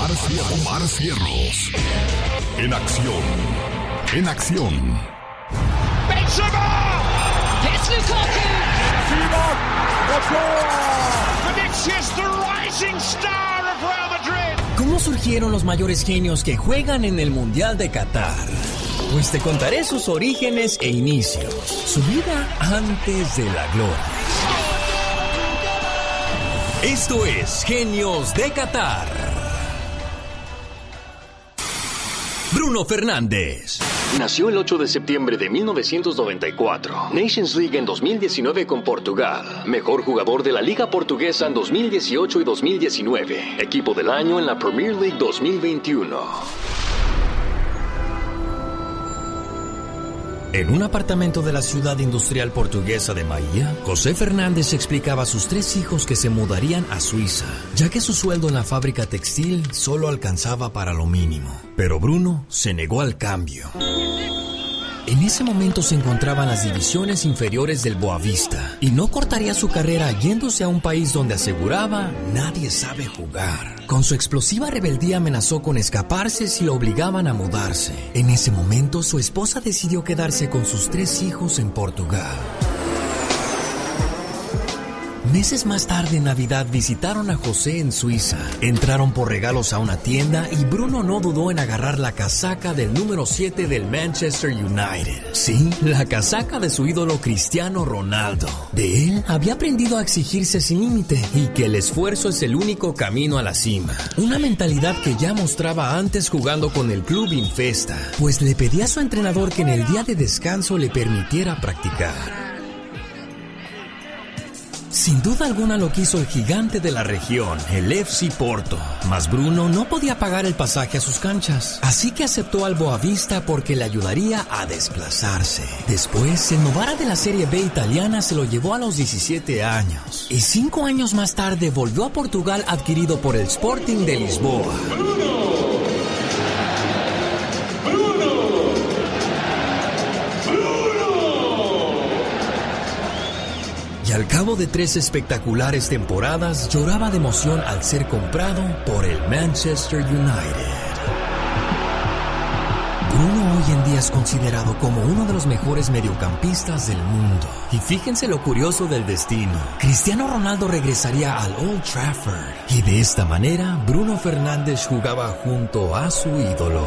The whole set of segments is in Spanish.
Omar, Omar Cierros. En acción. En acción. Benzema! It's Lukaku! Vinicius, the rising star of Real Madrid. ¿Cómo surgieron los mayores genios que juegan en el Mundial de Qatar? Pues te contaré sus orígenes e inicios, su vida antes de la gloria. Esto es Genios de Qatar. Bruno Fernández. Nació el 8 de septiembre de 1994. Nations League en 2019 con Portugal. Mejor jugador de la Liga Portuguesa en 2018 y 2019. Equipo del año en la Premier League 2021. En un apartamento de la ciudad industrial portuguesa de Bahía, José Fernández explicaba a sus tres hijos que se mudarían a Suiza, ya que su sueldo en la fábrica textil solo alcanzaba para lo mínimo. Pero Bruno se negó al cambio. En ese momento se encontraban las divisiones inferiores del Boavista y no cortaría su carrera yéndose a un país donde aseguraba nadie sabe jugar. Con su explosiva rebeldía amenazó con escaparse si lo obligaban a mudarse. En ese momento su esposa decidió quedarse con sus tres hijos en Portugal. Meses más tarde en Navidad visitaron a José en Suiza. Entraron por regalos a una tienda y Bruno no dudó en agarrar la casaca del número 7 del Manchester United. Sí, la casaca de su ídolo Cristiano Ronaldo. De él había aprendido a exigirse sin límite y que el esfuerzo es el único camino a la cima. Una mentalidad que ya mostraba antes jugando con el club Infesta, pues le pedía a su entrenador que en el día de descanso le permitiera practicar. Sin duda alguna lo quiso el gigante de la región, el FC Porto. Mas Bruno no podía pagar el pasaje a sus canchas, así que aceptó al Boavista porque le ayudaría a desplazarse. Después, el Novara de la Serie B italiana se lo llevó a los 17 años. Y cinco años más tarde volvió a Portugal adquirido por el Sporting de Lisboa. Al cabo de tres espectaculares temporadas lloraba de emoción al ser comprado por el Manchester United. Bruno hoy en día es considerado como uno de los mejores mediocampistas del mundo. Y fíjense lo curioso del destino. Cristiano Ronaldo regresaría al Old Trafford. Y de esta manera, Bruno Fernández jugaba junto a su ídolo.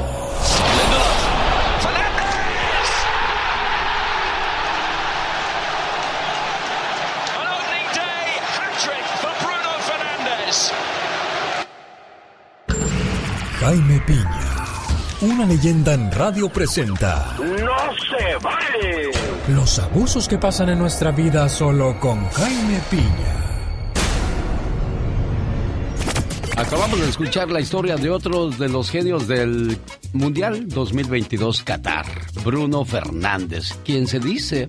Jaime Piña, una leyenda en radio presenta. ¡No se vale! Los abusos que pasan en nuestra vida solo con Jaime Piña. Acabamos de escuchar la historia de otros de los genios del Mundial 2022 Qatar, Bruno Fernández, quien se dice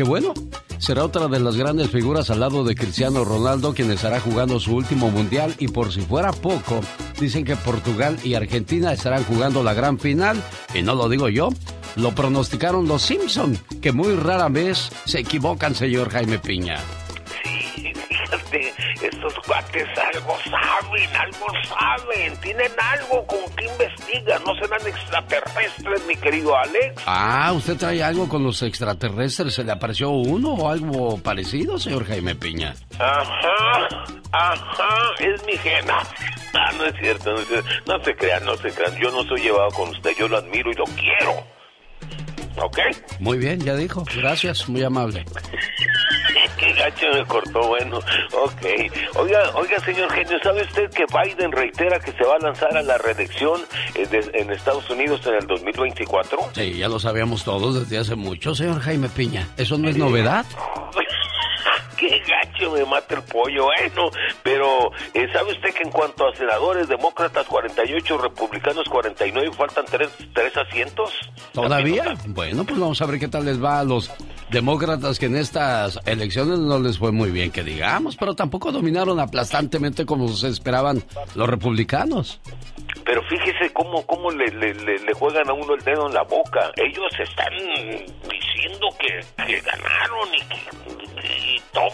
que bueno, será otra de las grandes figuras al lado de Cristiano Ronaldo, quien estará jugando su último mundial. Y por si fuera poco, dicen que Portugal y Argentina estarán jugando la gran final. Y no lo digo yo, lo pronosticaron los Simpson, que muy rara vez se equivocan, señor Jaime Piña. Sí, fíjate, cuates algo saben, algo saben, tienen algo con que investigan, no serán extraterrestres, mi querido Alex. Ah, ¿usted trae algo con los extraterrestres? ¿Se le apareció uno o algo parecido, señor Jaime Piña? Ajá, ajá, es mi gena. Ah, no es cierto, no es cierto. No se crean, no se crean. Yo no soy llevado con usted, yo lo admiro y lo quiero. ¿Ok? Muy bien, ya dijo. Gracias, muy amable. Qué gacho me cortó, bueno, ok. Oiga, oiga, señor genio, ¿sabe usted que Biden reitera que se va a lanzar a la reelección en, en Estados Unidos en el 2024? Sí, ya lo sabíamos todos desde hace mucho, señor Jaime Piña. ¿Eso no es novedad? Qué gacho me mata el pollo, bueno, pero eh, ¿sabe usted que en cuanto a senadores demócratas 48, republicanos 49, faltan tres, tres asientos? ¿Todavía? Bueno, pues vamos a ver qué tal les va a los demócratas que en estas elecciones no les fue muy bien, que digamos, pero tampoco dominaron aplastantemente como se esperaban los republicanos. Pero fíjese cómo, cómo le, le, le, juegan a uno el dedo en la boca. Ellos están diciendo que, que ganaron y que y todo.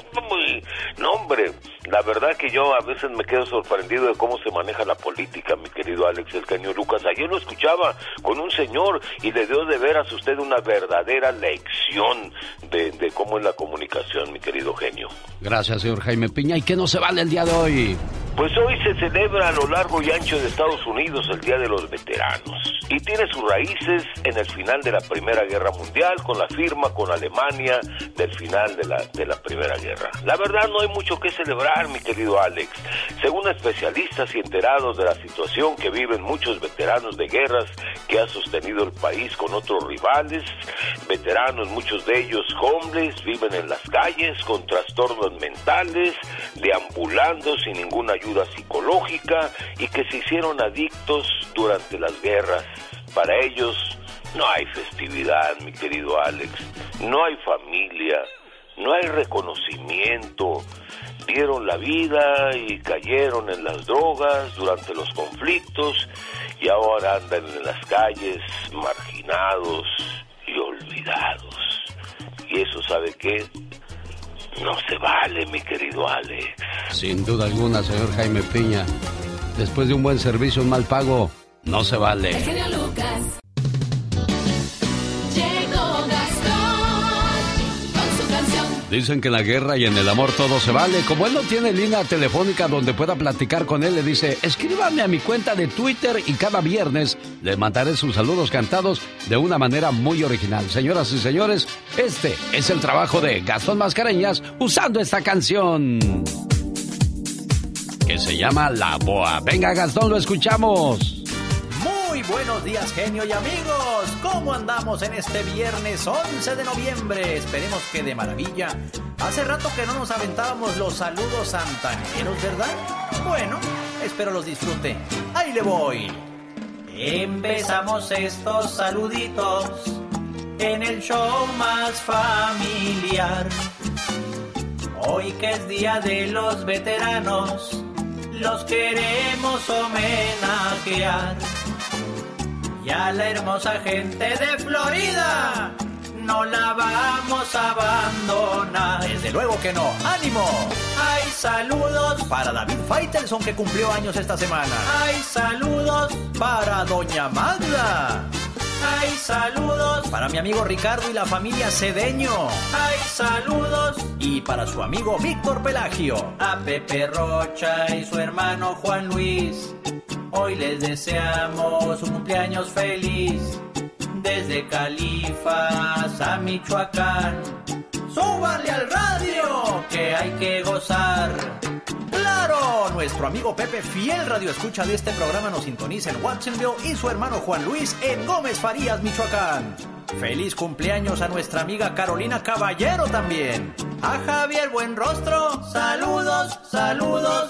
No, hombre, la verdad que yo a veces me quedo sorprendido de cómo se maneja la política, mi querido Alex El Caño Lucas. Ayer lo escuchaba con un señor y le dio de veras a usted una verdadera lección de, de cómo es la comunicación, mi querido genio. Gracias, señor Jaime Piña. ¿Y qué no se vale el día de hoy? Pues hoy se celebra a lo largo y ancho de Estados Unidos el Día de los Veteranos y tiene sus raíces en el final de la Primera Guerra Mundial con la firma con Alemania del final de la, de la Primera Guerra. La verdad no hay mucho que celebrar, mi querido Alex. Según especialistas y enterados de la situación que viven muchos veteranos de guerras que ha sostenido el país con otros rivales, veteranos, muchos de ellos homeless, viven en las calles con trastornos mentales, deambulando sin ninguna ayuda psicológica y que se hicieron adictos durante las guerras. Para ellos no hay festividad, mi querido Alex, no hay familia, no hay reconocimiento. Dieron la vida y cayeron en las drogas durante los conflictos y ahora andan en las calles marginados y olvidados. Y eso, ¿sabe qué? No se vale, mi querido Alex. Sin duda alguna, señor Jaime Piña. Después de un buen servicio, un mal pago, no se vale. Dicen que en la guerra y en el amor todo se vale. Como él no tiene línea telefónica donde pueda platicar con él, le dice, escríbame a mi cuenta de Twitter y cada viernes le mandaré sus saludos cantados de una manera muy original. Señoras y señores, este es el trabajo de Gastón Mascareñas usando esta canción. Que se llama La Boa. Venga Gastón, lo escuchamos. Buenos días, genio y amigos. ¿Cómo andamos en este viernes 11 de noviembre? Esperemos que de maravilla. Hace rato que no nos aventábamos los saludos santaneros, ¿verdad? Bueno, espero los disfrute. Ahí le voy. Empezamos estos saluditos en el show más familiar. Hoy que es Día de los Veteranos, los queremos homenajear y a la hermosa gente de Florida no la vamos a abandonar. Desde luego que no. ¡Ánimo! Hay saludos para David Faitelson que cumplió años esta semana. Hay saludos para Doña Magda. Hay saludos para mi amigo Ricardo y la familia Cedeño. Hay saludos y para su amigo Víctor Pelagio. A Pepe Rocha y su hermano Juan Luis. Hoy les deseamos un cumpleaños feliz. Desde Califas a Michoacán. ¡Súbale al radio! Que hay que gozar. ¡Claro! Nuestro amigo Pepe, fiel radio escucha de este programa, nos sintoniza en Watsonville y su hermano Juan Luis en Gómez Farías, Michoacán. Feliz cumpleaños a nuestra amiga Carolina Caballero también. A Javier Buenrostro, saludos, saludos.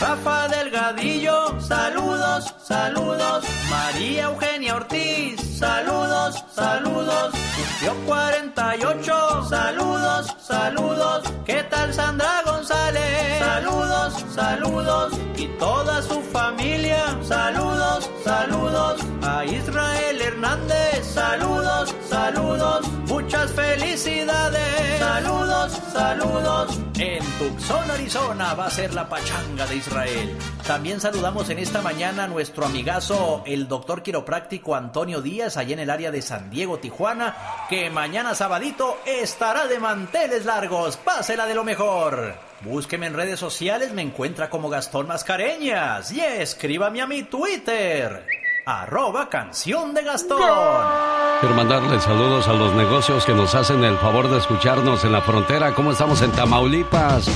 Rafa Delgadillo, saludos, saludos. María Eugenia Ortiz, saludos, saludos. Cumplió 48, saludos, saludos. ¿Qué tal Sandra González? Saludos, saludos. Y toda su familia, saludos, saludos. A Israel Hernández, saludos, saludos. Muchas felicidades. Saludos, saludos. En Tucson, Arizona va a ser la pachanga de Israel. También saludamos en esta mañana a nuestro amigazo, el doctor quiropráctico Antonio Díaz, allá en el área de San Diego, Tijuana, que mañana sabadito estará de manteles largos. Pásela de lo mejor. Búsqueme en redes sociales, me encuentra como Gastón Mascareñas. Y escríbame a mi Twitter arroba canción de Gastón. Quiero mandarle saludos a los negocios que nos hacen el favor de escucharnos en la frontera. ¿Cómo estamos en Tamaulipas?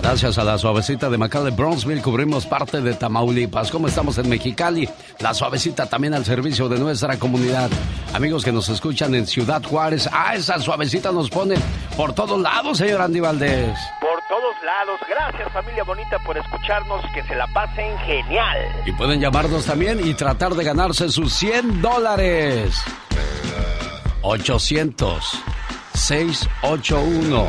Gracias a la suavecita de de Bronzeville cubrimos parte de Tamaulipas. ¿Cómo estamos en Mexicali? La suavecita también al servicio de nuestra comunidad. Amigos que nos escuchan en Ciudad Juárez. Ah, esa suavecita nos pone por todos lados, señor Andy Valdés. Por todos lados. Gracias familia bonita por escucharnos. Que se la pasen genial. Y pueden llamarnos también y tratar de ganarse sus 100 dólares. 800 681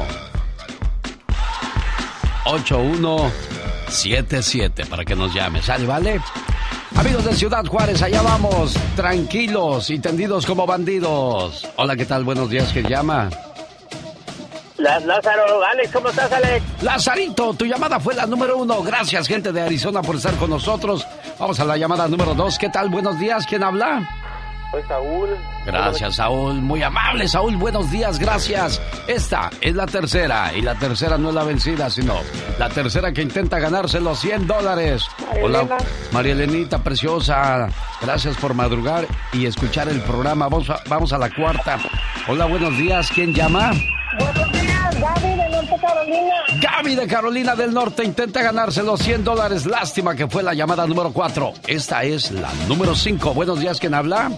8177 para que nos llame. ¿Sale, vale? Amigos de Ciudad Juárez, allá vamos, tranquilos y tendidos como bandidos. Hola, ¿qué tal? Buenos días, ¿qué llama? Lázaro, Alex, ¿cómo estás, Alex? Lazarito, tu llamada fue la número uno. Gracias, gente de Arizona, por estar con nosotros. Vamos a la llamada número dos. ¿Qué tal? Buenos días. ¿Quién habla? Soy Saúl. Gracias, Saúl. Muy amable, Saúl. Buenos días, gracias. Esta es la tercera. Y la tercera no es la vencida, sino la tercera que intenta ganarse los 100 dólares. Hola, María Elenita, preciosa. Gracias por madrugar y escuchar el programa. Vamos a, vamos a la cuarta. Hola, buenos días. ¿Quién llama? Buenos días, Gaby de Norte Carolina. Gaby de Carolina del Norte intenta ganarse los 100 dólares. Lástima que fue la llamada número 4. Esta es la número 5. Buenos días, ¿quién habla?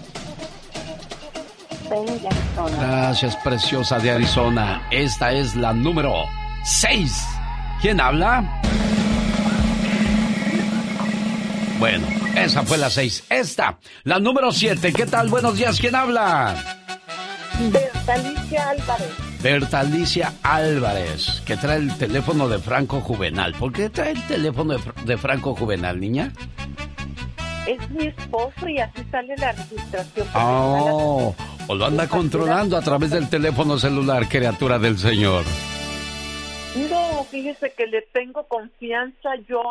Gracias, preciosa de Arizona. Esta es la número 6. ¿Quién habla? Bueno, esa fue la 6. Esta, la número 7. ¿Qué tal? Buenos días, ¿quién habla? Bertalicia Álvarez. Bertalicia Álvarez, que trae el teléfono de Franco Juvenal. ¿Por qué trae el teléfono de, Franco Juvenal, niña? Es mi esposo y así sale la registración. Oh, o lo anda controlando a través del teléfono celular, criatura del Señor. No, fíjese que le tengo confianza yo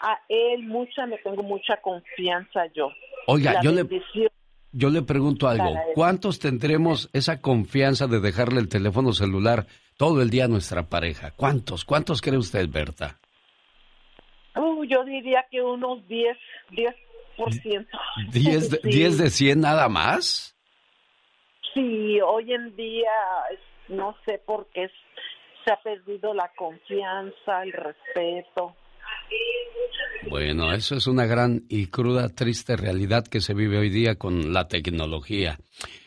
a él, mucha, me tengo mucha confianza yo. Oiga, yo le, yo le pregunto algo, ¿cuántos tendremos esa confianza de dejarle el teléfono celular todo el día a nuestra pareja? ¿Cuántos? ¿Cuántos cree usted, Berta? Uh, yo diría que unos 10, 10%. ¿10 de, ¿10 de 100 nada más? Sí, hoy en día no sé por qué se ha perdido la confianza, el respeto. Bueno, eso es una gran y cruda, triste realidad que se vive hoy día con la tecnología.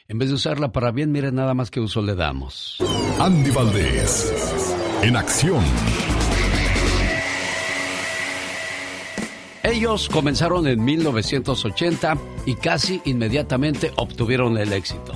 En vez de usarla para bien, mire nada más que uso le damos. Andy Valdés, en acción. Ellos comenzaron en 1980 y casi inmediatamente obtuvieron el éxito.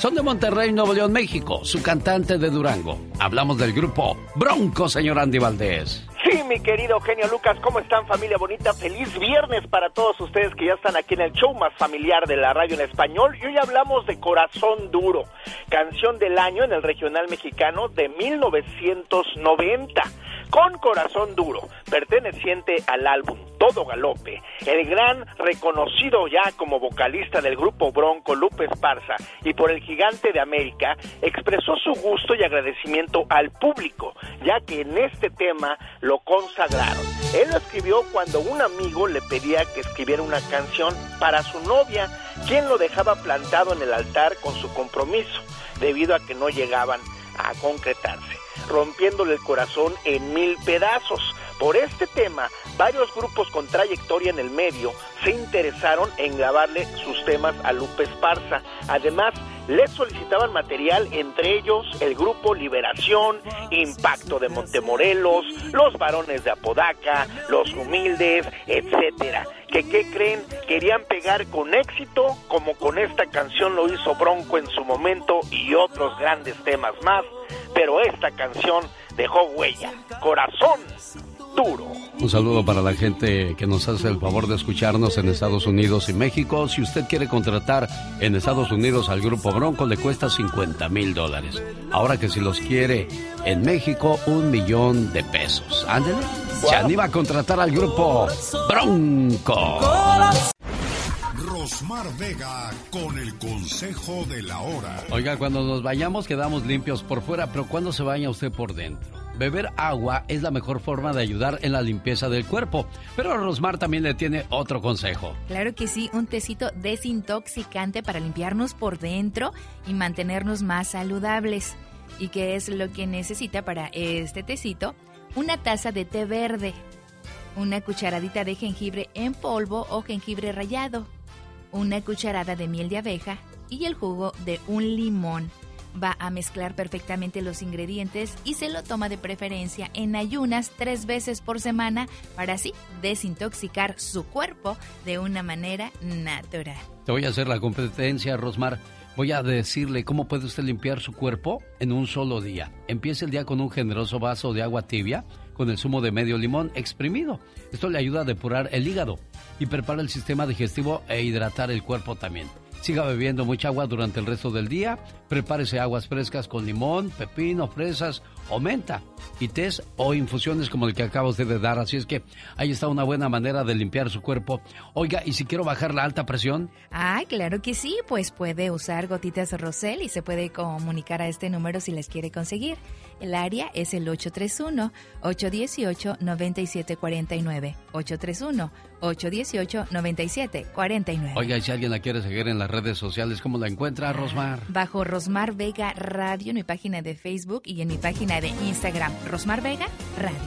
Son de Monterrey, Nuevo León, México. Su cantante de Durango. Hablamos del grupo Bronco, señor Andy Valdés. Sí, mi querido genio Lucas, ¿cómo están familia bonita? Feliz viernes para todos ustedes que ya están aquí en el show más familiar de la radio en español. Y hoy hablamos de Corazón Duro, canción del año en el regional mexicano de 1990 con Corazón Duro, perteneciente al álbum Todo Galope, el gran reconocido ya como vocalista del grupo Bronco Lupe Esparza y por el Gigante de América, expresó su gusto y agradecimiento al público, ya que en este tema lo consagraron. Él lo escribió cuando un amigo le pedía que escribiera una canción para su novia, quien lo dejaba plantado en el altar con su compromiso, debido a que no llegaban a concretarse rompiéndole el corazón en mil pedazos. Por este tema, varios grupos con trayectoria en el medio se interesaron en grabarle sus temas a Lupe Esparza. Además, le solicitaban material, entre ellos el grupo Liberación, Impacto de Montemorelos, Los Varones de Apodaca, Los Humildes, etcétera. Que qué creen, querían pegar con éxito, como con esta canción lo hizo Bronco en su momento y otros grandes temas más pero esta canción dejó huella. Corazón Un saludo para la gente que nos hace el favor de escucharnos en Estados Unidos y México. Si usted quiere contratar en Estados Unidos al grupo Bronco, le cuesta 50 mil dólares. Ahora que si los quiere en México, un millón de pesos. Ándele. Se anima a contratar al grupo Bronco. Rosmar Vega con el consejo de la hora. Oiga, cuando nos bañamos quedamos limpios por fuera, pero ¿cuándo se baña usted por dentro? Beber agua es la mejor forma de ayudar en la limpieza del cuerpo, pero Rosmar también le tiene otro consejo. Claro que sí, un tecito desintoxicante para limpiarnos por dentro y mantenernos más saludables. ¿Y qué es lo que necesita para este tecito? Una taza de té verde, una cucharadita de jengibre en polvo o jengibre rallado una cucharada de miel de abeja y el jugo de un limón. Va a mezclar perfectamente los ingredientes y se lo toma de preferencia en ayunas tres veces por semana para así desintoxicar su cuerpo de una manera natural. Te voy a hacer la competencia, Rosmar. Voy a decirle cómo puede usted limpiar su cuerpo en un solo día. Empiece el día con un generoso vaso de agua tibia con el zumo de medio limón exprimido. Esto le ayuda a depurar el hígado y prepara el sistema digestivo e hidratar el cuerpo también. Siga bebiendo mucha agua durante el resto del día. Prepárese aguas frescas con limón, pepino, fresas o menta. Y tés o infusiones como el que acaba usted de dar. Así es que ahí está una buena manera de limpiar su cuerpo. Oiga, ¿y si quiero bajar la alta presión? Ay, claro que sí. Pues puede usar gotitas Rosel y se puede comunicar a este número si les quiere conseguir. El área es el 831-818-9749. 831-818-9749. Oiga, y si alguien la quiere seguir en las redes sociales, ¿cómo la encuentra, Rosmar? Bajo Rosmar Vega Radio en mi página de Facebook y en mi página de Instagram, Rosmar Vega Radio.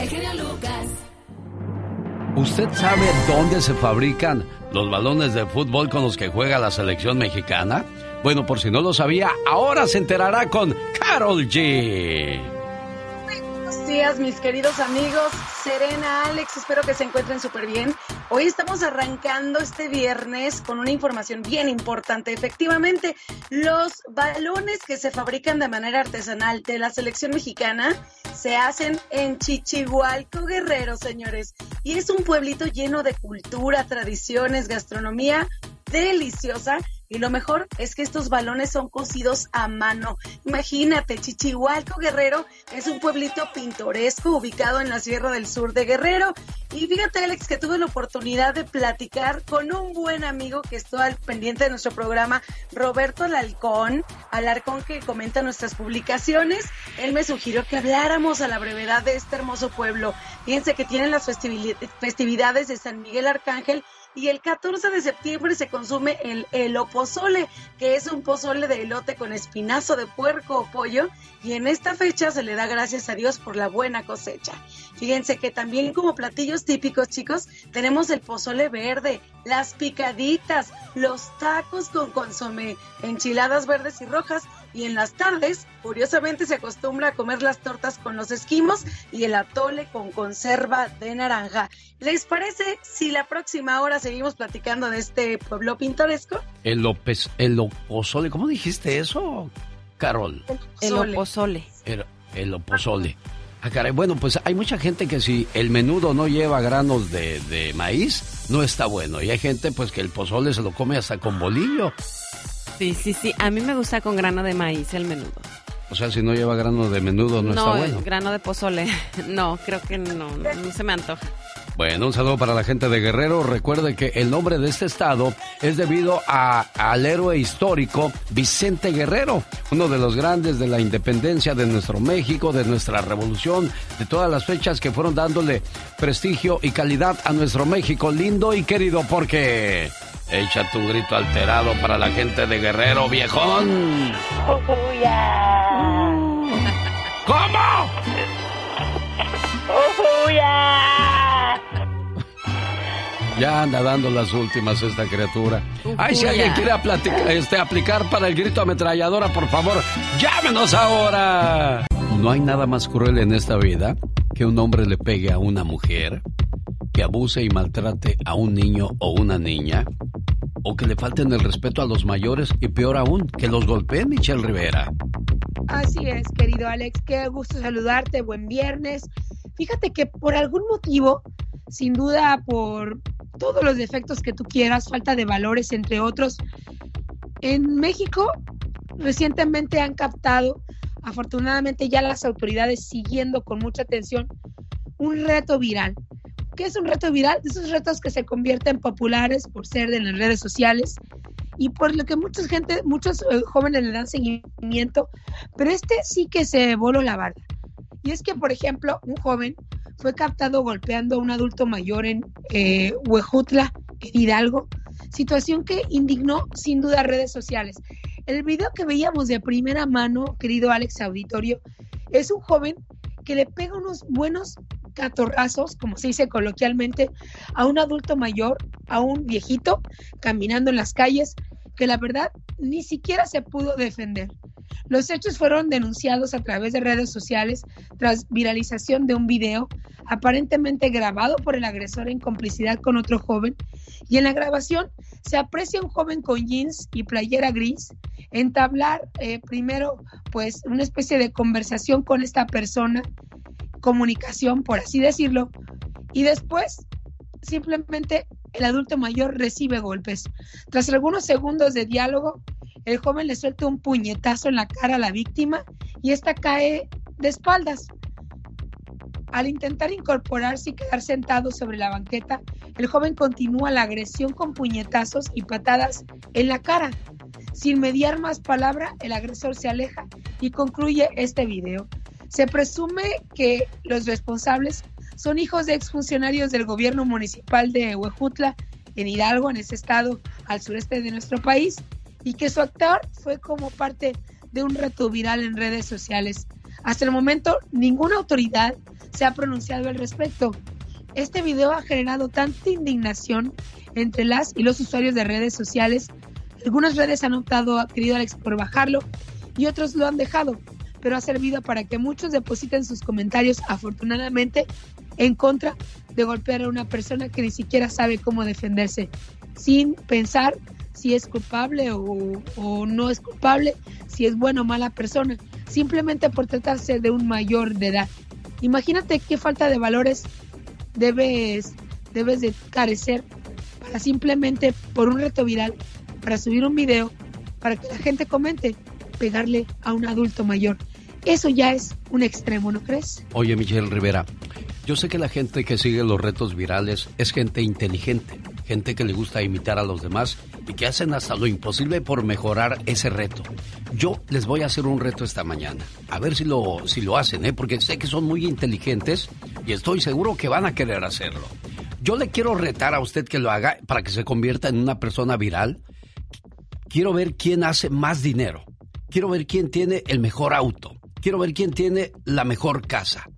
El genio Lucas. ¿Usted sabe dónde se fabrican los balones de fútbol con los que juega la selección mexicana? Bueno, por si no lo sabía, ahora se enterará con Carol G. Buenos días, mis queridos amigos. Serena, Alex, espero que se encuentren súper bien. Hoy estamos arrancando este viernes con una información bien importante. Efectivamente, los balones que se fabrican de manera artesanal de la selección mexicana se hacen en Chichihualco, Guerrero, señores. Y es un pueblito lleno de cultura, tradiciones, gastronomía deliciosa y lo mejor es que estos balones son cocidos a mano. Imagínate, Chichihualco Guerrero es un pueblito pintoresco ubicado en la Sierra del Sur de Guerrero. Y fíjate, Alex, que tuve la oportunidad de platicar con un buen amigo que estuvo al pendiente de nuestro programa, Roberto Alarcón, Alarcón que comenta nuestras publicaciones. Él me sugirió que habláramos a la brevedad de este hermoso pueblo. Fíjense que tienen las festividades de San Miguel Arcángel y el 14 de septiembre se consume el elopozole, que es un pozole de elote con espinazo de puerco o pollo, y en esta fecha se le da gracias a Dios por la buena cosecha. Fíjense que también como platillos típicos, chicos, tenemos el pozole verde, las picaditas, los tacos con consomé, enchiladas verdes y rojas, y en las tardes, curiosamente, se acostumbra a comer las tortas con los esquimos y el atole con conserva de naranja. ¿Les parece si la próxima hora seguimos platicando de este pueblo pintoresco? El López, el opozole, ¿cómo dijiste eso, Carol? El opozole. El, el opozole. Ah, caray. Bueno, pues hay mucha gente que si el menudo no lleva granos de, de maíz, no está bueno. Y hay gente pues que el pozole se lo come hasta con bolillo. Sí, sí, sí. A mí me gusta con grano de maíz el menudo. O sea, si no lleva grano de menudo no, está bueno. No, grano de pozole. No, creo que no, no, se me antoja. Bueno, un saludo para la gente de Guerrero. Recuerde que el nombre de este estado es debido a, al héroe histórico Vicente Guerrero, uno de los grandes de la independencia de nuestro México, de nuestra revolución, de todas las fechas que fueron dándole prestigio y calidad a nuestro México lindo y querido porque Échate un grito alterado para la gente de Guerrero, viejón. ¿Cómo? Ya anda dando las últimas esta criatura. Ay, si alguien quiere este, aplicar para el grito ametralladora, por favor, llámenos ahora. No hay nada más cruel en esta vida que un hombre le pegue a una mujer, que abuse y maltrate a un niño o una niña, o que le falten el respeto a los mayores y peor aún, que los golpeen Michelle Rivera. Así es, querido Alex, qué gusto saludarte, buen viernes. Fíjate que por algún motivo, sin duda por todos los defectos que tú quieras, falta de valores, entre otros, en México recientemente han captado, afortunadamente ya las autoridades siguiendo con mucha atención, un reto viral ¿Qué es un reto viral? Esos retos que se convierten populares por ser de las redes sociales y por lo que mucha gente, muchos eh, jóvenes le dan seguimiento, pero este sí que se voló la barda. Y es que, por ejemplo, un joven fue captado golpeando a un adulto mayor en eh, Huejutla, en Hidalgo, situación que indignó sin duda redes sociales. El video que veíamos de primera mano, querido Alex Auditorio, es un joven que le pega unos buenos catorrazos, como se dice coloquialmente, a un adulto mayor, a un viejito, caminando en las calles, que la verdad ni siquiera se pudo defender. Los hechos fueron denunciados a través de redes sociales tras viralización de un video aparentemente grabado por el agresor en complicidad con otro joven y en la grabación se aprecia un joven con jeans y playera gris entablar eh, primero pues una especie de conversación con esta persona comunicación, por así decirlo, y después simplemente el adulto mayor recibe golpes. Tras algunos segundos de diálogo, el joven le suelta un puñetazo en la cara a la víctima y esta cae de espaldas. Al intentar incorporarse y quedar sentado sobre la banqueta, el joven continúa la agresión con puñetazos y patadas en la cara. Sin mediar más palabra, el agresor se aleja y concluye este video. Se presume que los responsables son hijos de exfuncionarios del gobierno municipal de Huejutla, en Hidalgo, en ese estado al sureste de nuestro país, y que su actor fue como parte de un reto viral en redes sociales. Hasta el momento, ninguna autoridad se ha pronunciado al respecto. Este video ha generado tanta indignación entre las y los usuarios de redes sociales. Algunas redes han optado, querido Alex, por bajarlo y otros lo han dejado, pero ha servido para que muchos depositen sus comentarios, afortunadamente, en contra de golpear a una persona que ni siquiera sabe cómo defenderse, sin pensar si es culpable o, no es culpable, si es buena o mala persona, simplemente por tratarse de un mayor de edad. Imagínate qué falta de valores debes, debes de carecer para simplemente por un reto viral, para subir un video, para que la gente comente, pegarle a un adulto mayor. Eso ya es un extremo, ¿no crees? Oye, Michelle Rivera, yo sé que la gente que sigue los retos virales es gente inteligente, gente que le gusta imitar a los demás y que hacen hasta lo imposible por mejorar ese reto. Yo les voy a hacer un reto esta mañana, a ver si lo, si lo hacen, ¿eh? porque sé que son muy inteligentes y estoy seguro que van a querer hacerlo. Yo le quiero retar a usted que lo haga para que se convierta en una persona viral. Quiero ver quién hace más dinero. Quiero ver quién tiene el mejor auto. Quiero ver quién tiene la mejor casa.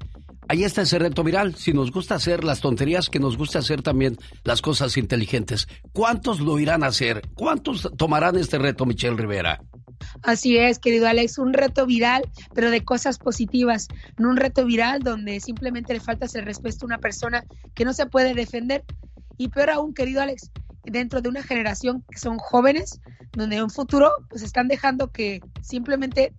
Ahí está ese reto viral. Si nos gusta hacer las tonterías, que nos gusta hacer también las cosas inteligentes. ¿Cuántos lo irán a hacer? ¿Cuántos tomarán este reto, Michelle Rivera? Así es, querido Alex, un reto viral, pero de cosas positivas, no un reto viral donde simplemente le faltas el respeto a una persona que no se puede defender. Y peor aún, querido Alex, dentro de una generación que son jóvenes, donde en un futuro pues están dejando que simplemente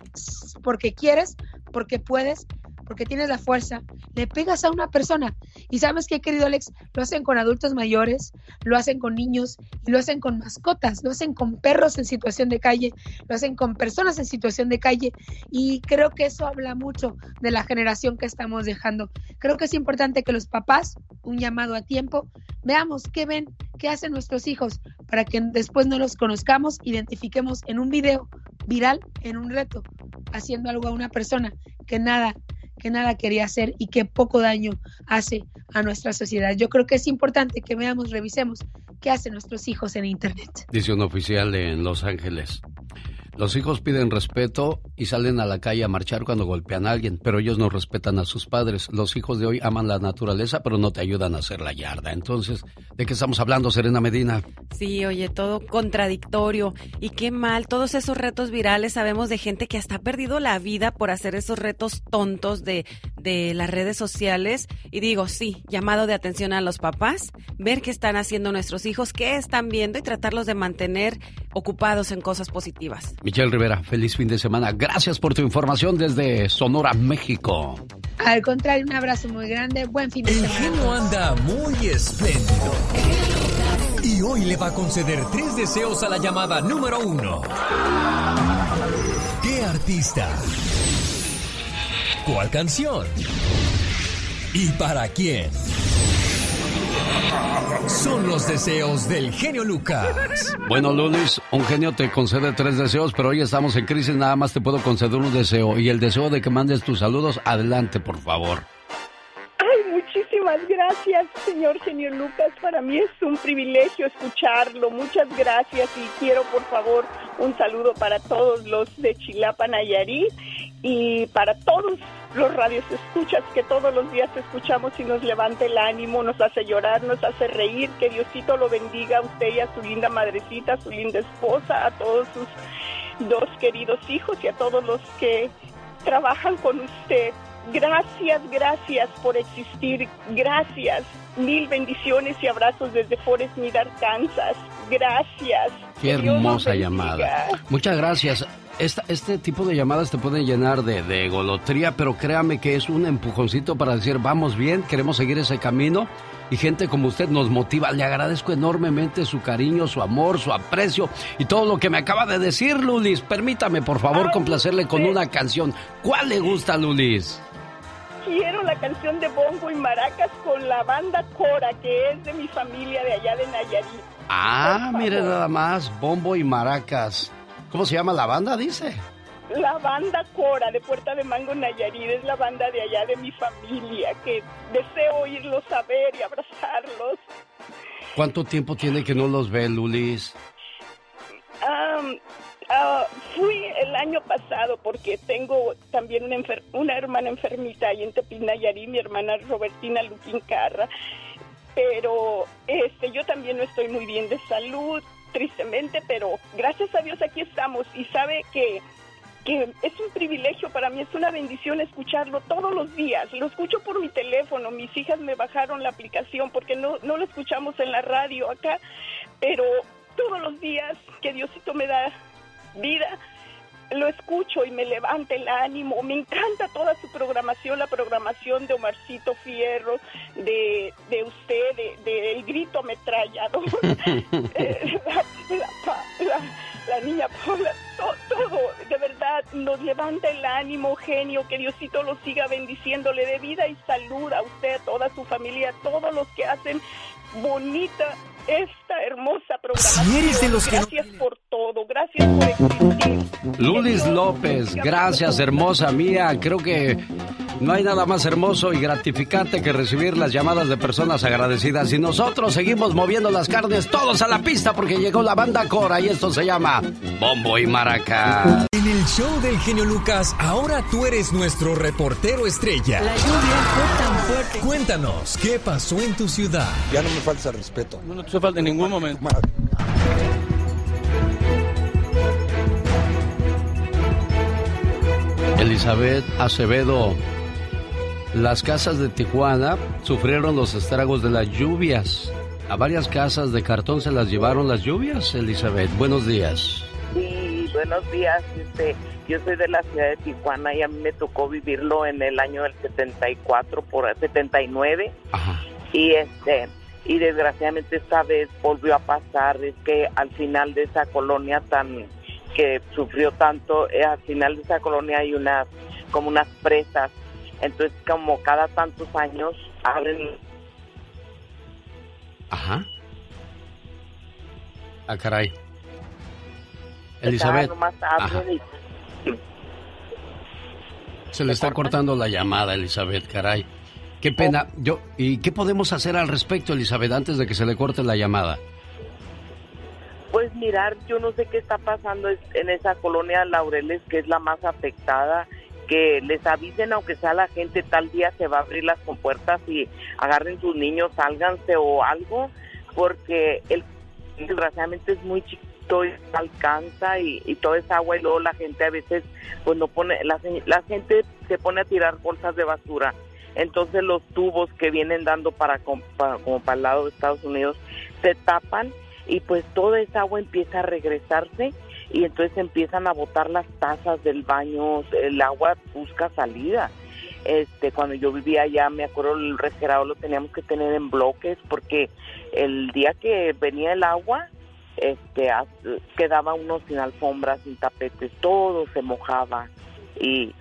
porque quieres, porque puedes, porque tienes la fuerza, le pegas a una persona. Y sabes qué, querido Alex, lo hacen con adultos mayores, lo hacen con niños y lo hacen con mascotas, lo hacen con perros en situación de calle, lo hacen con personas en situación de calle. Y creo que eso habla mucho de la generación que estamos dejando. Creo que es importante que los papás, un llamado a tiempo, veamos qué ven, qué hacen nuestros hijos, para que después no los conozcamos, identifiquemos en un video viral, en un reto, haciendo algo a una persona que nada que nada quería hacer y que poco daño hace a nuestra sociedad. Yo creo que es importante que veamos, revisemos qué hacen nuestros hijos en Internet. Dice un oficial en Los Ángeles. Los hijos piden respeto y salen a la calle a marchar cuando golpean a alguien, pero ellos no respetan a sus padres. Los hijos de hoy aman la naturaleza, pero no te ayudan a hacer la yarda. Entonces, ¿de qué estamos hablando, Serena Medina? Sí, oye, todo contradictorio. Y qué mal, todos esos retos virales, sabemos de gente que hasta ha perdido la vida por hacer esos retos tontos de, de las redes sociales. Y digo, sí, llamado de atención a los papás, ver qué están haciendo nuestros hijos, qué están viendo y tratarlos de mantener ocupados en cosas positivas. Michelle Rivera, feliz fin de semana. Gracias por tu información desde Sonora, México. Al contrario, un abrazo muy grande. Buen fin de semana. El genio anda muy espléndido. Y hoy le va a conceder tres deseos a la llamada número uno. ¿Qué artista? ¿Cuál canción? ¿Y para quién? Son los deseos del genio Lucas. Bueno, Lulis, un genio te concede tres deseos, pero hoy estamos en crisis, nada más te puedo conceder un deseo. Y el deseo de que mandes tus saludos, adelante, por favor. Ay, muchísimas gracias, señor genio Lucas. Para mí es un privilegio escucharlo. Muchas gracias y quiero, por favor, un saludo para todos los de Chilapa, Nayarit y para todos los radios escuchas que todos los días escuchamos y nos levanta el ánimo, nos hace llorar, nos hace reír, que Diosito lo bendiga a usted y a su linda madrecita, a su linda esposa, a todos sus dos queridos hijos y a todos los que trabajan con usted. Gracias, gracias por existir, gracias. Mil bendiciones y abrazos desde Forest Mead, Arkansas. Gracias. Qué hermosa llamada. Muchas gracias este tipo de llamadas te pueden llenar de, de golotría, pero créame que es un empujoncito para decir, vamos bien, queremos seguir ese camino. y gente como usted nos motiva. Le agradezco enormemente su cariño, su amor, su aprecio y todo lo que me acaba de decir, Lulis. Permítame, por favor, complacerle con una canción. ¿Cuál le gusta, Lulis? Quiero la canción de Bongo y Maracas con la banda Cora, que es de mi familia de allá de Nayarit. Ah, mire nada más, Bombo y Maracas. ¿Cómo se llama la banda, dice? La banda Cora de Puerta de Mango Nayarit es la banda de allá de mi familia, que deseo oírlos a ver y abrazarlos. ¿Cuánto tiempo tiene que no los ve, Lulis? Ah, fui el año pasado porque tengo también una, una hermana enfermita ahí en Nayarit, mi hermana Robertina Luquín Carra. Pero este, yo también no estoy muy bien de salud, tristemente, pero gracias a Dios aquí estamos y sabe que que es un privilegio para mí, es una bendición escucharlo todos los días. Lo escucho por mi teléfono, mis hijas me bajaron la aplicación porque no, no lo escuchamos en la radio acá, pero todos los días que Diosito me da vida, lo escucho y me levanta el ánimo. Me encanta toda su programación, la programación de Omarcito Fierro, de, de usted, de, El Grito Ametrallador, eh, la, la, niña Paula, todo, de verdad, nos levanta el ánimo, genio, que Diosito lo siga bendiciéndole de vida y salud a usted, a toda su familia, a todos los que hacen bonita esta hermosa programación. gracias por todo, gracias por existir. Lulis López, gracias hermosa mía. Creo que no hay nada más hermoso y gratificante que recibir las llamadas de personas agradecidas. Y nosotros seguimos moviendo las carnes todos a la pista porque llegó la banda Cora y esto se llama Bombo y Maraca. En el show del genio Lucas, ahora tú eres nuestro reportero estrella. La lluvia fue tan fuerte. Cuéntanos, ¿qué pasó en tu ciudad? Ya no me falta respeto. No te falta en ningún momento. Elizabeth Acevedo las casas de Tijuana sufrieron los estragos de las lluvias. A varias casas de cartón se las llevaron las lluvias, Elizabeth. Buenos días. Sí, buenos días. Este, yo soy de la ciudad de Tijuana y a mí me tocó vivirlo en el año del 74 por 79. Ajá. Y este y desgraciadamente esta vez volvió a pasar es que al final de esa colonia tan que sufrió tanto, eh, al final de esa colonia hay unas como unas presas entonces, como cada tantos años abren. Ajá. Ah, caray. Elizabeth. Se le está cortando la llamada, Elizabeth, caray. Qué pena. Yo, ¿Y qué podemos hacer al respecto, Elizabeth, antes de que se le corte la llamada? Pues mirar, yo no sé qué está pasando en esa colonia Laureles, que es la más afectada que les avisen, aunque sea la gente, tal día se va a abrir las compuertas y agarren sus niños, sálganse o algo, porque el desgraciadamente es muy chiquito y alcanza y, y toda esa agua y luego la gente a veces pues no pone, la, la gente se pone a tirar bolsas de basura. Entonces los tubos que vienen dando para, para como para el lado de Estados Unidos se tapan y pues toda esa agua empieza a regresarse y entonces empiezan a botar las tazas del baño, el agua busca salida. Este, cuando yo vivía allá, me acuerdo el refrigerador lo teníamos que tener en bloques porque el día que venía el agua, este, quedaba uno sin alfombras, sin tapetes, todo se mojaba. Y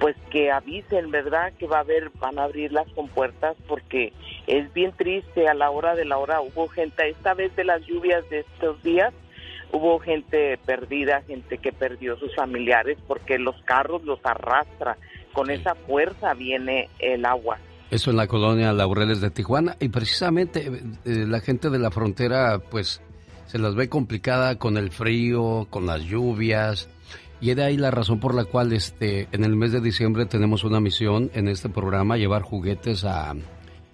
pues que avisen, ¿verdad? Que va a haber, van a abrir las compuertas porque es bien triste. A la hora de la hora hubo gente, esta vez de las lluvias de estos días, hubo gente perdida, gente que perdió sus familiares porque los carros los arrastra, con esa fuerza viene el agua. Eso en la colonia Laureles de Tijuana. Y precisamente eh, eh, la gente de la frontera pues se las ve complicada con el frío, con las lluvias y de ahí la razón por la cual este en el mes de diciembre tenemos una misión en este programa llevar juguetes a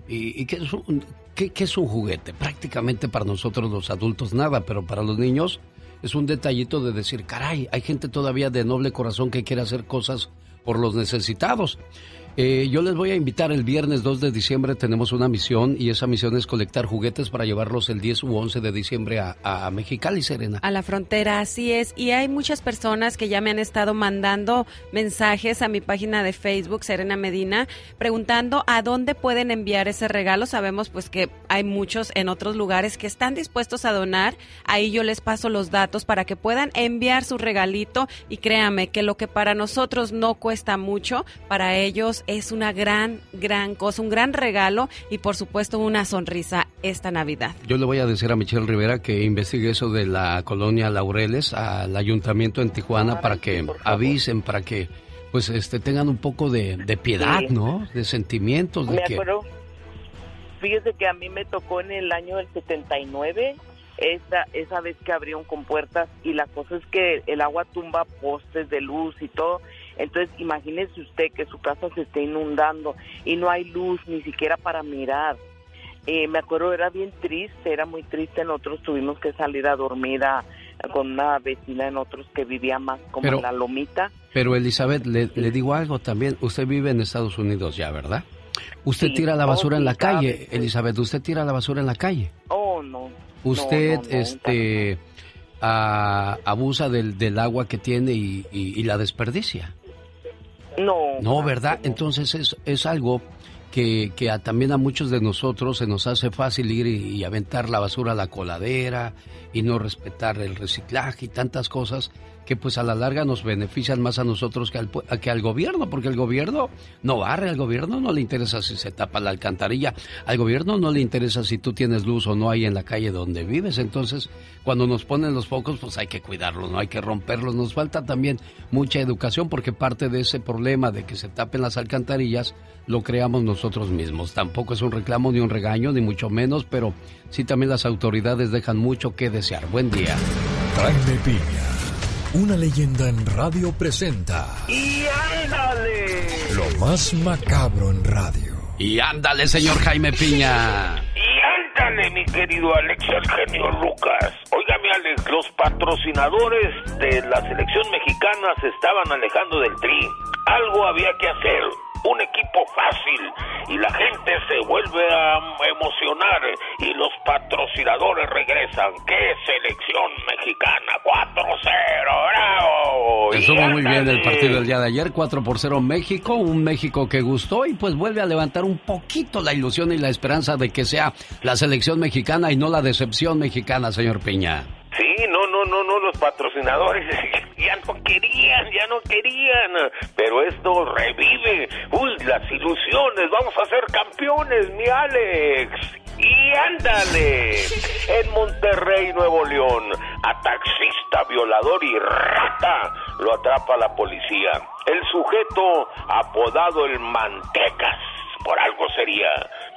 y, qué es un, ¿Qué, es un juguete? Prácticamente para nosotros los adultos nada, pero para los niños es un detallito de decir, caray, hay gente todavía de noble corazón que quiere hacer cosas por los necesitados. Eh, yo les voy a invitar el viernes 2 de diciembre, tenemos una misión y esa misión es colectar juguetes para llevarlos el 10 u 11 de diciembre a, Mexicali, Serena. A la frontera, así es. Y hay muchas personas que ya me han estado mandando mensajes a mi página de Facebook, Serena Medina, preguntando a dónde pueden enviar ese regalo. Sabemos pues que hay muchos en otros lugares que están dispuestos a donar. Ahí yo les paso los datos para que puedan enviar su regalito y créame que lo que para nosotros no cuesta mucho, para ellos es una gran, gran cosa, un gran regalo y por supuesto una sonrisa esta Navidad. Yo le voy a decir a Michelle Rivera que investigue eso de la colonia Laureles al ayuntamiento en Tijuana para que avisen, para que pues este tengan un poco de, piedad, ¿no? De sentimientos. De me acuerdo, fíjese que a mí me tocó en el año del 79 esa, esa vez que abrieron con puertas y la cosa es que el agua tumba postes de luz y todo entonces, imagínese usted que su casa se esté inundando y no hay luz ni siquiera para mirar. Eh, me acuerdo, era bien triste, era muy triste. Nosotros tuvimos que salir a dormir con una vecina de nosotros que vivía más como en la lomita. Pero Elizabeth, le, digo algo también. Usted vive en Estados Unidos ya, ¿verdad? Usted tira la basura en la calle, Elizabeth. Usted tira la basura en la calle. Oh, no. Usted, este, abusa del, del, agua que tiene y la desperdicia. No. No, ¿verdad? Entonces es, es algo que, que también a muchos de nosotros se nos hace fácil ir y, aventar la basura a la coladera y no respetar el reciclaje y tantas cosas que pues a la larga nos benefician más a nosotros que al, que al gobierno, porque el gobierno no barre, al gobierno no le interesa si se tapa la alcantarilla, al gobierno no le interesa si tú tienes luz o no hay en la calle donde vives, entonces cuando nos ponen los focos pues hay que cuidarlos, no hay que romperlos, nos falta también mucha educación porque parte de ese problema de que se tapen las alcantarillas lo creamos nosotros mismos, tampoco es un reclamo ni un regaño ni mucho menos, pero sí también las autoridades dejan mucho que desear. Buen día. Piña una leyenda en radio presenta. ¡Y ándale! Lo más macabro en radio. ¡Y ándale, señor Jaime Piña! ¡Y ándale, mi querido Alex, el genio Lucas! Óigame, Alex, los patrocinadores de la selección mexicana se estaban alejando del tri. Algo había que hacer un equipo fácil y la gente se vuelve a emocionar y los patrocinadores regresan. ¡Qué selección mexicana! 4-0, bravo. Estuvo muy bien el partido del día de ayer, 4 por 0 México, un México que gustó y pues vuelve a levantar un poquito la ilusión y la esperanza de que sea la selección mexicana y no la decepción mexicana, señor Piña. Sí, no, no, no, no, los patrocinadores ya no querían, ya no querían, pero esto revive, uy, las ilusiones, vamos a ser campeones, mi Alex. Y ándale, en Monterrey, Nuevo León, a taxista, violador y rata lo atrapa la policía. El sujeto apodado el Mantecas por algo sería.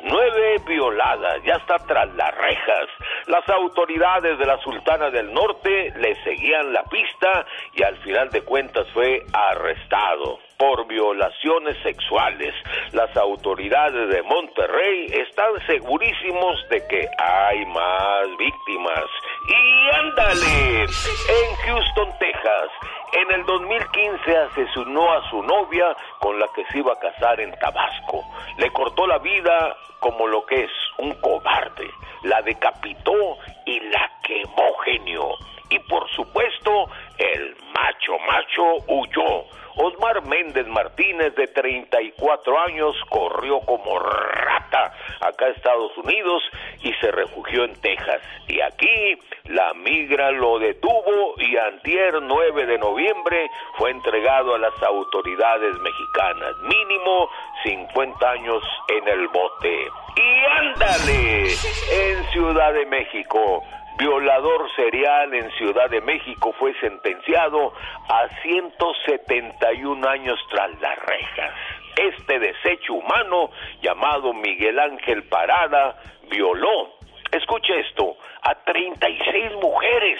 Nueve violadas, ya está tras las rejas. Las autoridades de la Sultana del Norte le seguían la pista y al final de cuentas fue arrestado por violaciones sexuales. Las autoridades de Monterrey están segurísimos de que hay más víctimas. Y ándale, en Houston, Texas, en el 2015 asesinó a su novia con la que se iba a casar en Tabasco. Le cortó la vida como lo que es un cobarde. La decapitó y la quemó genio. Y por supuesto, el macho macho huyó Osmar Méndez Martínez, de 34 años, corrió como rata acá a Estados Unidos y se refugió en Texas. Y aquí la migra lo detuvo y antier 9 de noviembre fue entregado a las autoridades mexicanas. Mínimo 50 años en el bote. Y ándale, en Ciudad de México violador serial en Ciudad de México, fue sentenciado a 171 años tras las rejas. Este desecho humano, llamado Miguel Ángel Parada, violó, escuche esto, a 36 mujeres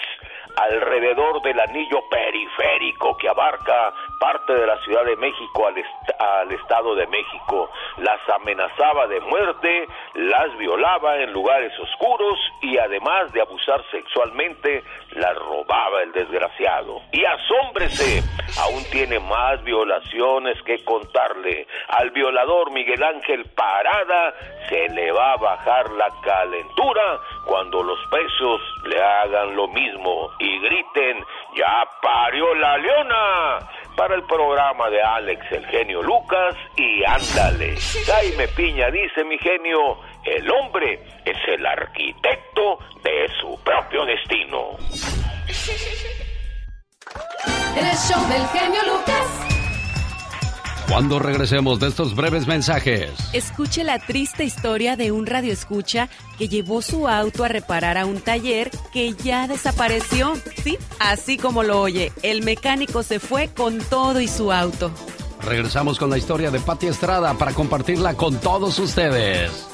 alrededor del anillo periférico que abarca parte de la Ciudad de México al, al, Estado de México. Las amenazaba de muerte, las violaba en lugares oscuros y además de abusar sexualmente, las robaba el desgraciado. Y asómbrese, aún tiene más violaciones que contarle. Al violador Miguel Ángel Parada se le va a bajar la calentura cuando los pesos le hagan lo mismo y griten, ya parió la leona para el programa de Alex el genio Lucas y ándale. Jaime Piña dice mi genio, el hombre es el arquitecto de su propio destino. El show del genio Lucas. Cuando regresemos de estos breves mensajes. Escuche la triste historia de un radioescucha que llevó su auto a reparar a un taller que ya desapareció. Sí, así como lo oye, el mecánico se fue con todo y su auto. Regresamos con la historia de Patti Estrada para compartirla con todos ustedes.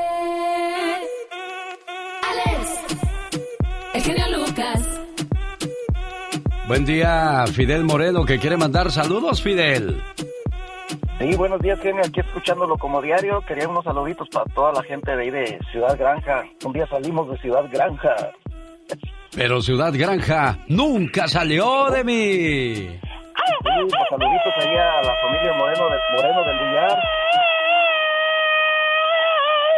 Buen día, Fidel Moreno, que quiere mandar saludos, Fidel. Sí, buenos días, genio. Aquí escuchándolo como diario. Quería unos saluditos para toda la gente de ahí de Ciudad Granja. Un día salimos de Ciudad Granja. Pero Ciudad Granja nunca salió de mí. Sí, pues saluditos ahí a la familia Moreno, de, Moreno del Villar.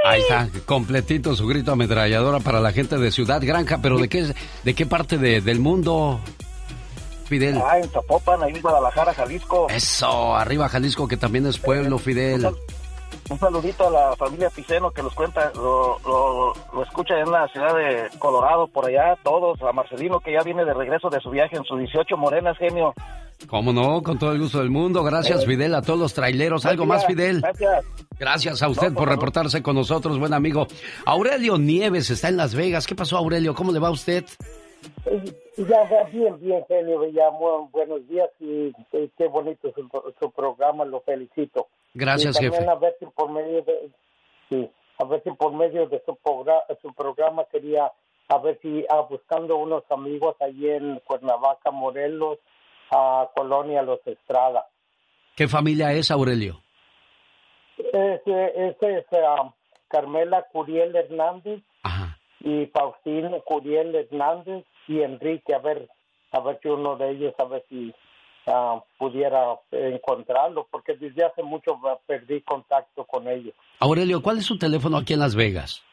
Ahí está, completito su grito ametralladora para la gente de Ciudad Granja. Pero ¿de qué, de qué parte de- del mundo, Fidel? Ah, en Zapopan, ahí en Guadalajara, Jalisco. Eso, arriba Jalisco, que también es pueblo, Fidel. Un saludito a la familia Piceno que los cuenta, lo, lo, lo escucha en la ciudad de Colorado, por allá, todos. A Marcelino que ya viene de regreso de su viaje en sus 18 morenas, genio. ¿Cómo no? Con todo el gusto del mundo. Gracias, Eh. Fidel, a todos los traileros. ¿Algo más, Fidel? Gracias. Gracias a usted No, por por reportarse con nosotros, buen amigo. Aurelio Nieves está en Las Vegas. ¿Qué pasó, Aurelio? ¿Cómo le va a usted? Ya, ya, bien, bien, genio, ya, muy buenos días y, y qué bonito su, su programa, lo felicito. Gracias, y también jefe. a ver si por medio de, sí, a ver si por medio de su, progra- su programa quería, a ver si, ah, buscando unos amigos allí en Cuernavaca, Morelos, a Colonia Los Estrada. ¿Qué familia es, Aurelio? Ese es ah, Carmela Curiel Hernández y Faustino Curiel Hernández y Enrique, a ver, a ver si uno de ellos, a ver si ah, pudiera encontrarlo, porque desde hace mucho perdí contacto con ellos. Aurelio, ¿cuál es su teléfono aquí en Las Vegas?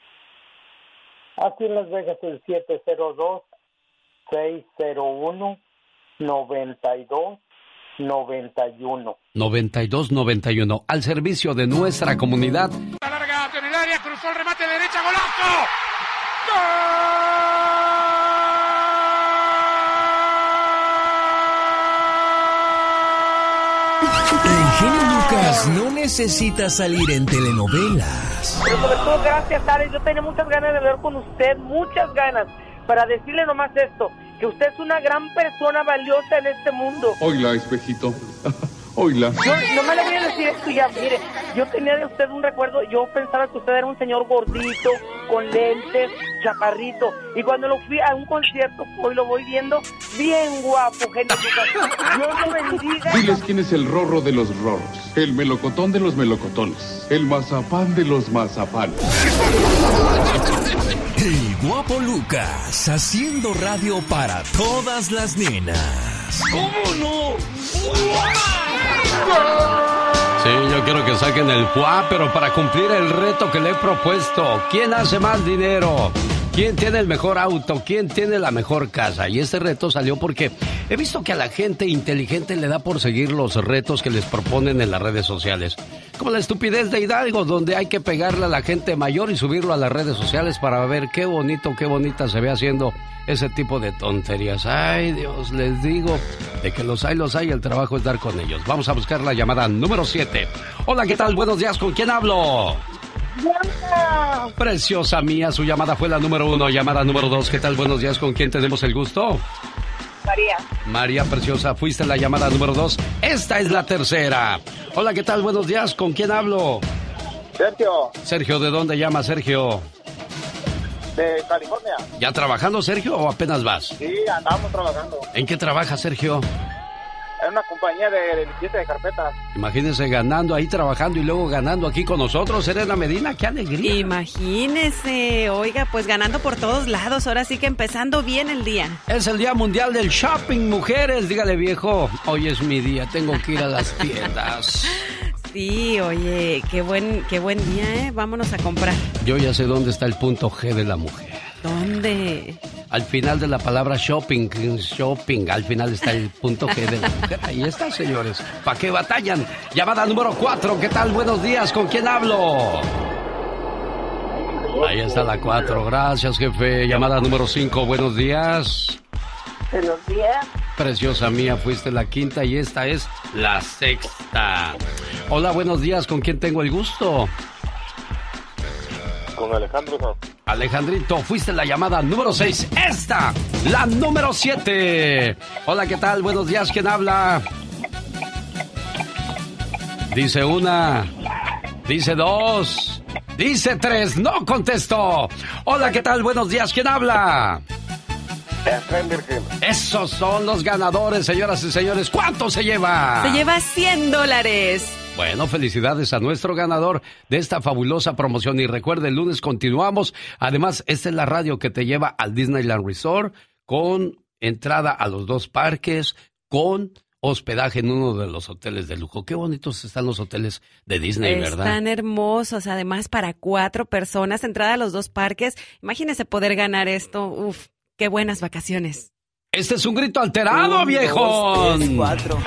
Aquí en Las Vegas el 702-601-9291. 9291. Al servicio de nuestra comunidad. Larga en el área, cruzó el remate de derecha, golazo. El Lucas no necesita salir en telenovelas. Pero sobre todo, gracias, Alex. Yo tenía muchas ganas de hablar con usted, muchas ganas, para decirle nomás esto, que usted es una gran persona valiosa en este mundo. Oila, espejito. Oila. Yo no me le voy a decir esto ya, mire, yo tenía de usted un recuerdo, yo pensaba que usted era un señor gordito, con lentes, chaparrito, y cuando lo fui a un concierto, hoy lo voy viendo, bien guapo, genio. Dios lo bendiga. Diles quién es el rorro de los rorros, el melocotón de los melocotones, el mazapán de los mazapanes. El guapo Lucas haciendo radio para todas las nenas. ¿Cómo no? Sí, yo quiero que saquen el FUA, pero para cumplir el reto que le he propuesto. ¿Quién hace más dinero? ¿Quién tiene el mejor auto? ¿Quién tiene la mejor casa? Y este reto salió porque He visto que a la gente inteligente le da por seguir los retos que les proponen en las redes sociales. Como la estupidez de Hidalgo, donde hay que pegarle a la gente mayor y subirlo a las redes sociales para ver qué bonito, qué bonita se ve haciendo ese tipo de tonterías. Ay, Dios, les digo, de que los hay, los hay, el trabajo es dar con ellos. Vamos a buscar la llamada número 7. Hola, ¿qué tal? Buenos días, ¿con quién hablo? Preciosa mía, su llamada fue la número uno. Llamada número dos, ¿qué tal? Buenos días, ¿con quién tenemos el gusto? María. María Preciosa, fuiste la llamada número dos. Esta es la tercera. Hola, ¿qué tal? Buenos días, ¿con quién hablo? Sergio. Sergio, ¿de dónde llama Sergio? De California. ¿Ya trabajando, Sergio, o apenas vas? Sí, andamos trabajando. ¿En qué trabaja, Sergio? En una compañía de limpieza de carpetas. Imagínese ganando ahí, trabajando y luego ganando aquí con nosotros, Serena Medina, qué alegría. Imagínese, oiga, pues ganando por todos lados, ahora sí que empezando bien el día. Es el Día Mundial del Shopping, mujeres. Dígale, viejo, hoy es mi día, tengo que ir a las tiendas. Sí, oye, qué buen, qué buen día, ¿eh? Vámonos a comprar. Yo ya sé dónde está el punto G de la mujer. ¿Dónde? Al final de la palabra shopping, shopping, al final está el punto G de la mujer. Ahí está, señores. ¿Para qué batallan? Llamada número 4, ¿qué tal? Buenos días, ¿con quién hablo? Ahí está la 4, gracias, jefe. Llamada número 5, buenos días. Buenos días. Preciosa mía, fuiste la quinta y esta es la sexta. Hola, buenos días, ¿con quién tengo el gusto? Con Alejandro. Alejandrito, fuiste la llamada número 6. Esta, la número 7. Hola, ¿qué tal? Buenos días, ¿quién habla? Dice una, dice dos, dice tres, no contesto. Hola, ¿qué tal? Buenos días, ¿quién habla? Esos son los ganadores, señoras y señores. ¿Cuánto se lleva? Se lleva 100 dólares. Bueno, felicidades a nuestro ganador de esta fabulosa promoción. Y recuerde, el lunes continuamos. Además, esta es la radio que te lleva al Disneyland Resort con entrada a los dos parques, con hospedaje en uno de los hoteles de lujo. Qué bonitos están los hoteles de Disney, ¿verdad? Están hermosos, además para cuatro personas, entrada a los dos parques. Imagínese poder ganar esto. Uf, qué buenas vacaciones. Este es un grito alterado, viejo. cuatro.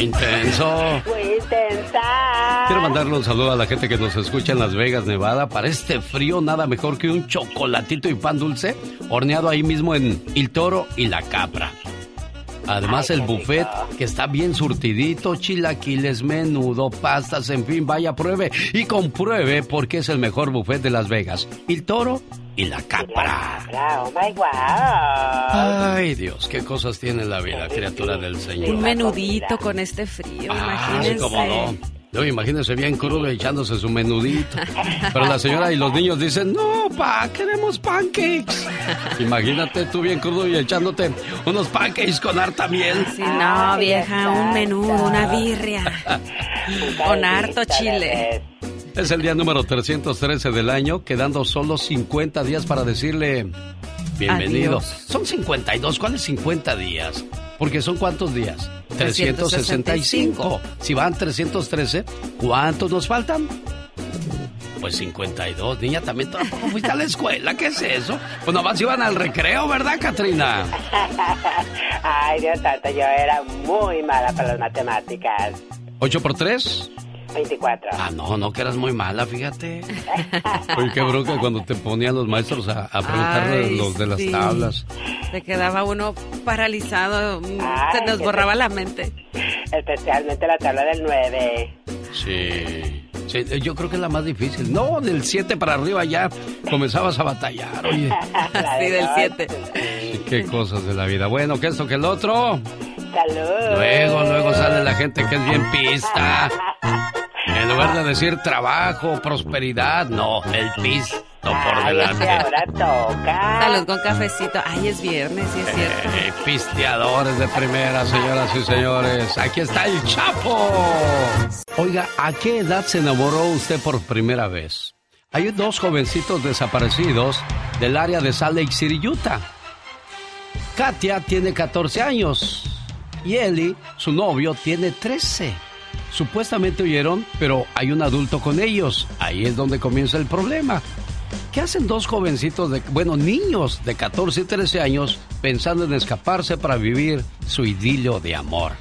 Intenso! Muy intensa. Quiero mandarle un saludo a la gente que nos escucha en Las Vegas, Nevada. Para este frío, nada mejor que un chocolatito y pan dulce horneado ahí mismo en El Toro y la Capra. Además, el buffet que está bien surtidito, chilaquiles, menudo, pastas, en fin, vaya, pruebe y compruebe porque es el mejor buffet de Las Vegas. El Toro y la Capra. Oh my wow. Ay, Dios, qué cosas tiene la vida, criatura del Señor. Un menudito con este frío, imagínense. cómo no. No, imagínense bien crudo echándose su menudito. Pero la señora y los niños dicen, no, pa, queremos pancakes. Imagínate tú bien crudo y echándote unos pancakes con harta miel. Sí, no, vieja, un menudo, una birria. Con harto chile. Es el día número 313 del año, quedando solo 50 días para decirle bienvenido. Adiós. Son 52, ¿cuáles 50 días? Porque son cuántos días? 365. Si van 313, ¿cuántos nos faltan? Pues 52, niña, también tampoco fuiste a la escuela, ¿qué es eso? Pues nomás iban al recreo, ¿verdad, Katrina? Ay, Dios santo, yo era muy mala para las matemáticas. ¿8 por 3? 24. Ah, no, no, que eras muy mala, fíjate. Oye, qué bronca cuando te ponían los maestros a, a preguntarle Ay, los de las sí. tablas. Se quedaba uno paralizado, Ay, se nos borraba la mente. Especialmente la tabla del 9. Sí. Sí, yo creo que es la más difícil. No, del 7 para arriba ya comenzabas a batallar, oye. Sí, del 7. Sí, qué cosas de la vida. Bueno, que esto, que el otro. Salud. Luego, luego sale la gente que es bien pista. En lugar de decir trabajo, prosperidad, no, el pisto por Ay, delante. ahora toca. Salud con cafecito. Ay, es viernes, sí es cierto. Eh, pisteadores de primera, señoras y señores. Aquí está el Chapo. Oiga, ¿a qué edad se enamoró usted por primera vez? Hay dos jovencitos desaparecidos del área de Salt Lake City, Utah. Katia tiene 14 años y Eli, su novio, tiene 13. Supuestamente huyeron, pero hay un adulto con ellos. Ahí es donde comienza el problema. ¿Qué hacen dos jovencitos de, bueno, niños de 14 y 13 años pensando en escaparse para vivir su idilio de amor?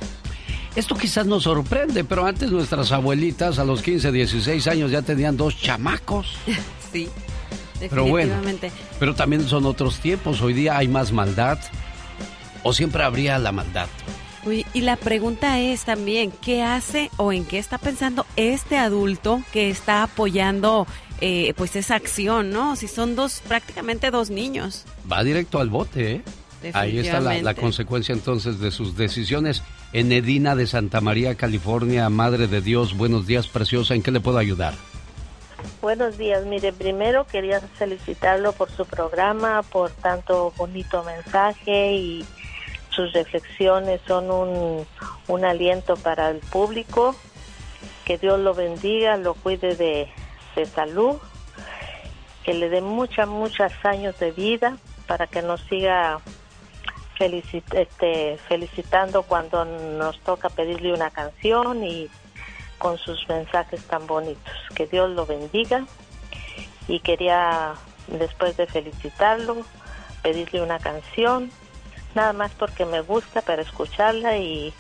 Esto quizás nos sorprende, pero antes nuestras abuelitas a los 15, 16 años ya tenían dos chamacos. Sí. Pero bueno, pero también son otros tiempos. Hoy día hay más maldad. ¿O siempre habría la maldad? Y la pregunta es también, ¿qué hace o en qué está pensando este adulto que está apoyando eh, pues esa acción, ¿no? Si son dos, prácticamente dos niños. Va directo al bote, ¿eh? Ahí está la, la, consecuencia entonces de sus decisiones. En Edina de Santa María, California, Madre de Dios, buenos días, preciosa, ¿en qué le puedo ayudar? Buenos días, mire, primero quería felicitarlo por su programa, por tanto bonito mensaje y sus reflexiones son un, un aliento para el público. Que Dios lo bendiga, lo cuide de, de salud, que le dé muchos, muchos años de vida para que nos siga este, felicitando cuando nos toca pedirle una canción y con sus mensajes tan bonitos. Que Dios lo bendiga y quería, después de felicitarlo, pedirle una canción, nada más porque me gusta para escucharla y,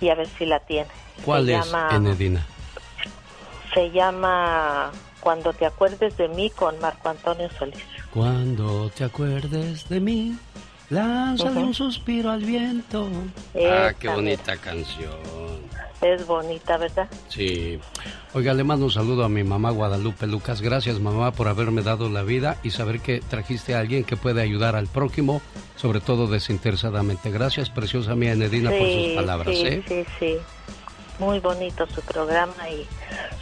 y a ver si la tiene. ¿Cuál se es, llama, Enedina? Se llama Cuando te acuerdes de mí con Marco Antonio Solís. Cuando te acuerdes de mí, lánzale un suspiro al viento. ah, qué bonita canción. Es bonita, ¿verdad? Sí. Oiga, le mando un saludo a mi mamá Guadalupe Lucas. Gracias, mamá, por haberme dado la vida y saber que trajiste a alguien que puede ayudar al prójimo, sobre todo desinteresadamente. Gracias, preciosa mía Enedina, por sus palabras. Sí, ¿eh? sí, sí. Muy bonito su programa y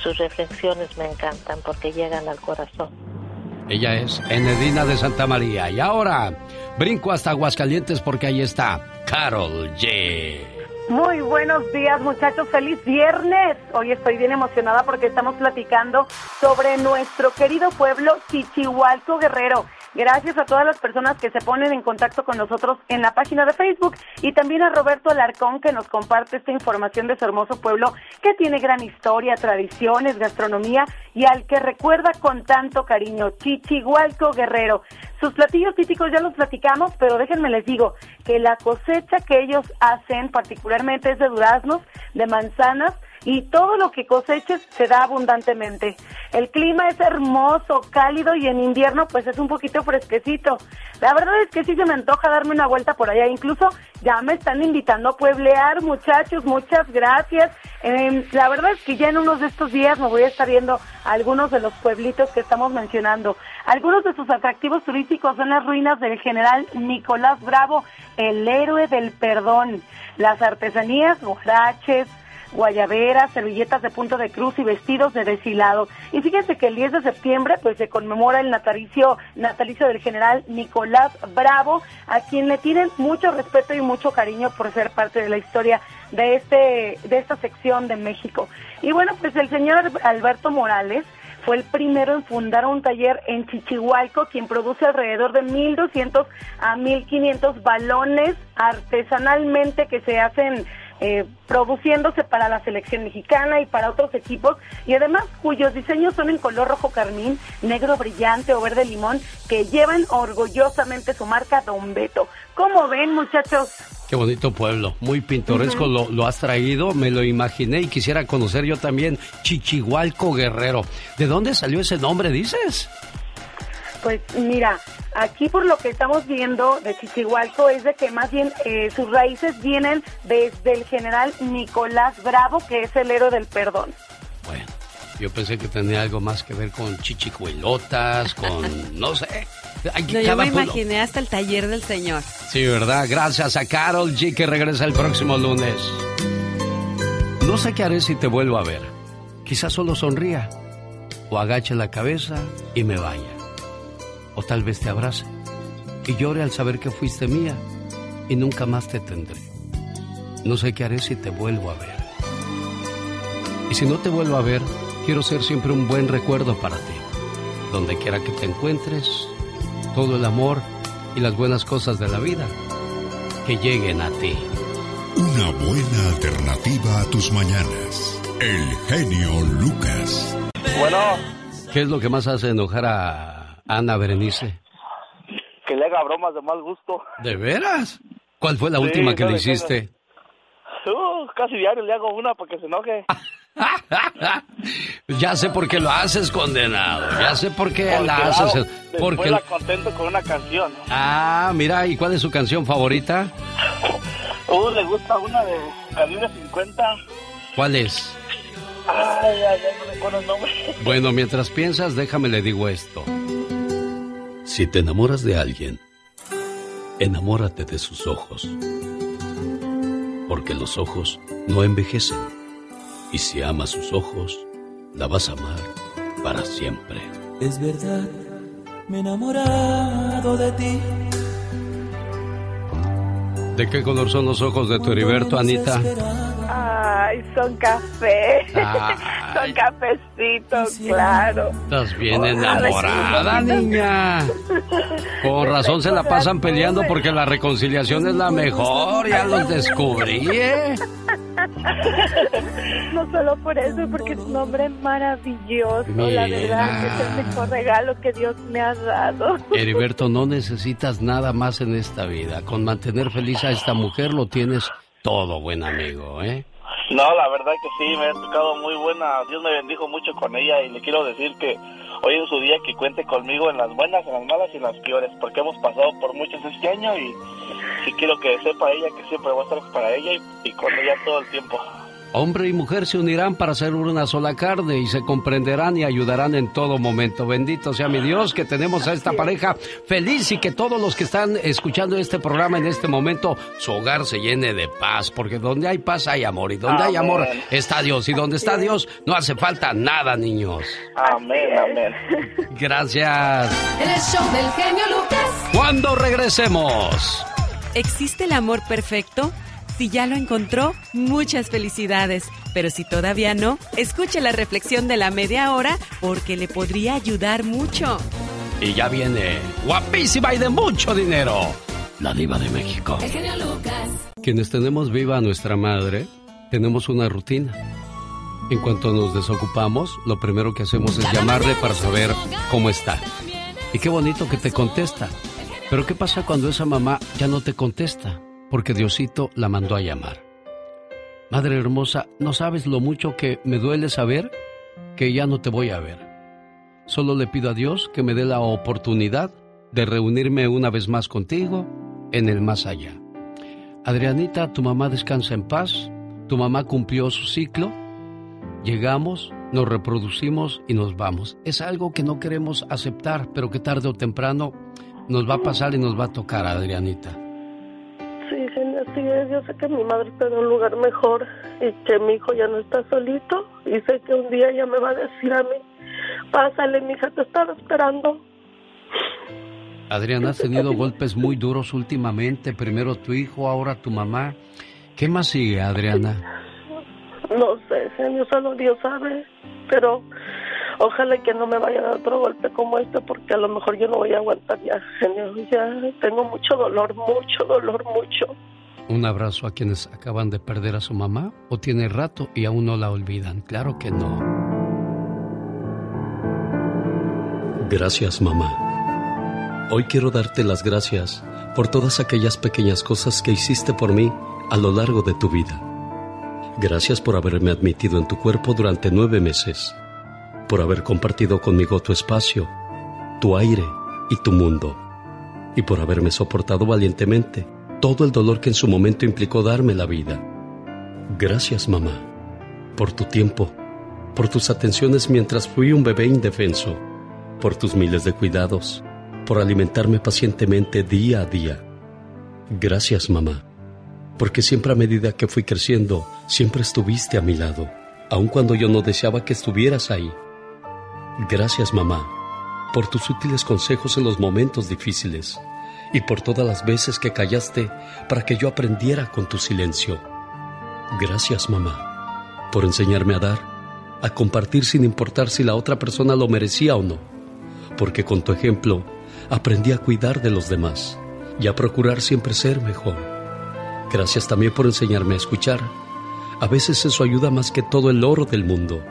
sus reflexiones me encantan porque llegan al corazón. Ella es Enedina de Santa María. Y ahora brinco hasta Aguascalientes porque ahí está Carol G. Muy buenos días muchachos, feliz viernes. Hoy estoy bien emocionada porque estamos platicando sobre nuestro querido pueblo Chichihualco Guerrero. Gracias a todas las personas que se ponen en contacto con nosotros en la página de Facebook y también a Roberto Alarcón que nos comparte esta información de su hermoso pueblo que tiene gran historia, tradiciones, gastronomía y al que recuerda con tanto cariño, Chichihualco Guerrero. Sus platillos típicos ya los platicamos, pero déjenme les digo que la cosecha que ellos hacen particularmente es de duraznos, de manzanas, y todo lo que coseches se da abundantemente. El clima es hermoso, cálido y en invierno pues es un poquito fresquecito. La verdad es que sí se me antoja darme una vuelta por allá, incluso ya me están invitando a pueblear muchachos, muchas gracias. Em, la verdad es que ya en unos de estos días me voy a estar viendo algunos de los pueblitos que estamos mencionando. Algunos de sus atractivos turísticos son las ruinas del general Nicolás Bravo, el héroe del perdón, las artesanías, guaraches, guayaberas, servilletas de punto de cruz y vestidos de deshilado. Y fíjense que el 10 de septiembre pues se conmemora el natalicio, natalicio del general Nicolás Bravo, a quien le tienen mucho respeto y mucho cariño por ser parte de la historia de este de esta sección de México. Y bueno, pues el señor Alberto Morales fue el primero en fundar un taller en Chichihualco, quien produce alrededor de 1.200 a 1.500 balones artesanalmente que se hacen eh, produciéndose para la selección mexicana y para otros equipos y además cuyos diseños son en color rojo carmín, negro brillante o verde limón que llevan orgullosamente su marca Don Beto. ¿Cómo ven muchachos? Qué bonito pueblo, muy pintoresco lo, lo, has traído, me lo imaginé y quisiera conocer yo también Chichihualco Guerrero. ¿De dónde salió ese nombre, dices? Pues mira, aquí por lo que estamos viendo de Chichihualco es de que más bien eh, sus raíces vienen desde el general Nicolás Bravo, que es el héroe del perdón. Bueno, yo pensé que tenía algo más que ver con chichicuelotas, con, no sé. yo me imaginé hasta el taller del señor. Sí, ¿verdad? Gracias a Carol G que regresa el próximo lunes. No sé qué haré si te vuelvo a ver. Quizás solo sonría o agache la cabeza y me vaya o tal vez te abrace y llore al saber que fuiste mía y nunca más te tendré. No sé qué haré si te vuelvo a ver. Y si no te vuelvo a ver, quiero ser siempre un buen recuerdo para ti. Donde quiera que te encuentres, todo el amor y las buenas cosas de la vida que lleguen a ti. Una buena alternativa a tus mañanas. El genio Lucas. Bueno. ¿Qué es lo que más hace enojar a Ana Berenice. Que le haga bromas de mal gusto. ¿De veras? ¿Cuál fue la Sí, última que no le hiciste? Uh, casi diario le hago una para que se enoje. Ya sé por qué lo haces, condenado. Ya sé por qué Porque la haces. hago, Porque... La contento con una canción. Ah, mira, ¿y cuál es su canción favorita? Uh, le gusta una de Calibre 50. ¿Cuál es? Ay, ay, ay, no recuerdo el nombre. Bueno, mientras piensas, déjame le digo esto. Si te enamoras de alguien, enamórate de sus ojos. Porque los ojos no envejecen. Y si amas sus ojos, la vas a amar para siempre. Es verdad, me he enamorado de ti. ¿De qué color son los ojos de tu Heriberto, Anita? Ay, son café. son cafecitos, claro. Estás bien enamorada, niña. Con razón se la pasan peleando porque la reconciliación es la mejor. Ya los descubrí, ¿eh? No solo por eso, porque es un hombre maravilloso. La verdad que es el mejor regalo que Dios me ha dado. Heriberto, no necesitas nada más en esta vida. Con mantener feliz a esta mujer lo tienes todo, buen amigo, ¿eh? No, la verdad que sí, me ha tocado muy buena. Dios me bendijo mucho con ella y le quiero decir que hoy es su día que cuente conmigo en las buenas, en las malas y en las peores, porque hemos pasado por muchos este año y sí quiero que sepa ella que siempre voy a estar para ella y, y con ella todo el tiempo. Hombre y mujer se unirán para ser una sola carne y se comprenderán y ayudarán en todo momento. Bendito sea mi Dios que tenemos a esta pareja feliz y que todos los que están escuchando este programa en este momento, su hogar se llene de paz, porque donde hay paz hay amor y donde hay amor está Dios y donde está Dios no hace falta nada, niños. Amén, amén. Gracias. El show del genio Lucas. Cuando regresemos. ¿Existe el amor perfecto? Si ya lo encontró, muchas felicidades. Pero si todavía no, escuche la reflexión de la media hora porque le podría ayudar mucho. Y ya viene guapísima y de mucho dinero. La diva de México. El genio Lucas. Quienes tenemos viva a nuestra madre, tenemos una rutina. En cuanto nos desocupamos, lo primero que hacemos es llamarle para saber cómo está. Y qué bonito que te contesta. Pero ¿qué pasa cuando esa mamá ya no te contesta? Porque Diosito la mandó a llamar. Madre hermosa, no sabes lo mucho que me duele saber que ya no te voy a ver. Solo le pido a Dios que me dé la oportunidad de reunirme una vez más contigo en el más allá. Adrianita, tu mamá descansa en paz, tu mamá cumplió su ciclo, llegamos, nos reproducimos y nos vamos. Es algo que no queremos aceptar, pero que tarde o temprano nos va a pasar y nos va a tocar, Adrianita. Es. Yo sé que mi madre está en un lugar mejor y que mi hijo ya no está solito. Y sé que un día ella me va a decir a mí, pásale, mija, te estaba esperando. Adriana, has tenido golpes muy duros últimamente, primero tu hijo, ahora tu mamá. ¿Qué más sigue, Adriana? No sé, genio, solo Dios sabe. Pero ojalá que no me vaya a dar otro golpe como este, porque a lo mejor yo no voy a aguantar ya, genio. Ya tengo mucho dolor, mucho dolor, mucho. Un abrazo a quienes acaban de perder a su mamá o tiene rato y aún no la olvidan. Claro que no. Gracias, mamá. Hoy quiero darte las gracias por todas aquellas pequeñas cosas que hiciste por mí a lo largo de tu vida. Gracias por haberme admitido en tu cuerpo durante nueve meses, por haber compartido conmigo tu espacio, tu aire y tu mundo, y por haberme soportado valientemente todo el dolor que en su momento implicó darme la vida. Gracias, mamá, por tu tiempo, por tus atenciones mientras fui un bebé indefenso, por tus miles de cuidados, por alimentarme pacientemente día a día. Gracias, mamá, porque siempre a medida que fui creciendo, siempre estuviste a mi lado, aun cuando yo no deseaba que estuvieras ahí. Gracias, mamá, por tus útiles consejos en los momentos difíciles y por todas las veces que callaste para que yo aprendiera con tu silencio. Gracias, mamá, por enseñarme a dar, a compartir sin importar si la otra persona lo merecía o no, porque con tu ejemplo aprendí a cuidar de los demás y a procurar siempre ser mejor. Gracias también por enseñarme a escuchar. A veces eso ayuda más que todo el oro del mundo.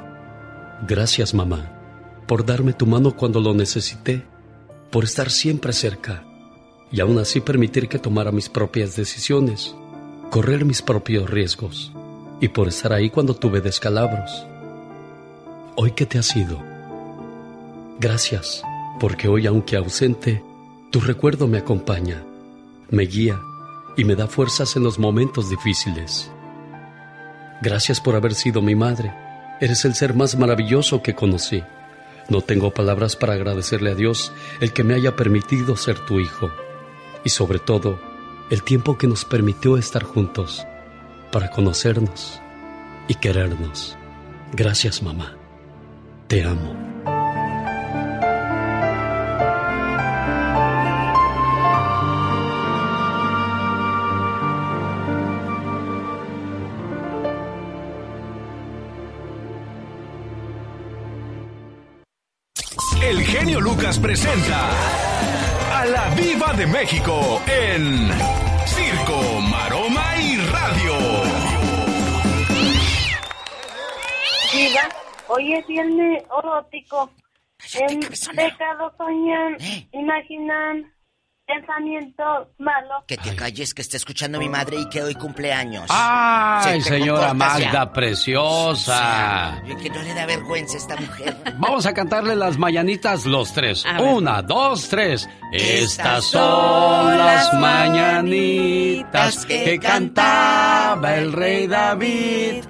Gracias, mamá, por darme tu mano cuando lo necesité por estar siempre cerca y aún así permitir que tomara mis propias decisiones, correr mis propios riesgos y por estar ahí cuando tuve descalabros. Hoy que te has ido, gracias, porque hoy aunque ausente, tu recuerdo me acompaña, me guía y me da fuerzas en los momentos difíciles. Gracias por haber sido mi madre. Eres el ser más maravilloso que conocí. No tengo palabras para agradecerle a Dios el que me haya permitido ser tu hijo. Y sobre todo, el tiempo que nos permitió estar juntos para conocernos y querernos. Gracias, mamá. Te amo. El genio Lucas presenta México en Circo, Maroma y Radio. Viva, hoy es viernes erótico. En pecado soñan, imaginan, pensamientos malos. Que te calles, que está escuchando mi madre y que hoy cumpleaños. ¡Ay, Se señora ya. Magda preciosa! Yo que no le da vergüenza a esta mujer. Vamos a cantarle las mañanitas los tres. Una, dos, tres. Estas son las mañanitas que cantaba el rey David.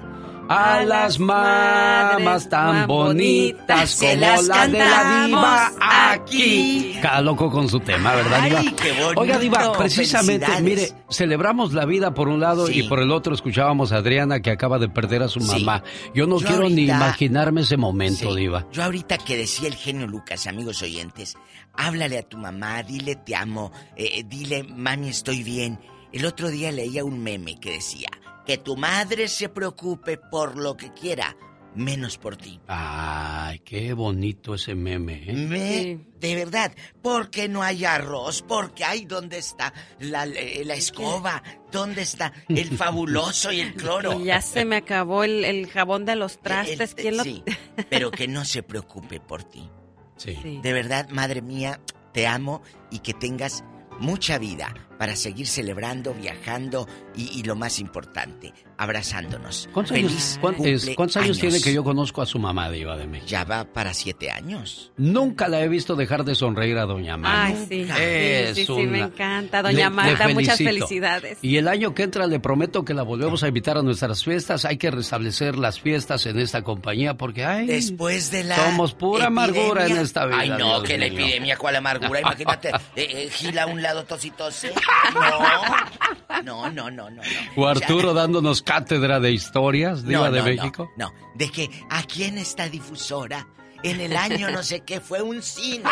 A las mamás tan bonitas como las la de la diva aquí. Cada loco con su tema, ¿verdad, Ay, Diva? qué bonito. Oiga, Diva, precisamente, mire, celebramos la vida por un lado Sí. y por el otro escuchábamos a Adriana que acaba de perder a su Sí. mamá. Yo no Yo quiero ni imaginarme ese momento, Sí. Diva. Yo ahorita que decía el genio Lucas, amigos oyentes, háblale a tu mamá, dile te amo, eh, dile mami estoy bien. El otro día leía un meme que decía que tu madre se preocupe por lo que quiera, menos por ti. Ay, qué bonito ese meme, ¿eh? Me- De verdad, porque no hay arroz, porque hay dónde está la, eh, la escoba, dónde está el fabuloso y el cloro. Y ya se me acabó el, el jabón de los trastes. Este, ¿Quién lo... sí, pero que no se preocupe por ti. Sí. De verdad, madre mía, te amo y que tengas mucha vida para seguir celebrando, viajando y, y lo más importante, abrazándonos. ¿Cuántos Feliz años, cuántos años tiene que yo conozco a su mamá, Diva de México? Ya va para siete años. Nunca la he visto dejar de sonreír a Doña Magda. Ay, sí, Es sí, sí, sí, me encanta. Doña le Marta, muchas felicidades. Y el año que entra le prometo que la volvemos a invitar a nuestras fiestas. Hay que restablecer las fiestas en esta compañía porque ay, Después de la somos pura amargura en esta vida. Ay, no, Dios que la epidemia, ¿cuál amargura? Imagínate, eh, eh, Gila a un lado tositose. No, no, no, no, no. O Arturo dándonos cátedra de historias, Diva No, de no, México. No, no, de que aquí en esta difusora, en el año no sé qué, fue un cine.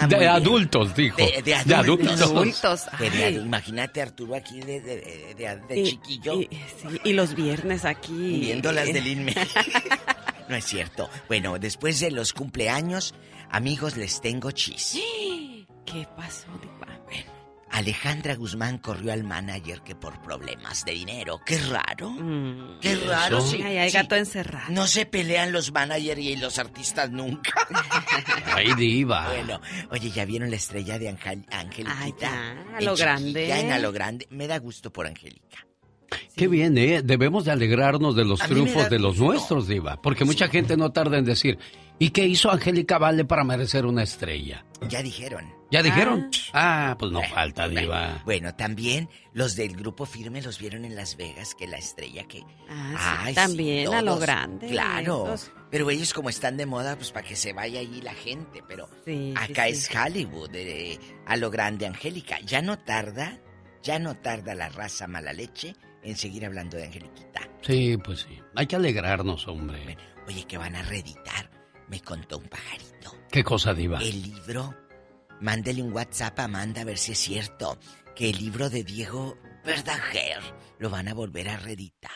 Ah, De adultos, dijo. De, de adultos. Adultos, de ay. adu- imagínate Arturo aquí de, de- de- de Y- chiquillo. Y, sí, y los viernes aquí. Viendo las del INME. No es cierto. Bueno, después de los cumpleaños, amigos, les tengo chis. ¿Qué pasó, Diva? Alejandra Guzmán corrió al manager que por problemas de dinero. Qué raro. Mm. Qué raro, sí. Ay, hay sí. gato encerrado. No se pelean los managers y los artistas nunca. Ay, Diva. Bueno, oye, ¿ya vieron la estrella de Angel Angeliquita? Ay, ya, a lo chiquilla, grande. en a lo grande. Me da gusto por Angélica. Qué bien, ¿eh? Debemos de alegrarnos de los A triunfos da de los nuestros, Diva. Porque mucha gente no tarda en decir, ¿y qué hizo Angélica Vale para merecer una estrella? Ya dijeron. ¿Ya dijeron? Ah, pues no falta, Diva. Bueno, también los del grupo firme los vieron en Las Vegas, que la estrella que... Ah, sí, Ay, también, sí, a lo grande. Claro. Pero ellos como están de moda, pues para que se vaya allí la gente. Pero sí, acá sí. es Hollywood, eh, a lo grande, Angélica. Ya no tarda, ya no tarda la raza mala leche en seguir hablando de Angeliquita. Sí, pues sí. Hay que alegrarnos, hombre. Oye, que van a reeditar, me contó un pajarito. ¿Qué cosa, Diva? El libro, mándele un WhatsApp a Amanda a ver si es cierto que el libro de Diego Verdaguer lo van a volver a reeditar.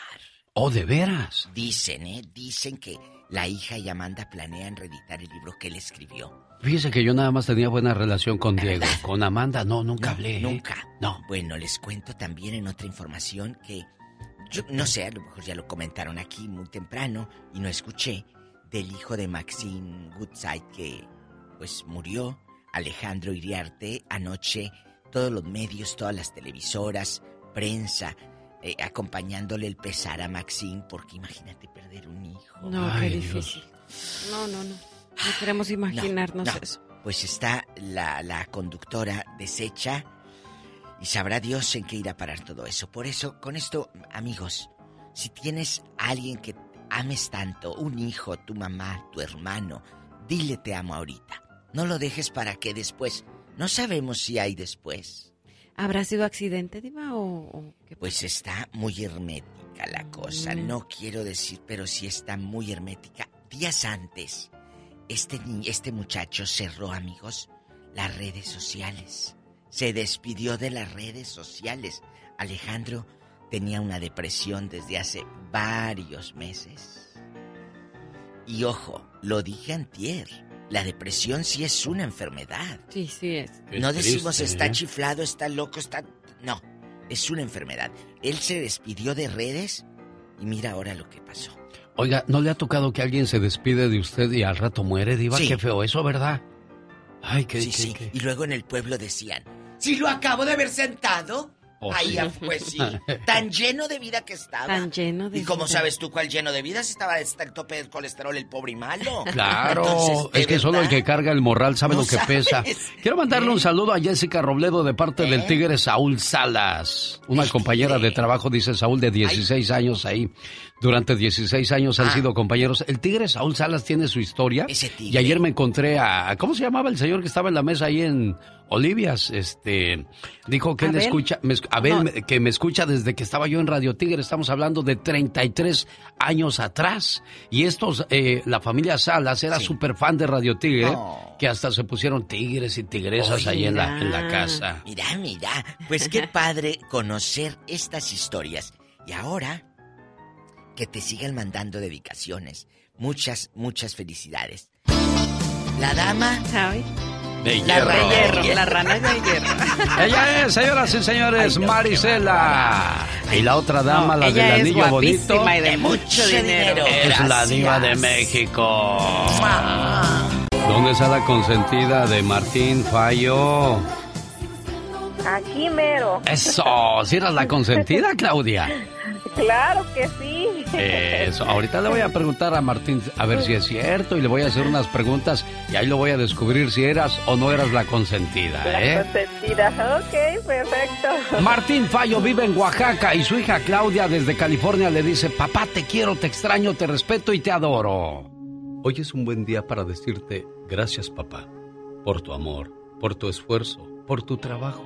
Oh, ¿de veras? Dicen, ¿eh? Dicen que la hija y Amanda planean reeditar el libro que él escribió. Fíjese que yo nada más tenía buena relación con Diego. Con Amanda, no, nunca hablé. ¿eh? Nunca. No. Bueno, les cuento también en otra información que yo no sé, a lo mejor ya lo comentaron aquí muy temprano y no escuché del hijo de Maxine Goodside que pues murió Alejandro Iriarte anoche, todos los medios, todas las televisoras, prensa, eh, acompañándole el pesar a Maxine, porque imagínate perder un hijo. No, qué difícil. No, no, no. No queremos imaginarnos No, no. eso. Pues está la, la conductora deshecha y sabrá Dios en qué irá a parar todo eso. Por eso, con esto, amigos, si tienes a alguien que ames tanto, un hijo, tu mamá, tu hermano, dile te amo ahorita. No lo dejes para que después. No sabemos si hay después. ¿Habrá sido accidente, Diva, o, o qué Pues está muy hermética la cosa. Mm. No quiero decir, pero sí está muy hermética. Días antes, este, este muchacho cerró, amigos, las redes sociales. Se despidió de las redes sociales. Alejandro tenía una depresión desde hace varios meses. Y ojo, lo dije antier. La depresión sí es una enfermedad. Sí, sí es. no decimos triste, está ¿eh? chiflado, está loco, está... No, es una enfermedad. Él se despidió de redes y mira ahora lo que pasó. Oiga, ¿no le ha tocado que alguien se despide de usted y al rato muere, Diva? Sí. Qué feo eso, ¿verdad? Ay, qué... Sí, qué- sí. qué- Y luego en el pueblo decían, si lo acabo de ver sentado. Oh, Ahí, sí. pues sí. Tan lleno de vida que estaba. Tan lleno de ¿Y cómo vida. sabes tú cuál lleno de vida? Si estaba hasta el tope del colesterol, el pobre y malo. Claro, Entonces, ¿de es que solo el que carga el morral sabe No lo que pesa. Quiero mandarle un saludo a Jessica Robledo de parte del tigre Saúl Salas. Una compañera de trabajo, dice Saúl, de 16 años ahí. Durante 16 años han Ah. sido compañeros. El tigre Saúl Salas tiene su historia. Ese tigre. Y ayer me encontré a... ¿Cómo se llamaba el señor que estaba en la mesa ahí en Olivias? Este... Dijo que él escucha... me Abel, No. que me escucha desde que estaba yo en Radio Tigre. Estamos hablando de 33 años atrás. Y estos, eh, la familia Salas era súper fan de Radio Tigre, No. que hasta se pusieron tigres y tigresas Oye, ahí en la, en la casa. Mira, mira. Pues qué padre conocer estas historias. Y ahora, que te sigan mandando dedicaciones. Muchas, muchas felicidades. La dama. Ay, De La hierro. rana de hierro. La rana de hierro. Ella es, señoras y señores, Marisela. Y la otra dama, No, la del anillo bonito, y de mucho dinero. es la diva de México. ¿Dónde está la consentida de Martín Fallo? Aquí mero. Eso, si eras la consentida, Claudia. Claro que sí. Eso, ahorita le voy a preguntar a Martín a ver si es cierto y le voy a hacer unas preguntas y ahí lo voy a descubrir si eras o no eras la consentida, La ¿eh? consentida. Ok, perfecto. Martín Fallo vive en Oaxaca y su hija Claudia desde California le dice, papá, te quiero, te extraño, te respeto y te adoro. Hoy es un buen día para decirte gracias, papá, por tu amor, por tu esfuerzo, por tu trabajo,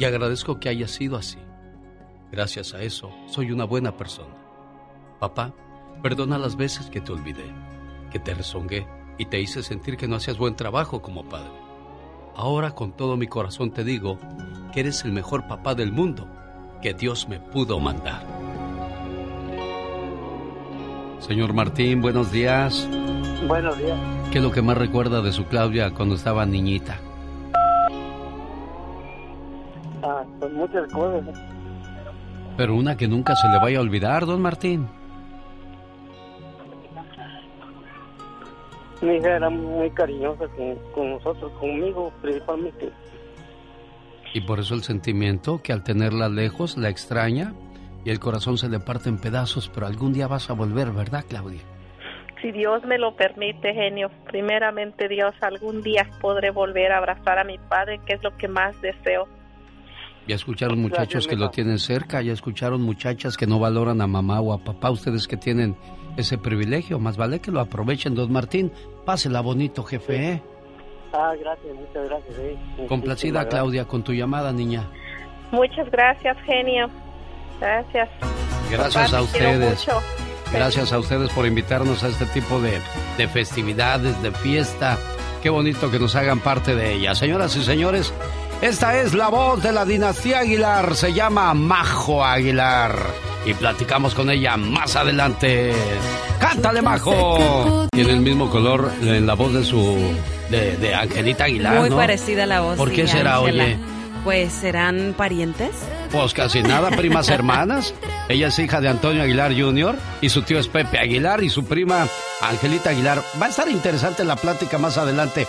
Y agradezco que haya sido así. Gracias a eso, soy una buena persona. Papá, perdona las veces que te olvidé, que te rezongué y te hice sentir que no hacías buen trabajo como padre. Ahora con todo mi corazón te digo que eres el mejor papá del mundo que Dios me pudo mandar. Señor Martín, buenos días. Buenos días. ¿Qué es lo que más recuerda de su Claudia cuando estaba niñita? Pues muchas cosas. Pero una que nunca se le vaya a olvidar, don Martín. Mi hija era muy cariñosa con, con nosotros, conmigo principalmente. Y por eso el sentimiento que al tenerla lejos la extraña y el corazón se le parte en pedazos, pero algún día vas a volver, ¿verdad, Claudia? Si Dios me lo permite, genio, primeramente Dios, algún día podré volver a abrazar a mi padre, que es lo que más deseo. Ya escucharon muchachos que lo tienen cerca, ya escucharon muchachas que no valoran a mamá o a papá, ustedes que tienen ese privilegio, más vale que lo aprovechen, don Martín. Pásela bonito, jefe, ¿eh? Ah, gracias, muchas gracias. eh. Complacida, Muchísimas Claudia, con tu llamada, niña. Muchas gracias, genio. Gracias. Gracias Papá, a ustedes. Gracias a ustedes por invitarnos a este tipo de, de festividades, de fiesta. Qué bonito que nos hagan parte de ella. Señoras y señores, esta es la voz de la dinastía Aguilar. Se llama Majo Aguilar. Y platicamos con ella más adelante. ¡Cántale, Majo! Tiene el mismo color en la voz de su. de, de Angelita Aguilar. Muy ¿no? parecida la voz. ¿Por qué sí, será, Ángela. oye? Pues serán parientes. Pues casi nada, primas hermanas. Ella es hija de Antonio Aguilar Jr. y su tío es Pepe Aguilar y su prima Angelita Aguilar. Va a estar interesante la plática más adelante.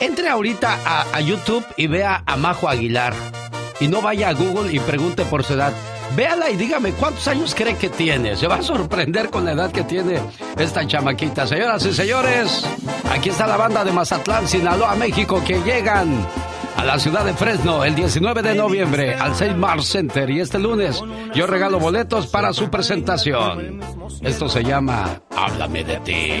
Entre ahorita a, a YouTube y vea a Majo Aguilar. Y no vaya a Google y pregunte por su edad. Véala y dígame cuántos años cree que tiene. Se va a sorprender con la edad que tiene esta chamaquita. Señoras y señores, aquí está la banda de Mazatlán, Sinaloa, México, que llegan a la ciudad de Fresno el 19 de noviembre al 6 Mars Center. Y este lunes yo regalo boletos para su presentación. Esto se llama Háblame de ti.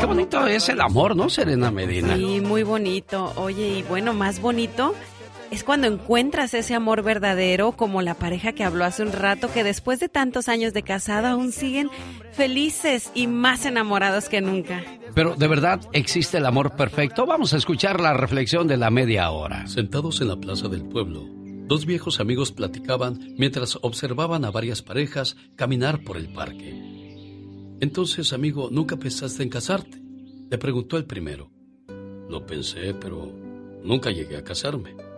Qué bonito es el amor, ¿no, Serena Medina? Sí, muy bonito. Oye, y bueno, más bonito es cuando encuentras ese amor verdadero, como la pareja que habló hace un rato, que después de tantos años de casado aún siguen felices y más enamorados que nunca. Pero de verdad existe el amor perfecto. Vamos a escuchar la reflexión de la media hora. Sentados en la plaza del pueblo, dos viejos amigos platicaban mientras observaban a varias parejas caminar por el parque. Entonces, amigo, ¿nunca pensaste en casarte? Le preguntó el primero. Lo pensé, pero nunca llegué a casarme.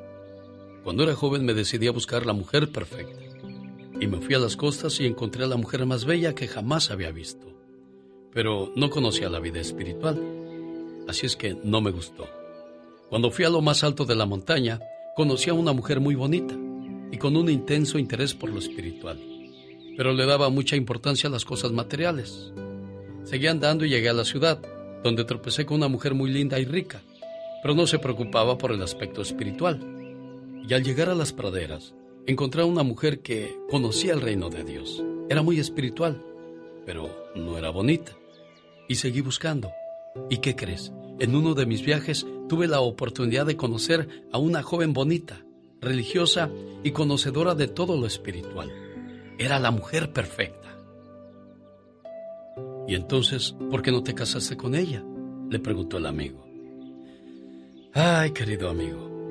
Cuando era joven me decidí a buscar la mujer perfecta. Y me fui a las costas y encontré a la mujer más bella que jamás había visto. Pero no conocía la vida espiritual. Así es que no me gustó. Cuando fui a lo más alto de la montaña, conocí a una mujer muy bonita y con un intenso interés por lo espiritual. Pero le daba mucha importancia a las cosas materiales. Seguí andando y llegué a la ciudad, donde tropecé con una mujer muy linda y rica, pero no se preocupaba por el aspecto espiritual. Y al llegar a las praderas, encontré a una mujer que conocía el reino de Dios. Era muy espiritual, pero no era bonita. Y seguí buscando. ¿Y qué crees? En uno de mis viajes tuve la oportunidad de conocer a una joven bonita, religiosa y conocedora de todo lo espiritual. Era la mujer perfecta. ¿Y entonces por qué no te casaste con ella? Le preguntó el amigo. Ay, querido amigo,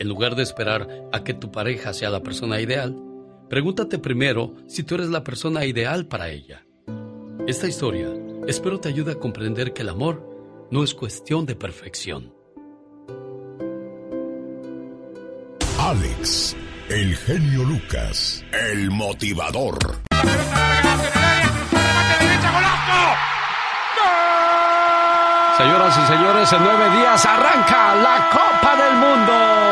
En lugar de esperar a que tu pareja sea la persona ideal, pregúntate primero si tú eres la persona ideal para ella. Esta historia espero te ayude a comprender que el amor no es cuestión de perfección. Alex, el genio Lucas, el motivador. Señoras y señores, en nueve días arranca la Copa del Mundo.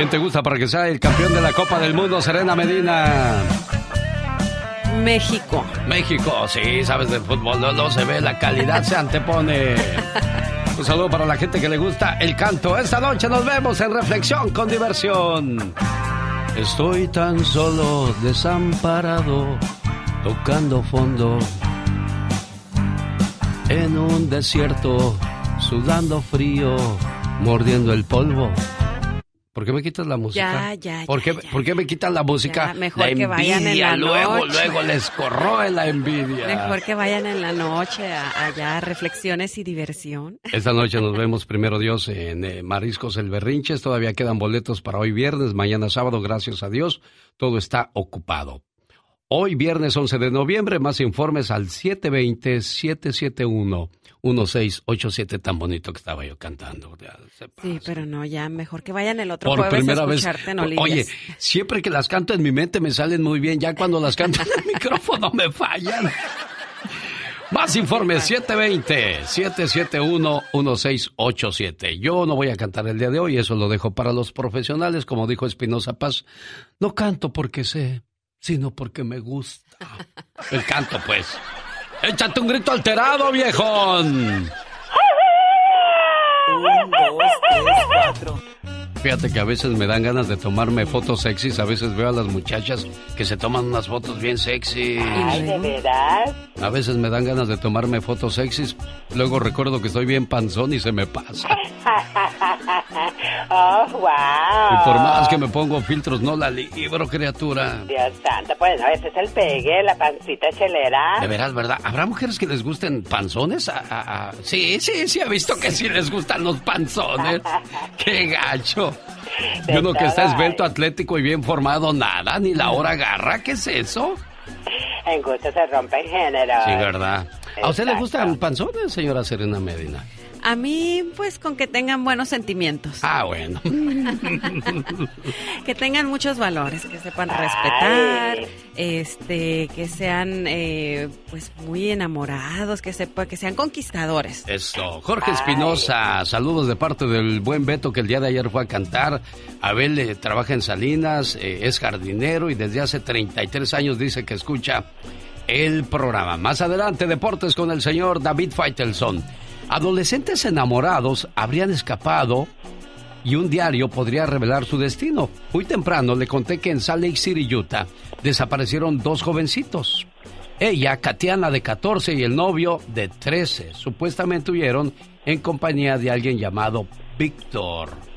¿Quién te gusta para que sea el campeón de la Copa del Mundo, Serena Medina? México. México, sí, sabes de fútbol, no, no se ve, la calidad se antepone. Un saludo para la gente que le gusta el canto. Esta noche nos vemos en Reflexión con Diversión. Estoy tan solo, desamparado, tocando fondo. En un desierto, sudando frío, mordiendo el polvo. ¿Por qué me quitas la música? Ya, ya, ¿Por qué, ya, ¿por qué me quitan la música? Mejor la que vayan en la luego, noche. luego les corroe la envidia. Mejor que vayan en la noche a- allá reflexiones y diversión. Esta noche nos vemos primero Dios en eh, Mariscos El Berrinches. Todavía quedan boletos para hoy viernes, mañana sábado, gracias a Dios. Todo está ocupado. Hoy viernes 11 de noviembre, más informes al 720-771-1687. Tan bonito que estaba yo cantando. Sí, pero no, ya mejor que vayan el otro Por jueves primera a vez. escucharte, no lidies. Oye, siempre que las canto en mi mente me salen muy bien. Ya cuando las canto en el micrófono me fallan. Más informes, 720-771-1687. Yo no voy a cantar el día de hoy, eso lo dejo para los profesionales, como dijo Espinosa Paz. No canto porque sé, sino porque me gusta. El canto, pues. Échate un grito alterado, viejón. Un, dos, tres, cuatro. Fíjate que a veces me dan ganas de tomarme fotos sexys, a veces veo a las muchachas que se toman unas fotos bien sexy. Ay, ¿de verdad? A veces me dan ganas de tomarme fotos sexys, luego recuerdo que estoy bien panzón y se me pasa. oh, wow. Y por más que me pongo filtros, no la libro, criatura. Dios santo, pues a veces el pegue, la pancita chelera. De veras, ¿verdad? ¿Habrá mujeres que les gusten panzones? A- a- a- Sí, sí, sí, ha visto que sí les gustan los panzones. ¡Qué gacho! Uno que está esbelto, atlético y bien formado, nada, ni la hora agarra. ¿Qué es eso? En gusto se rompe el género. Sí, ¿verdad? ¿A usted le gustan panzones, señora Serena Medina? A mí, pues con que tengan buenos sentimientos. Ah, bueno. que tengan muchos valores, que sepan respetar, este, que sean eh, pues muy enamorados, que sepa, que sean conquistadores. Eso. Jorge Espinosa, saludos de parte del buen Beto que el día de ayer fue a cantar. Abel eh, trabaja en Salinas, eh, es jardinero y desde hace 33 años dice que escucha el programa. Más adelante, deportes con el señor David Feitelson. Adolescentes enamorados habrían escapado y un diario podría revelar su destino. Muy temprano le conté que en Salt Lake City, Utah, desaparecieron dos jovencitos. Ella, Katiana, de 14, y el novio, de 13, supuestamente huyeron en compañía de alguien llamado Víctor.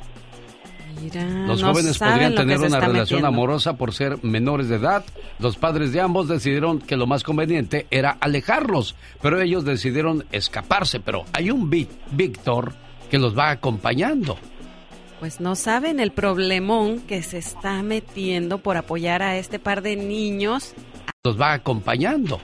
Mira, Los no jóvenes podrían tener una relación metiendo. amorosa por ser menores de edad. Los padres de ambos decidieron que lo más conveniente era alejarlos, pero ellos decidieron escaparse. Pero hay un Víctor que los va acompañando. Pues no saben el problemón que se está metiendo por apoyar a este par de niños. Los va acompañando.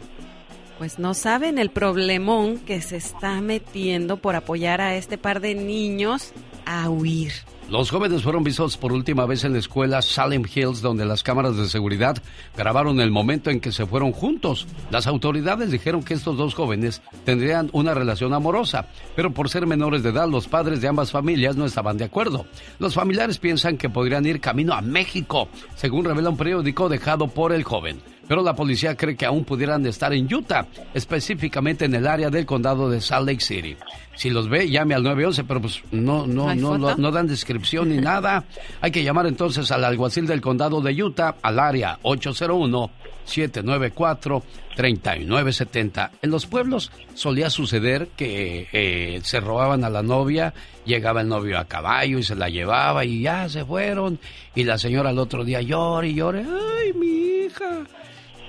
Pues no saben el problemón que se está metiendo por apoyar a este par de niños a huir. Los jóvenes fueron vistos por última vez en la escuela Salem Hills, donde las cámaras de seguridad grabaron el momento en que se fueron juntos. Las autoridades dijeron que estos dos jóvenes tendrían una relación amorosa, pero por ser menores de edad, los padres de ambas familias no estaban de acuerdo. Los familiares piensan que podrían ir camino a México, según revela un periódico dejado por el joven. Pero la policía cree que aún pudieran estar en Utah, específicamente en el área del condado de Salt Lake City. Si los ve, llame al 911, pero pues no, no, ¿No no, no dan descripción ni nada. Hay que llamar entonces al alguacil del condado de Utah al área 801-794-3970. En los pueblos solía suceder que eh, se robaban a la novia, llegaba el novio a caballo y se la llevaba y ya se fueron. Y la señora al otro día llora y llora, ay, mi hija.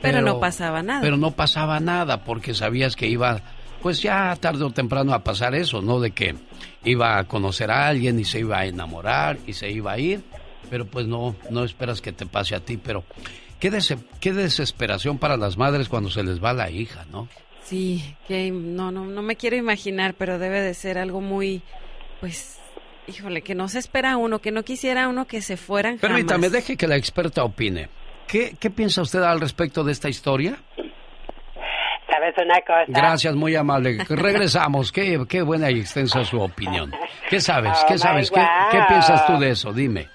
Pero no pasaba nada. Pero no pasaba nada porque sabías que iba, pues ya tarde o temprano a pasar eso, ¿no? De que iba a conocer a alguien y se iba a enamorar y se iba a ir, pero pues no, no esperas que te pase a ti, pero qué, dese- qué desesperación para las madres cuando se les va la hija, ¿no? Sí, que no, no, no me quiero imaginar, pero debe de ser algo muy, pues, híjole, que no se espera uno, que no quisiera uno que se fueran jamás. Permítame, deje que la experta opine. ¿Qué, ¿Qué piensa usted al respecto de esta historia? ¿Sabes una cosa? Gracias, muy amable. Regresamos. Qué, qué buena y extensa su opinión. ¿Qué sabes? Oh, ¿Qué sabes? ¿Qué, piensas tú de eso? Dime.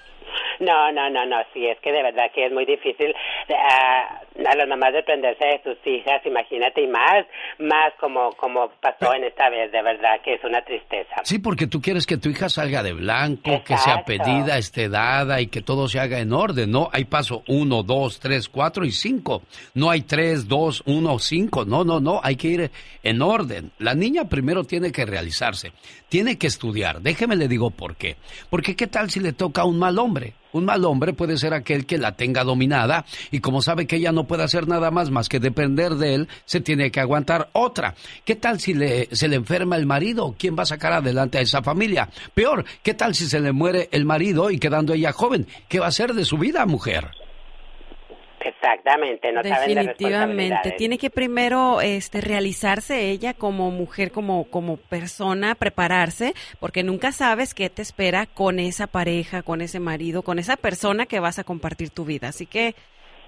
No, no, no, no, sí, es que de verdad que es muy difícil ah, a las mamás desprenderse de sus hijas, imagínate, y más, más como, como pasó en esta vez, de verdad que es una tristeza. Sí, porque tú quieres que tu hija salga de blanco, que sea pedida, esté dada y que todo se haga en orden, ¿no? Hay paso uno, dos, tres, cuatro y cinco. No hay tres, dos, uno, cinco. No, no, no. Hay que ir en orden. La niña primero tiene que realizarse. Tiene que estudiar. Déjeme le digo por qué. Porque qué tal si le toca a un mal hombre. Un mal hombre puede ser aquel que la tenga dominada y como sabe que ella no puede hacer nada más más que depender de él, se tiene que aguantar otra. ¿Qué tal si le, se le enferma el marido? ¿Quién va a sacar adelante a esa familia? Peor, ¿qué tal si se le muere el marido y quedando ella joven? ¿Qué va a hacer de su vida, mujer? Exactamente, no saben de Definitivamente, responsabilidades. tiene que primero este realizarse ella como mujer, como como persona, prepararse, porque nunca sabes qué te espera con esa pareja, con ese marido, con esa persona que vas a compartir tu vida. Así que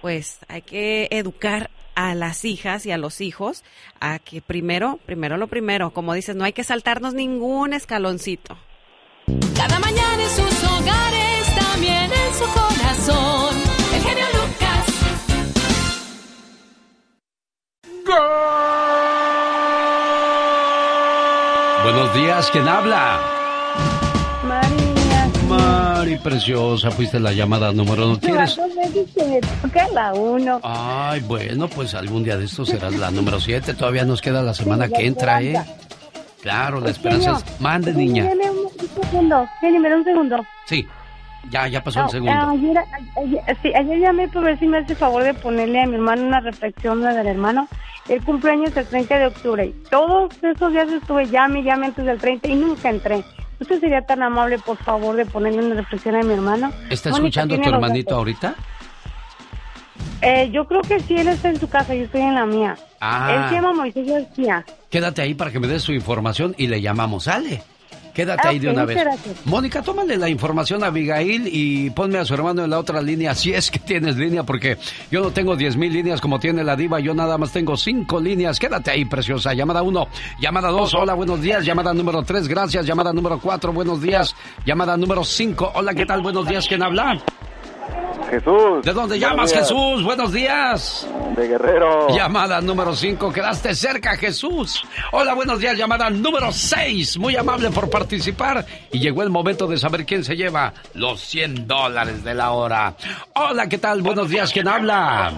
pues hay que educar a las hijas y a los hijos a que primero, primero lo primero, como dices, no hay que saltarnos ningún escaloncito. Cada mañana en sus hogares, también en su corazón. Buenos días. ¿Quién habla? María. Mari, preciosa, fuiste la llamada número uno. ¿Quieres? toca la uno. Ay, bueno, pues algún día de estos serás la número siete. Todavía nos queda la semana que entra, ¿eh? Claro, la esperanza es... Mande, niña. Deme un segundo. Jenny, me da un segundo. Sí, ya, ya pasó el Ah, segundo. Ayer, ayer- sí, ayer llamé para ver si me hace favor de ponerle a mi hermano una reflexión la del hermano. El cumpleaños el 30 de octubre. Y todos esos días estuve llame, llame antes del 30 y nunca entré. ¿Usted sería tan amable, por favor, de ponerle una reflexión a mi hermano? ¿Está Mónica escuchando tu hermanito ahorita? Eh, yo creo que sí, él está en su casa, yo estoy en la mía. Ah. Él se llama Moisés García. Quédate ahí para que me des su información y le llamamos. Sale. Quédate ahí de una vez. gracias. Mónica, tómale la información a Abigail y ponme a su hermano en la otra línea, si es que tienes línea, porque yo no tengo 10 mil líneas como tiene la diva, yo nada más tengo cinco líneas. Quédate ahí, preciosa. Llamada uno, llamada dos, hola, buenos días. Llamada número tres, gracias. Llamada número cuatro, buenos días. Llamada número cinco, hola, ¿qué tal? Buenos días, ¿quién habla? Jesús. ¿De dónde Buenos llamas, días. Jesús? Buenos días. De Guerrero. Llamada número 5, quedaste cerca, Jesús. Hola, buenos días, llamada número 6. Muy amable por participar. Y llegó el momento de saber quién se lleva los 100 dólares de la hora. Hola, ¿qué tal? Buenos días, ¿quién habla?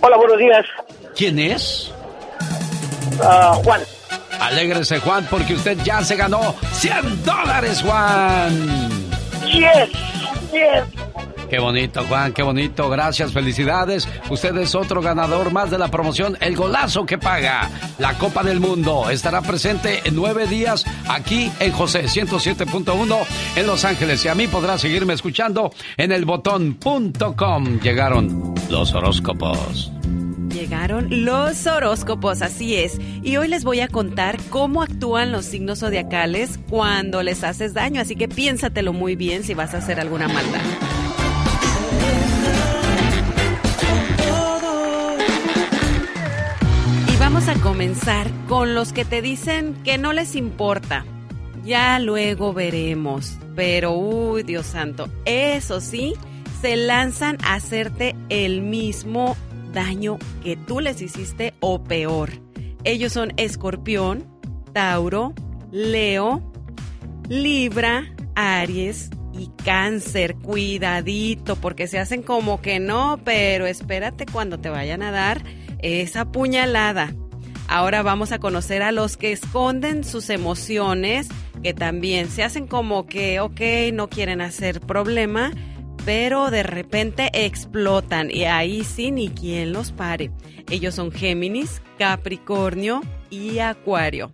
Hola, buenos días. ¿Quién es? Ah, Juan. Alégrese, Juan, porque usted ya se ganó 100 dólares, Juan. Yes, yes. Qué bonito, Juan, qué bonito. Gracias, felicidades. Usted es otro ganador más de la promoción El Golazo que Paga. La Copa del Mundo estará presente en nueve días aquí en José 107.1 en Los Ángeles. Y a mí podrá seguirme escuchando en elbotón.com. Llegaron los horóscopos. Llegaron los horóscopos, así es. Y hoy les voy a contar cómo actúan los signos zodiacales cuando les haces daño. Así que piénsatelo muy bien si vas a hacer alguna maldad. Y vamos a comenzar con los que te dicen que no les importa. Ya luego veremos. Pero, uy, Dios santo, eso sí, se lanzan a hacerte el mismo daño que tú les hiciste o peor. Ellos son Escorpión, Tauro, Leo, Libra, Aries y Cáncer. Cuidadito, porque se hacen como que no, pero espérate cuando te vayan a dar esa puñalada. Ahora vamos a conocer a los que esconden sus emociones, que también se hacen como que, ok, no quieren hacer problema, pero de repente explotan y ahí sí ni quien los pare. Ellos son Géminis, Capricornio y Acuario.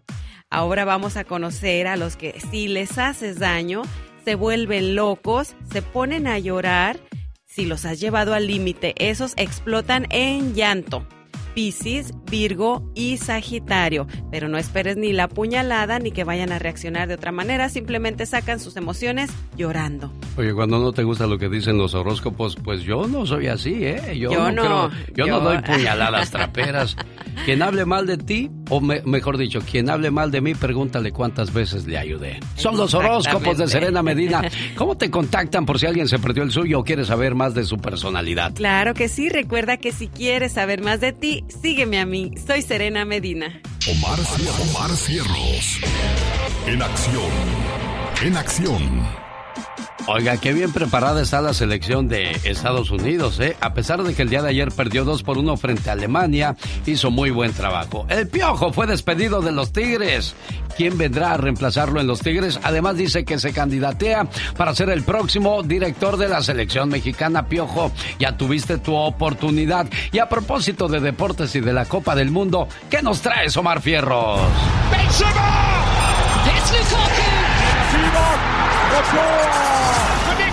Ahora vamos a conocer a los que si les haces daño, se vuelven locos, se ponen a llorar. Si los has llevado al límite, esos explotan en llanto. Piscis, Virgo y Sagitario. Pero no esperes ni la puñalada ni que vayan a reaccionar de otra manera, simplemente sacan sus emociones llorando. Oye, cuando no te gusta lo que dicen los horóscopos, pues yo no soy así, ¿eh? Yo, Yo no, no, creo- yo, no doy puñaladas traperas. Quien hable mal de ti, o me- mejor dicho, quien hable mal de mí, pregúntale cuántas veces le ayudé. Son los horóscopos de. Serena Medina. ¿Cómo te contactan por si alguien se perdió el suyo o quiere saber más de su personalidad? Claro que sí, recuerda que si quieres saber más de ti, sígueme a mí. Soy Serena Medina. Omar, Cier- Omar Cierros. En acción. En acción. Oiga, qué bien preparada está la selección de Estados Unidos, ¿eh? A pesar de que el día de ayer perdió 2 por 1 frente a Alemania, hizo muy buen trabajo. El Piojo fue despedido de los Tigres. ¿Quién vendrá a reemplazarlo en los Tigres? Además dice que se candidatea para ser el próximo director de la selección mexicana, Piojo. Ya tuviste tu oportunidad. Y a propósito de deportes y de la Copa del Mundo, ¿qué nos traes, Omar Fierros? It's Lukaku. Vinicius,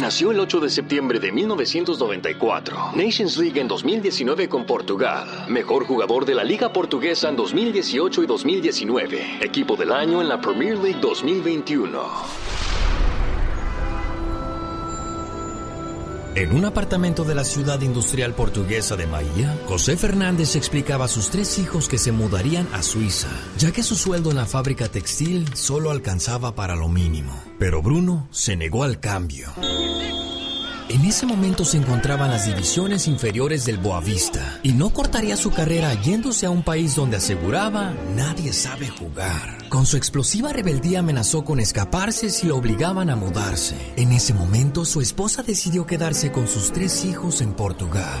Nació el 8 de septiembre de 1994. Nations League en 2019 con Portugal. Mejor jugador de la Liga Portuguesa en 2018 y 2019. Equipo del año en la Premier League 2021. En un apartamento de la ciudad industrial portuguesa de Bahía, José Fernández explicaba a sus tres hijos que se mudarían a Suiza, ya que su sueldo en la fábrica textil solo alcanzaba para lo mínimo. Pero Bruno se negó al cambio. En ese momento se encontraban las divisiones inferiores del Boavista y no cortaría su carrera yéndose a un país donde aseguraba nadie sabe jugar. Con su explosiva rebeldía amenazó con escaparse si lo obligaban a mudarse. En ese momento su esposa decidió quedarse con sus tres hijos en Portugal.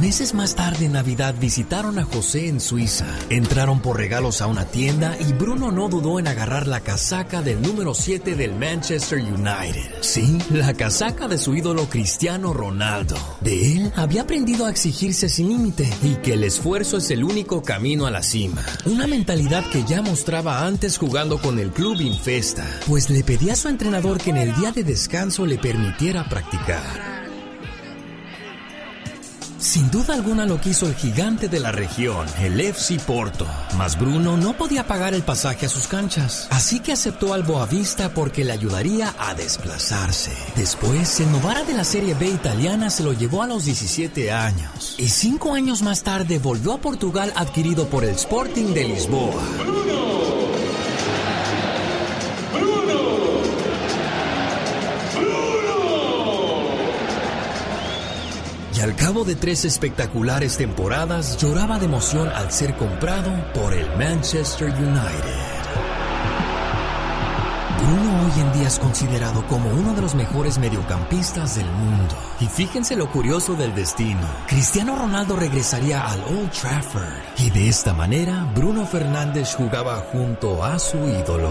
Meses más tarde en Navidad visitaron a José en Suiza. Entraron por regalos a una tienda y Bruno no dudó en agarrar la casaca del número 7 del Manchester United. Sí, la casaca de su ídolo Cristiano Ronaldo. De él había aprendido a exigirse sin límite y que el esfuerzo es el único camino a la cima. Una mentalidad que ya mostraba antes jugando con el club Infesta, pues le pedía a su entrenador que en el día de descanso le permitiera practicar. Sin duda alguna lo quiso el gigante de la región, el FC Porto. Mas Bruno no podía pagar el pasaje a sus canchas, así que aceptó al Boavista porque le ayudaría a desplazarse. Después, el Novara de la Serie B italiana se lo llevó a los 17 años. Y cinco años más tarde volvió a Portugal adquirido por el Sporting de Lisboa. Y al cabo de tres espectaculares temporadas, lloraba de emoción al ser comprado por el Manchester United. Bruno hoy en día es considerado como uno de los mejores mediocampistas del mundo. Y fíjense lo curioso del destino. Cristiano Ronaldo regresaría al Old Trafford. Y de esta manera, Bruno Fernández jugaba junto a su ídolo.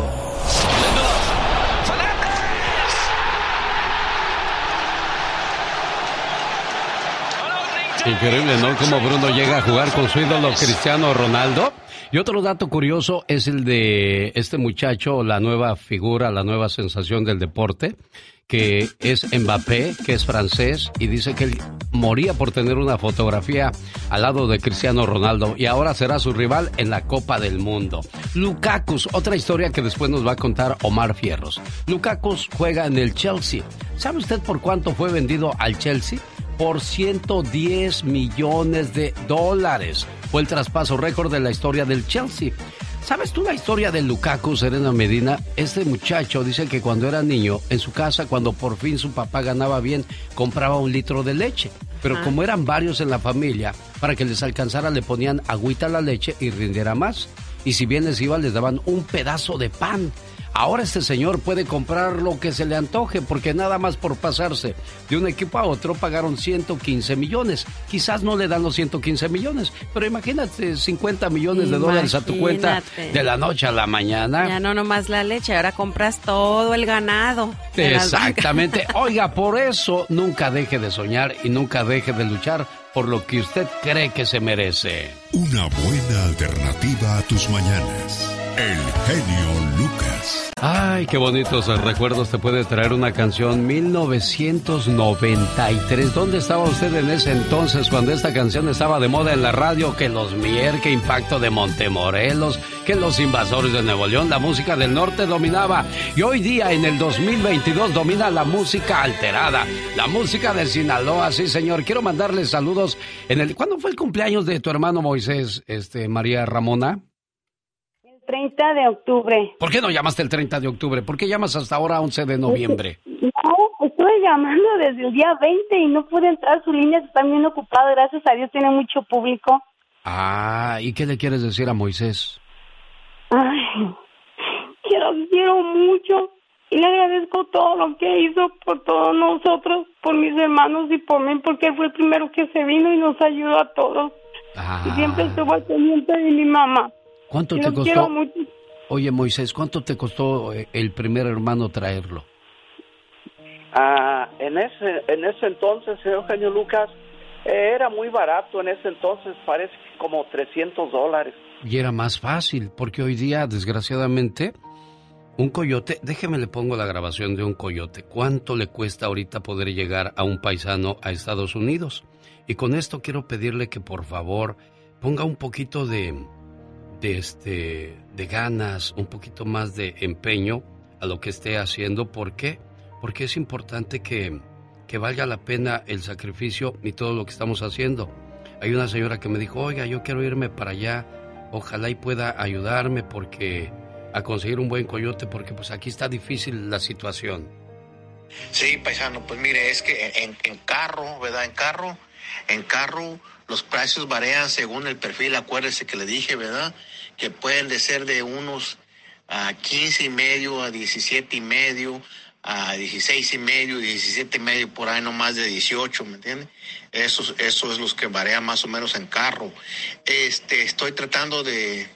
Increíble, ¿no? Cómo Bruno llega a jugar con su ídolo Cristiano Ronaldo. Y otro dato curioso es el de este muchacho, la nueva figura, la nueva sensación del deporte, que es Mbappé, que es francés, y dice que él moría por tener una fotografía al lado de Cristiano Ronaldo y ahora será su rival en la Copa del Mundo. Lukakus, otra historia que después nos va a contar Omar Fierros. Lukakus juega en el Chelsea. ¿Sabe usted por cuánto fue vendido al Chelsea? Por 110 millones de dólares. Fue el traspaso récord de la historia del Chelsea. ¿Sabes tú la historia de Lukaku, Serena Medina? Este muchacho dice que cuando era niño, en su casa, cuando por fin su papá ganaba bien, compraba un litro de leche. Pero como eran varios en la familia, para que les alcanzara le ponían agüita a la leche y rindiera más. Y si bien les iba, les daban un pedazo de pan. Ahora este señor puede comprar lo que se le antoje porque nada más por pasarse de un equipo a otro pagaron 115 millones. Quizás no le dan los 115 millones, pero imagínate 50 millones de dólares a tu cuenta de la noche a la mañana. Ya no nomás la leche, ahora compras todo el ganado. Exactamente. Oiga, por eso nunca deje de soñar y nunca deje de luchar por lo que usted cree que se merece. Una buena alternativa a tus mañanas. El genio Lucas. Ay, qué bonitos recuerdos te puede traer una canción 1993. ¿Dónde estaba usted en ese entonces cuando esta canción estaba de moda en la radio? Que los Mier, que Impacto de Montemorelos, que los Invasores de Nuevo León, la música del norte dominaba. Y hoy día, en el 2022, domina la música alterada, la música de Sinaloa. Sí, señor. Quiero mandarle saludos. En el, ¿Cuándo fue el cumpleaños de tu hermano Moisés, este, María Ramona? 30 de octubre. ¿Por qué no llamaste el 30 de octubre? ¿Por qué llamas hasta ahora 11 de noviembre? No, estuve llamando desde el día 20 y no pude entrar. Su línea está bien ocupada. Gracias a Dios tiene mucho público. Ah, ¿y qué le quieres decir a Moisés? Ay, quiero, quiero mucho. Y le agradezco todo lo que hizo por todos nosotros, por mis hermanos y por mí, porque fue el primero que se vino y nos ayudó a todos. Y siempre Ah. estuvo al pendiente de mi mamá. ¿Cuánto te costó? mucho. Oye, Moisés, ¿cuánto te costó eh, el primer hermano traerlo? Ah, en ese en ese entonces, Eugenio Lucas, eh, era muy barato en ese entonces, parece que como 300 dólares. Y era más fácil, porque hoy día, desgraciadamente, un coyote, déjeme le pongo la grabación de un coyote. ¿Cuánto le cuesta ahorita poder llegar a un paisano a Estados Unidos? Y con esto quiero pedirle que por favor ponga un poquito de, de este, de ganas, un poquito más de empeño a lo que esté haciendo. ¿Por qué? porque es importante que, que valga la pena el sacrificio y todo lo que estamos haciendo. Hay una señora que me dijo, oiga, yo quiero irme para allá, ojalá y pueda ayudarme porque a conseguir un buen coyote, porque pues aquí está difícil la situación. Sí, paisano, pues mire, es que en, en carro, ¿verdad? En carro, en carro los precios varían según el perfil, acuérdese que le dije, ¿verdad? Que pueden de ser de unos a 15 y medio, a 17 y medio, a 16 y medio, 17 y medio, por ahí no más de 18, ¿me entiende? Eso, eso es los que varía más o menos en carro. Este, estoy tratando de,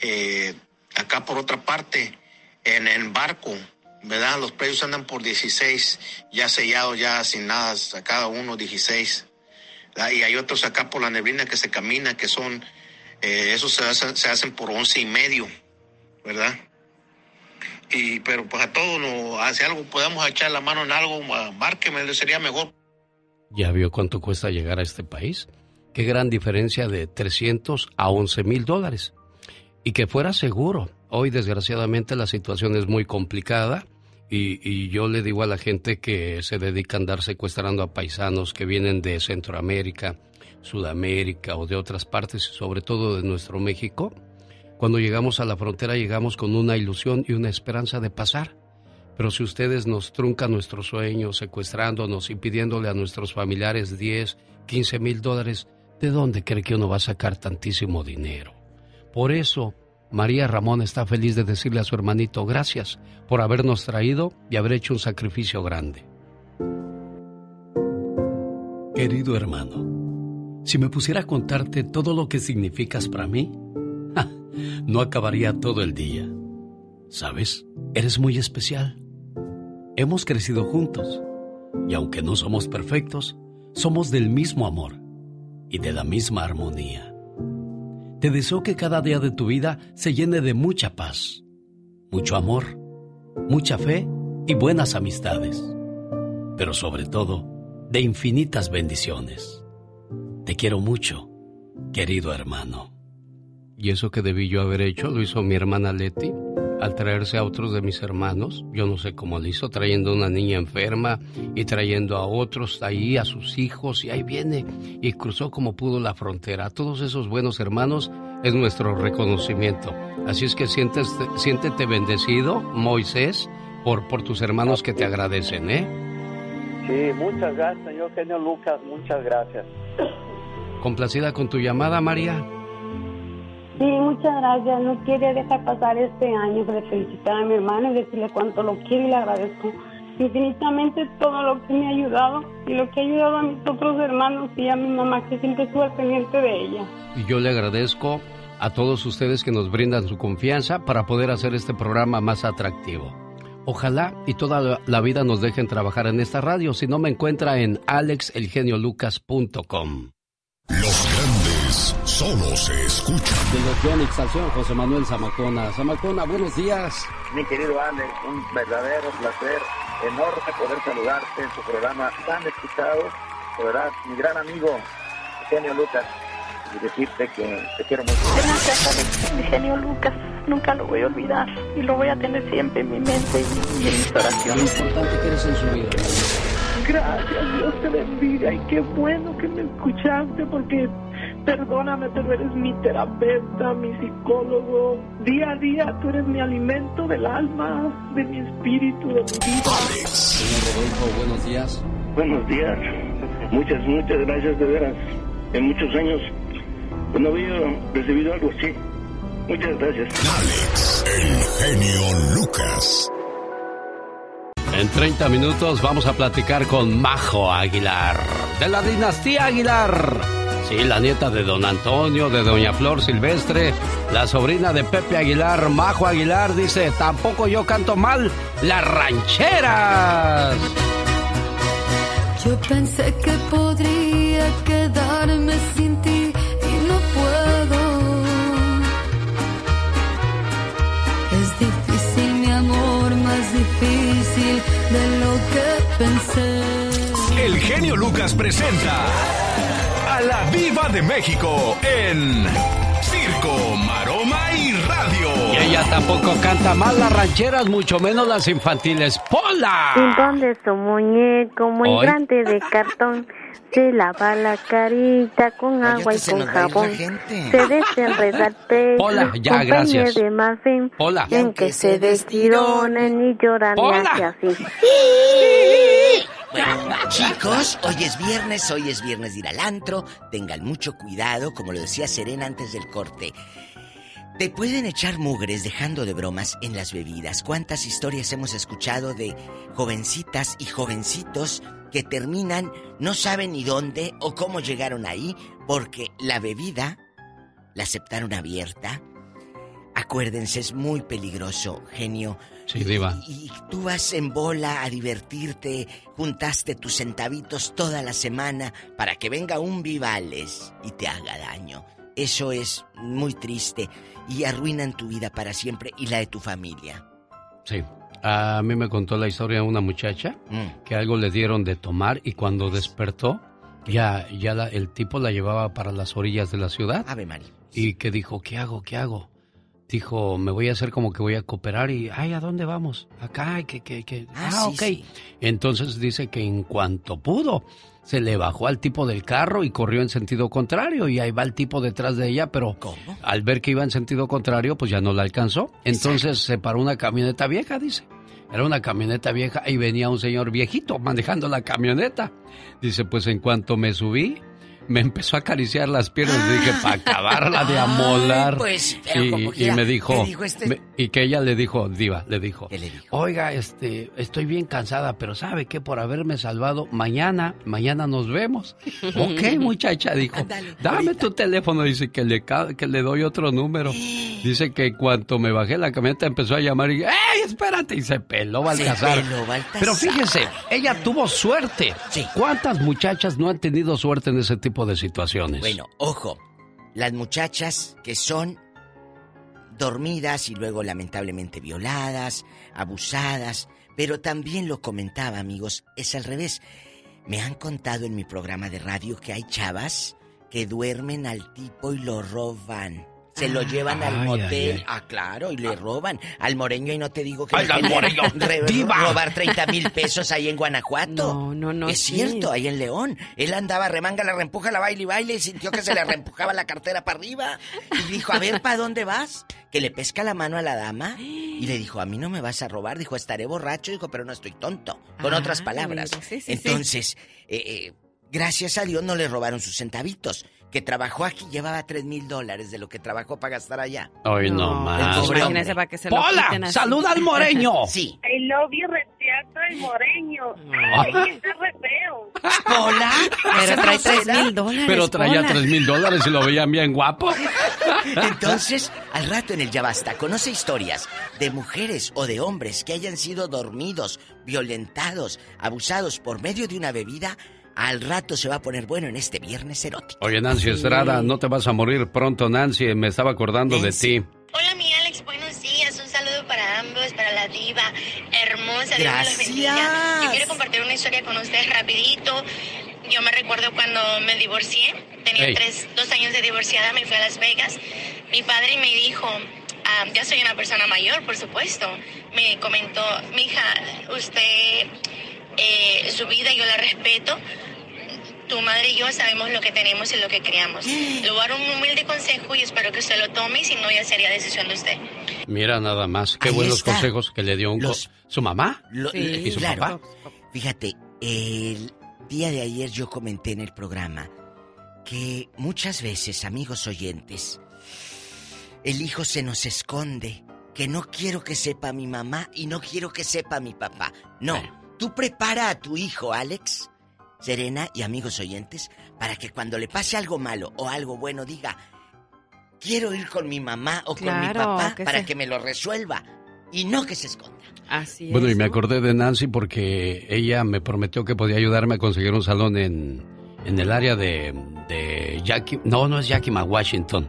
eh, acá por otra parte, en el barco, ¿verdad? Los precios andan por 16, ya sellados, ya sin nada, a cada uno 16. Y hay otros acá por la neblina que se camina, que son, eh, esos se hacen, se hacen por 11 y medio, ¿verdad? Y, pero pues a todos, no, hace algo, podemos echar la mano en algo, márqueme, sería mejor. ¿Ya vio cuánto cuesta llegar a este país? Qué gran diferencia de 300 a 11 mil dólares. Y que fuera seguro. Hoy, desgraciadamente, la situación es muy complicada y, yo le digo a la gente que se dedica a andar secuestrando a paisanos que vienen de Centroamérica, Sudamérica o de otras partes, sobre todo de nuestro México, cuando llegamos a la frontera llegamos con una ilusión y una esperanza de pasar. Pero si ustedes nos truncan nuestros sueños, secuestrándonos y pidiéndole a nuestros familiares 10, 15 mil dólares, ¿de dónde cree que uno va a sacar tantísimo dinero? Por eso, María Ramón está feliz de decirle a su hermanito gracias por habernos traído y haber hecho un sacrificio grande. Querido hermano, si me pusiera a contarte todo lo que significas para mí, no acabaría todo el día. ¿Sabes? Eres muy especial. Hemos crecido juntos y aunque no somos perfectos, somos del mismo amor y de la misma armonía. Te deseo que cada día de tu vida se llene de mucha paz, mucho amor, mucha fe y buenas amistades, pero sobre todo de infinitas bendiciones. Te quiero mucho, querido hermano. Y eso que debí yo haber hecho lo hizo mi hermana Leti al traerse a otros de mis hermanos. Yo no sé cómo lo hizo, trayendo a una niña enferma y trayendo a otros ahí, a sus hijos, y ahí viene y cruzó como pudo la frontera. A todos esos buenos hermanos es nuestro reconocimiento. Así es que sientes, siéntete bendecido, Moisés, por, por tus hermanos que te agradecen, ¿eh? Sí, muchas gracias, señor genio Lucas, muchas gracias. ¿Complacida con tu llamada, María? Sí, muchas gracias. No quiere dejar pasar este año de felicitar a mi hermano y decirle cuánto lo quiero y le agradezco infinitamente todo lo que me ha ayudado y lo que ha ayudado a mis otros hermanos y a mi mamá que siempre estuvo al pendiente de ella. Y yo le agradezco a todos ustedes que nos brindan su confianza para poder hacer este programa más atractivo. Ojalá y toda la vida nos dejen trabajar en esta radio. Si no, me encuentra en alexelgeniolucas.com. Los grandes solo se escuchan. De los Yonix José Manuel Zamacona. Zamacona, buenos días. Mi querido Ale, un verdadero placer, enorme poder saludarte en tu programa tan escuchado. De verdad, mi gran amigo, Genio Lucas, y decirte que te quiero mucho. Gracias, mi genio Lucas. Nunca lo voy a olvidar y lo voy a tener siempre en mi mente y en mis oraciones. Lo importante que eres en su vida. Gracias, Dios te bendiga y qué bueno que me escuchaste porque perdóname, pero eres mi terapeuta, mi psicólogo. Día a día tú eres mi alimento del alma, de mi espíritu, de mi vida. Señor Rodolfo, buenos días. Buenos días. Muchas, muchas gracias de veras. En muchos años no había recibido algo así. Muchas gracias. Alex, el genio Lucas. En 30 minutos vamos a platicar con Majo Aguilar, de la dinastía Aguilar. Sí, la nieta de don Antonio, de doña Flor Silvestre, la sobrina de Pepe Aguilar, Majo Aguilar, dice, tampoco yo canto mal, las rancheras. Yo pensé que podría quedarme sin ti y no puedo. Es difícil, mi amor, más difícil de lo que pensé. El genio Lucas presenta a la Viva de México en Circo, Maroma y Radio. Y ella tampoco canta mal las rancheras, mucho menos las infantiles. ¡Pola! ¿Y dónde su muñeco muy Hoy. grande de cartón? Se lava la carita con agua y se con jabón. Se desenreda el pelo Hola, ya, gracias. de marfil. Hola. En que se destironen y lloran y así. Bueno, chicos, hoy es viernes, hoy es viernes de ir al antro. Tengan mucho cuidado, como lo decía Serena antes del corte. Te pueden echar mugres dejando de bromas en las bebidas. ¿Cuántas historias hemos escuchado de jovencitas y jovencitos que terminan, no saben ni dónde o cómo llegaron ahí, porque la bebida la aceptaron abierta? Acuérdense, es muy peligroso, genio. Sí, diva. Y tú vas en bola a divertirte, juntaste tus centavitos toda la semana para que venga un Vivales y te haga daño. Eso es muy triste y arruinan tu vida para siempre y la de tu familia. Sí. A mí me contó la historia de una muchacha Mm. que algo le dieron de tomar y cuando despertó, ya, ya la- el tipo la llevaba para las orillas de la ciudad. Ave María. Y que dijo, ¿qué hago? ¿Qué hago? Dijo, me voy a hacer como que voy a cooperar y, ay, ¿a dónde vamos? Acá, que, que, que. Ah, Ah, sí, ok. sí. Entonces dice que en cuanto pudo, se le bajó al tipo del carro y corrió en sentido contrario y ahí va el tipo detrás de ella, pero al ver que iba en sentido contrario, pues ya no la alcanzó. Entonces se paró una camioneta vieja, dice. Era una camioneta vieja y venía un señor viejito manejando la camioneta. Dice, pues en cuanto me subí, me empezó a acariciar las piernas. Dije, para acabarla de amolar. Ay, pues, pero y, como y quiera, me dijo, ¿qué dijo este? me- y que ella le dijo, Diva, le dijo, ¿Qué le dijo? oiga, este, estoy bien cansada, pero sabe que por haberme salvado, mañana, mañana nos vemos. ok, muchacha, dijo, dame tu teléfono, dice que le, que le doy otro número. Dice que cuando me bajé la camioneta empezó a llamar y, ¡ey, espérate! Y se peló Se Baltasar. peló Baltasar. Pero fíjese, ella tuvo suerte. ¿Cuántas muchachas no han tenido suerte en ese tipo de situaciones? Bueno, ojo, las muchachas que son dormidas y luego lamentablemente violadas, abusadas, pero también lo comentaba, amigos, es al revés. Me han contado en mi programa de radio que hay chavas que duermen al tipo y lo roban. Se lo llevan al Ay, motel. ay, ay. Ah, claro, y le roban. Al moreño y no te digo que Ay, le al querían Moreño, re- diva. robar 30 mil pesos ahí en Guanajuato. No, no, no, Es sí. cierto, ahí en León. Él andaba remanga, la reempuja, la baile y baile y sintió que se le reempujaba la cartera para arriba. Y dijo, a ver, ¿para dónde vas? Que le pesca la mano a la dama y le dijo, a mí no me vas a robar. Dijo, estaré borracho. Dijo, pero no estoy tonto. Con Ah, otras palabras. sí, sí. Entonces, eh, eh, gracias a Dios no le robaron sus centavitos. Que trabajó aquí llevaba tres mil dólares de lo que trabajó para gastar allá. Hoy no, El más. Imagínese para que se lo Pola, quiten así. saluda al moreño. Sí. I love you, el moreño. Ah. Ay, que está re feo. Pola. Pero trae tres mil dólares. Pero traía Pola. tres mil dólares y lo veían bien guapo. Entonces, al rato en el Ya Basta, conoce historias de mujeres o de hombres que hayan sido dormidos, violentados, abusados por medio de una bebida. Al rato se va a poner bueno en este viernes erótico. Oye, Nancy Estrada, no te vas a morir pronto, Nancy. Me estaba acordando de ti. Hola, mi Alex, buenos días. Un saludo para ambos, para la diva hermosa. Dios me los bendiga. Gracias. Yo quiero compartir una historia con ustedes rapidito. Yo me recuerdo cuando me divorcié. Tenía Hey. tres, dos años de divorciada. Me fui a Las Vegas. Mi padre me dijo, ah, ya soy una persona mayor, por supuesto. Me comentó, mija, usted, eh, su vida yo la respeto. Tu madre y yo sabemos lo que tenemos y lo que creamos. Le voy a dar un humilde consejo y espero que usted lo tome y si no ya sería decisión de usted. Mira nada más, qué Ahí buenos está. consejos que le dio un Los- su mamá Lo- y su claro. papá. Fíjate, el día de ayer yo comenté en el programa que muchas veces, amigos oyentes, el hijo se nos esconde, que no quiero que sepa mi mamá y no quiero que sepa mi papá. No, tú prepara a tu hijo, Alex, Serena y amigos oyentes, para que cuando le pase algo malo o algo bueno diga, quiero ir con mi mamá o con mi papá que para se- que me lo resuelva y no que se esconda. Así Bueno, es. y me acordé de Nancy porque ella me prometió que podía ayudarme a conseguir un salón en, en el área de, de Yakima. No, no es Yakima, Washington.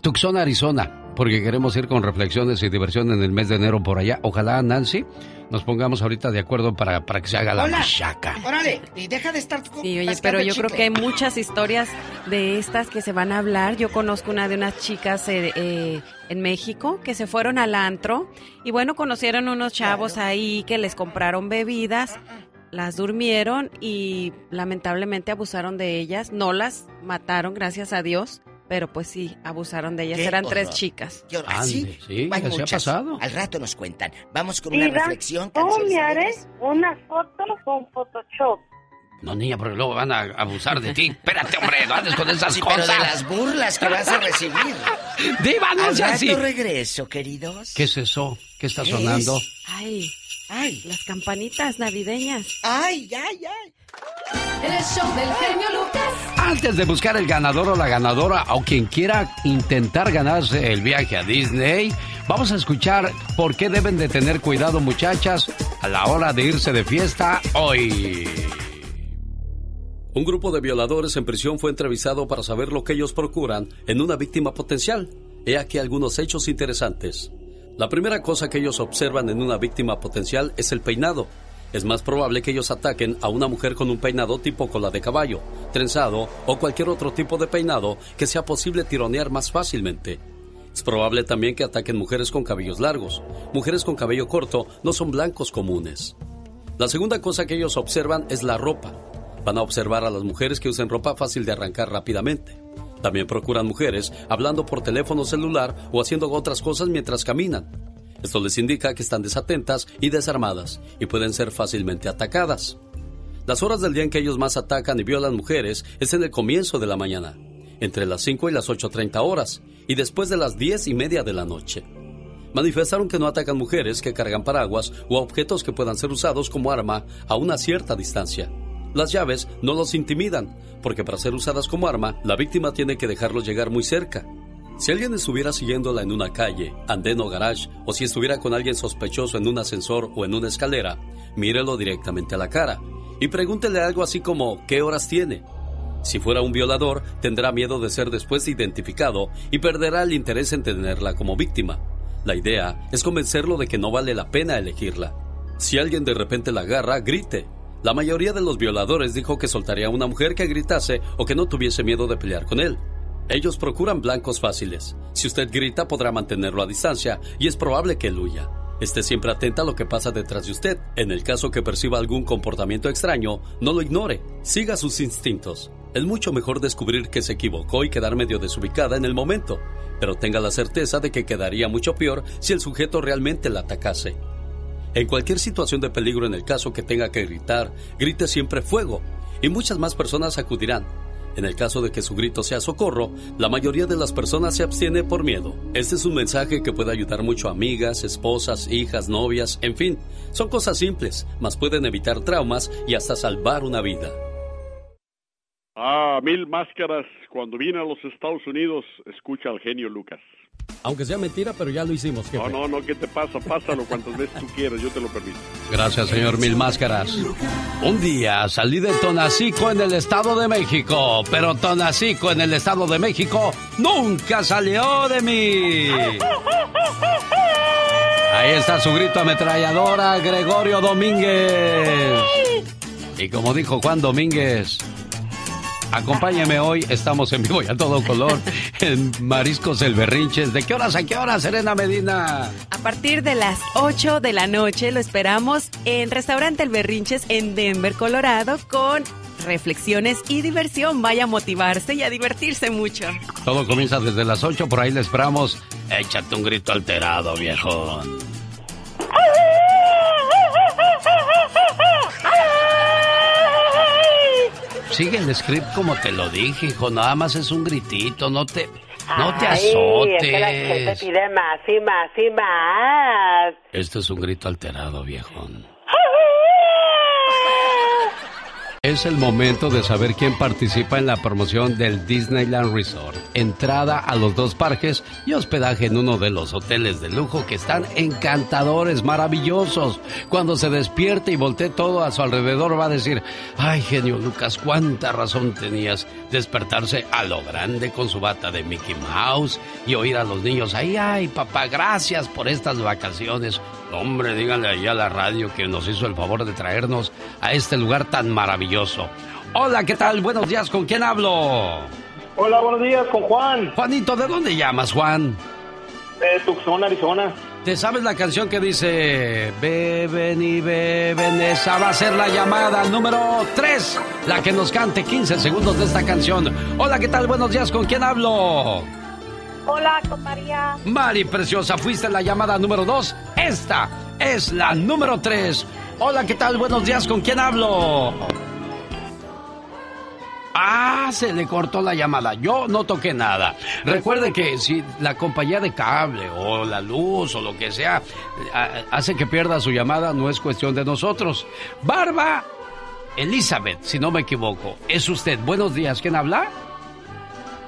Tucson, Arizona. Porque queremos ir con reflexiones y diversión en el mes de enero por allá. Ojalá, Nancy, nos pongamos ahorita de acuerdo para, para que se haga la Hola. machaca. Órale, y deja de estar. Sí, oye, pero yo creo que hay muchas historias de estas que se van a hablar. Yo conozco una de unas chicas eh, eh, en México que se fueron al antro y bueno, conocieron unos chavos ahí que les compraron bebidas, las durmieron y lamentablemente abusaron de ellas. No las mataron, gracias a Dios, pero pues sí, abusaron de ellas. Qué Eran tres horror. chicas. Qué horror. ¿Sí? Ande, sí, Hay así ha pasado. Al rato nos cuentan. Vamos con una reflexión. ¿cómo canciones me haré alegres. una foto con Photoshop? No, niña, porque luego van a abusar de ti. Espérate, hombre, no andes con esas Sí, cosas. pero de las burlas que vas a recibir. Diva, no sea así. regreso, queridos. ¿Qué es eso? ¿Qué está ¿Qué sonando? es? Ay, ay, las campanitas navideñas. Ay, ay, ay. El show del genio Lucas. Antes de buscar el ganador o la ganadora o quien quiera intentar ganarse el viaje a Disney, vamos a escuchar por qué deben de tener cuidado muchachas a la hora de irse de fiesta hoy. Un grupo de violadores en prisión fue entrevistado para saber lo que ellos procuran en una víctima potencial. He aquí algunos hechos interesantes. La primera cosa que ellos observan en una víctima potencial es el peinado. Es más probable que ellos ataquen a una mujer con un peinado tipo cola de caballo, trenzado o cualquier otro tipo de peinado que sea posible tironear más fácilmente. Es probable también que ataquen mujeres con cabellos largos. Mujeres con cabello corto no son blancos comunes. La segunda cosa que ellos observan es la ropa. Van a observar a las mujeres que usen ropa fácil de arrancar rápidamente. También procuran mujeres hablando por teléfono celular o haciendo otras cosas mientras caminan. Esto les indica que están desatentas y desarmadas y pueden ser fácilmente atacadas. Las horas del día en que ellos más atacan y violan mujeres es en el comienzo de la mañana, entre las 5 y las 8.30 horas, y después de las 10 y media de la noche. Manifestaron que no atacan mujeres que cargan paraguas o objetos que puedan ser usados como arma a una cierta distancia. Las llaves no los intimidan, porque para ser usadas como arma, la víctima tiene que dejarlos llegar muy cerca. Si alguien estuviera siguiéndola en una calle, andén o garage, o si estuviera con alguien sospechoso en un ascensor o en una escalera, mírelo directamente a la cara y pregúntele algo así como ¿qué horas tiene? Si fuera un violador, tendrá miedo de ser después identificado y perderá el interés en tenerla como víctima. La idea es convencerlo de que no vale la pena elegirla. Si alguien de repente la agarra, grite. La mayoría de los violadores dijo que soltaría a una mujer que gritase o que no tuviese miedo de pelear con él. Ellos procuran blancos fáciles. Si usted grita podrá mantenerlo a distancia y es probable que él huya. Esté siempre atenta a lo que pasa detrás de usted. En el caso que perciba algún comportamiento extraño, no lo ignore. Siga sus instintos. Es mucho mejor descubrir que se equivocó y quedar medio desubicada en el momento, pero tenga la certeza de que quedaría mucho peor si el sujeto realmente la atacase. En cualquier situación de peligro en el caso que tenga que gritar, grite siempre fuego y muchas más personas acudirán. En el caso de que su grito sea socorro, la mayoría de las personas se abstiene por miedo. Este es un mensaje que puede ayudar mucho a amigas, esposas, hijas, novias, en fin. Son cosas simples, mas pueden evitar traumas y hasta salvar una vida. Ah, mil máscaras. Cuando vine a los Estados Unidos, escucha al genio Lucas. Aunque sea mentira, pero ya lo hicimos, jefe. No, no, no, ¿qué te pasa? Pásalo cuantas veces tú quieras, yo te lo permito. Gracias, señor Mil Máscaras. Un día salí de Tonacico en el Estado de México, pero Tonacico en el Estado de México nunca salió de mí. Ahí está su grito ametralladora, Gregorio Domínguez. Y como dijo Juan Domínguez, acompáñeme hoy, estamos en vivo y a todo color en Mariscos El Berrinches. ¿De qué horas a qué horas, Serena Medina? A partir de las 8 de la noche lo esperamos en Restaurante El Berrinches en Denver, Colorado, con reflexiones y diversión. Vaya a motivarse y a divertirse mucho. Todo comienza desde las 8, por ahí le esperamos. Échate un grito alterado, viejón. Sigue el script como te lo dije, hijo. Nada más es un gritito, no te, no te Ay, azotes. Es que la gente pide más y más y más. Esto es un grito alterado, viejón. Es el momento de saber quién participa en la promoción del Disneyland Resort. Entrada a los dos parques y hospedaje en uno de los hoteles de lujo que están encantadores, maravillosos. Cuando se despierte y voltee todo a su alrededor va a decir, ay genio Lucas, cuánta razón tenías. Despertarse a lo grande con su bata de Mickey Mouse y oír a los niños, ay, ay, papá, gracias por estas vacaciones. Hombre, díganle ahí a la radio que nos hizo el favor de traernos a este lugar tan maravilloso. Hola, ¿qué tal? Buenos días, ¿con quién hablo? Hola, buenos días, con Juan. Juanito, ¿de dónde llamas, Juan? De Tucson, Arizona. ¿Te sabes la canción que dice Beben y beben? Esa va a ser la llamada número 3, la que nos cante 15 segundos de esta canción. Hola, ¿qué tal? Buenos días, ¿con quién hablo? Hola, con María. Mari Preciosa, fuiste la llamada número 2. Esta es la número 3. Hola, ¿qué tal? Buenos días, ¿con quién hablo? Ah, se le cortó la llamada. Yo no toqué nada. Recuerde que si la compañía de cable o la luz o lo que sea hace que pierda su llamada, no es cuestión de nosotros. Barba Elizabeth, si no me equivoco. Es usted. Buenos días. ¿Quién habla?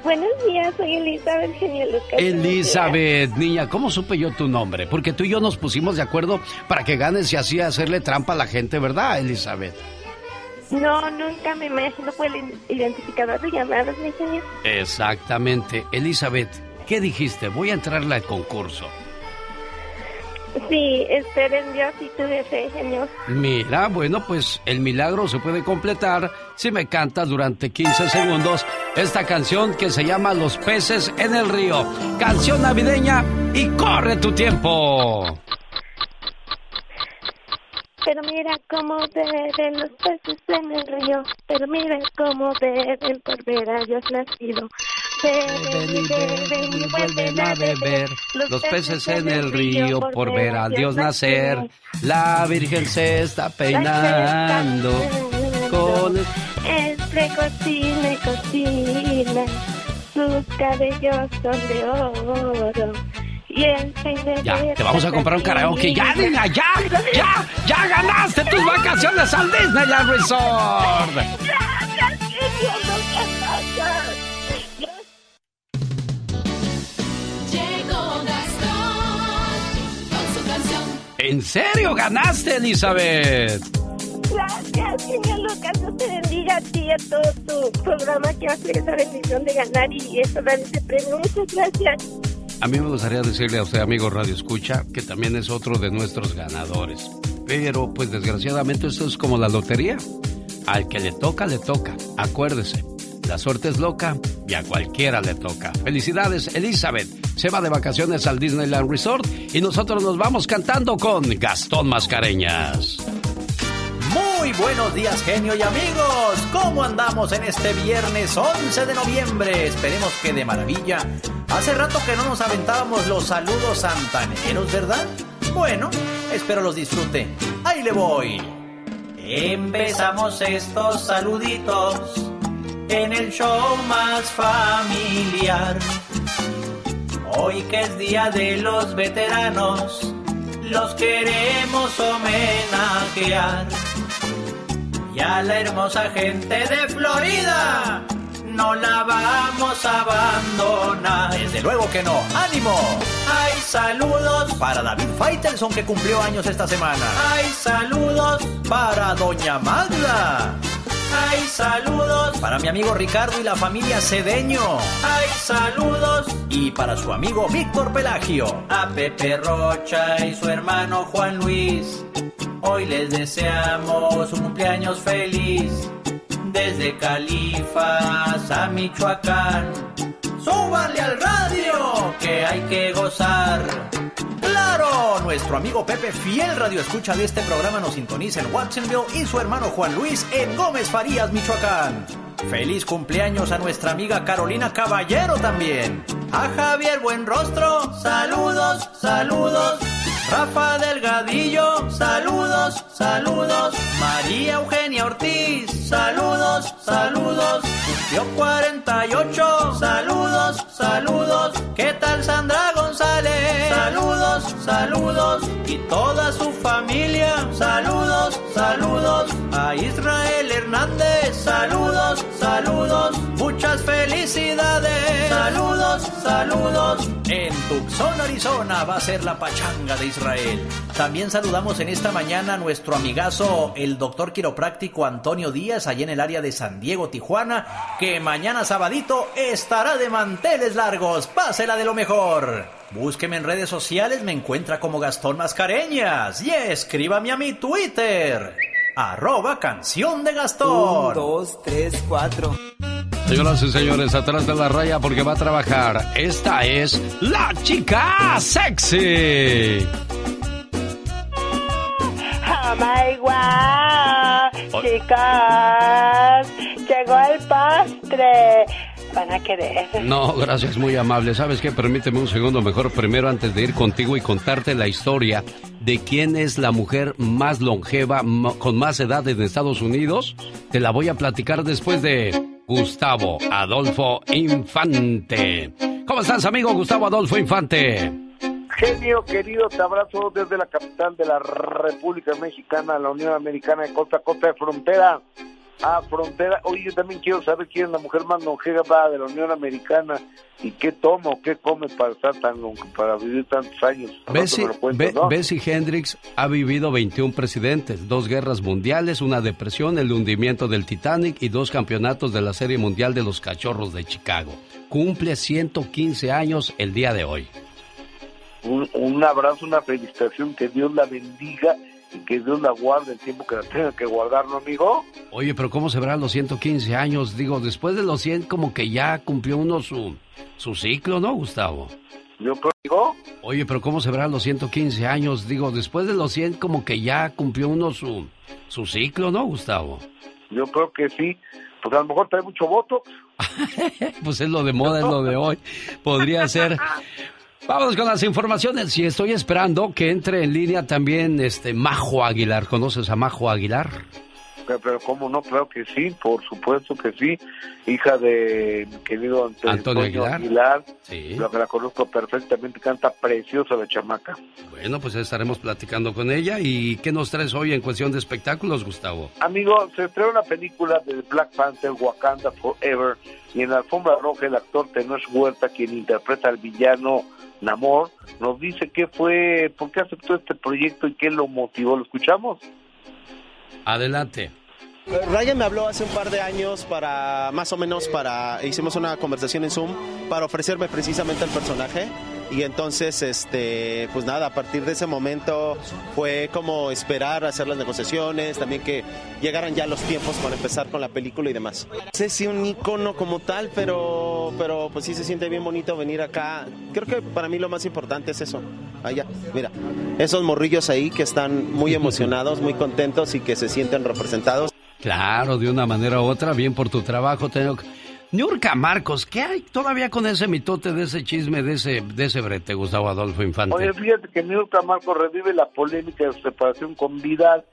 Buenos días, soy Elizabeth Genio Lucas. Elizabeth, niña, ¿cómo supe yo tu nombre? Porque tú y yo nos pusimos de acuerdo para que ganes y así hacerle trampa a la gente, ¿verdad, Elizabeth? No, nunca me imagino fue el identificador de llamadas, mi señor. Exactamente. Elizabeth, ¿qué dijiste? Voy a entrarle al concurso. Sí, esperen Dios y tuve fe, señor. Mira, bueno, pues el milagro se puede completar si me cantas durante 15 segundos esta canción que se llama Los peces en el río. Canción navideña y corre tu tiempo. Pero mira cómo beben los peces en el río. Pero mira cómo beben por ver a Dios nacido. Beben y beben y vuelven a beber. Los peces en el río por ver a Dios nacer. La Virgen se está peinando con... Entre cocina y cocina. Sus cabellos son de oro. Ya, te vamos a comprar un karaoke. Ya, ya, ya, ya ganaste tus vacaciones al Disneyland Resort. ¿En serio ganaste, Elizabeth? Gracias, señor Lucas. Dios te bendiga a ti y a todo tu programa que hace esa bendición de ganar y eso, dar ese premio. Muchas gracias. A mí me gustaría decirle a usted, amigo Radio Escucha, que también es otro de nuestros ganadores. Pero, pues desgraciadamente, esto es como la lotería. Al que le toca, le toca. Acuérdese, la suerte es loca y a cualquiera le toca. Felicidades, Elizabeth. Se va de vacaciones al Disneyland Resort y nosotros nos vamos cantando con Gastón Mascareñas. Muy buenos días, genio y amigos. ¿Cómo andamos en este viernes 11 de noviembre? Esperemos que de maravilla. Hace rato que no nos aventábamos los saludos santaneros, ¿verdad? Bueno, espero los disfrute. Ahí le voy. Empezamos estos saluditos en el show más familiar. Hoy que es día de los veteranos, los queremos homenajear. Y a la hermosa gente de Florida, no la vamos a abandonar. Desde luego que no. ¡Ánimo! Hay saludos para David Faitelson que cumplió años esta semana. Hay saludos para Doña Magda. Hay saludos para mi amigo Ricardo y la familia Cedeño. Hay saludos y para su amigo Víctor Pelagio. A Pepe Rocha y su hermano Juan Luis. Hoy les deseamos un cumpleaños feliz. Desde Califas a Michoacán. ¡Súbanle al radio! Que hay que gozar. ¡Claro! Nuestro amigo Pepe, fiel radio escucha de este programa, nos sintoniza en Watsonville y su hermano Juan Luis en Gómez Farías, Michoacán. Feliz cumpleaños a nuestra amiga Carolina Caballero también. A Javier Buenrostro, saludos, saludos. Rafa Delgadillo, saludos, saludos. María Eugenia Ortiz, saludos, saludos. Cumplió 48, saludos, saludos. ¿Qué tal Sandra González? Saludos, saludos y toda su familia. Saludos, saludos a Israel Hernández. Saludos, saludos, muchas felicidades. Saludos, saludos. En Tucson, Arizona va a ser la pachanga de Israel. También saludamos en esta mañana a nuestro amigazo, el doctor quiropráctico Antonio Díaz, allá en el área de San Diego, Tijuana, que mañana sabadito estará de manteles largos. Pásela de lo mejor. Búsqueme en redes sociales, me encuentra como Gastón Mascareñas. Y escríbame a mi Twitter. Arroba canción de Gastón. Un, dos, tres, cuatro. Señoras y señores, atrás de la raya porque va a trabajar. Esta es la chica sexy. Oh my wow, chicas, llegó el postre. Van a querer. No, gracias, muy amable. ¿Sabes qué? Permíteme un segundo mejor primero antes de ir contigo y contarte la historia de quién es la mujer más longeva, con más edad en Estados Unidos. Te la voy a platicar después de Gustavo Adolfo Infante. ¿Cómo estás, amigo Gustavo Adolfo Infante? Genio querido, te abrazo desde la capital de la República Mexicana, la Unión Americana de costa a costa de frontera a frontera. Oye, yo también quiero saber quién es la mujer más longeva de la Unión Americana y qué toma o qué come para estar tan para vivir tantos años. Bessie, Hendricks ha vivido 21 presidentes, dos guerras mundiales, una depresión, el hundimiento del Titanic y dos campeonatos de la Serie Mundial de los Cachorros de Chicago. Cumple 115 años el día de hoy. Un, un abrazo, una felicitación, que Dios la bendiga y que Dios la guarde el tiempo que la tenga que guardarlo, amigo. Oye, pero ¿cómo se verán los 115 años? Digo, después de los 100 como que ya cumplió uno su, su ciclo, ¿no, Gustavo? Yo creo. Oye, pero ¿cómo se verán los 115 años? Digo, después de los 100 como que ya cumplió uno su, su ciclo, ¿no, Gustavo? Yo creo que sí. Pues a lo mejor trae mucho voto. pues es lo de moda, es lo de hoy. Podría ser. Vamos con las informaciones y estoy esperando que entre en línea también este Majo Aguilar. ¿Conoces a Majo Aguilar? Pero, cómo no, creo que sí, por supuesto que sí. Hija de mi querido Antonio, Aguilar. Sí. Lo que la conozco perfectamente, canta preciosa la chamaca. Bueno, pues estaremos platicando con ella. ¿Y qué nos traes hoy en cuestión de espectáculos, Gustavo? Amigo, se estrenó una película de Black Panther, Wakanda Forever, y en la alfombra roja el actor Tenoch Huerta, quien interpreta al villano Namor, nos dice qué fue, por qué aceptó este proyecto y qué lo motivó. ¿Lo escuchamos? Adelante. Ryan me habló hace un par de años para, más o menos, para, hicimos una conversación en Zoom para ofrecerme precisamente el personaje y entonces, este, pues nada, a partir de ese momento fue como esperar hacer las negociaciones, también que llegaran ya los tiempos para empezar con la película y demás. No sé si un icono como tal, pero, pero pues sí se siente bien bonito venir acá. Creo que para mí lo más importante es eso. Allá, mira, esos morrillos ahí que están muy emocionados, muy contentos y que se sienten representados. Claro, de una manera u otra, bien por tu trabajo, tengo Niurka Marcos, ¿qué hay todavía con ese mitote de ese chisme, de ese, de ese brete, Gustavo Adolfo Infante? Oye, fíjate que Niurka Marcos revive la polémica de su separación con Vidal,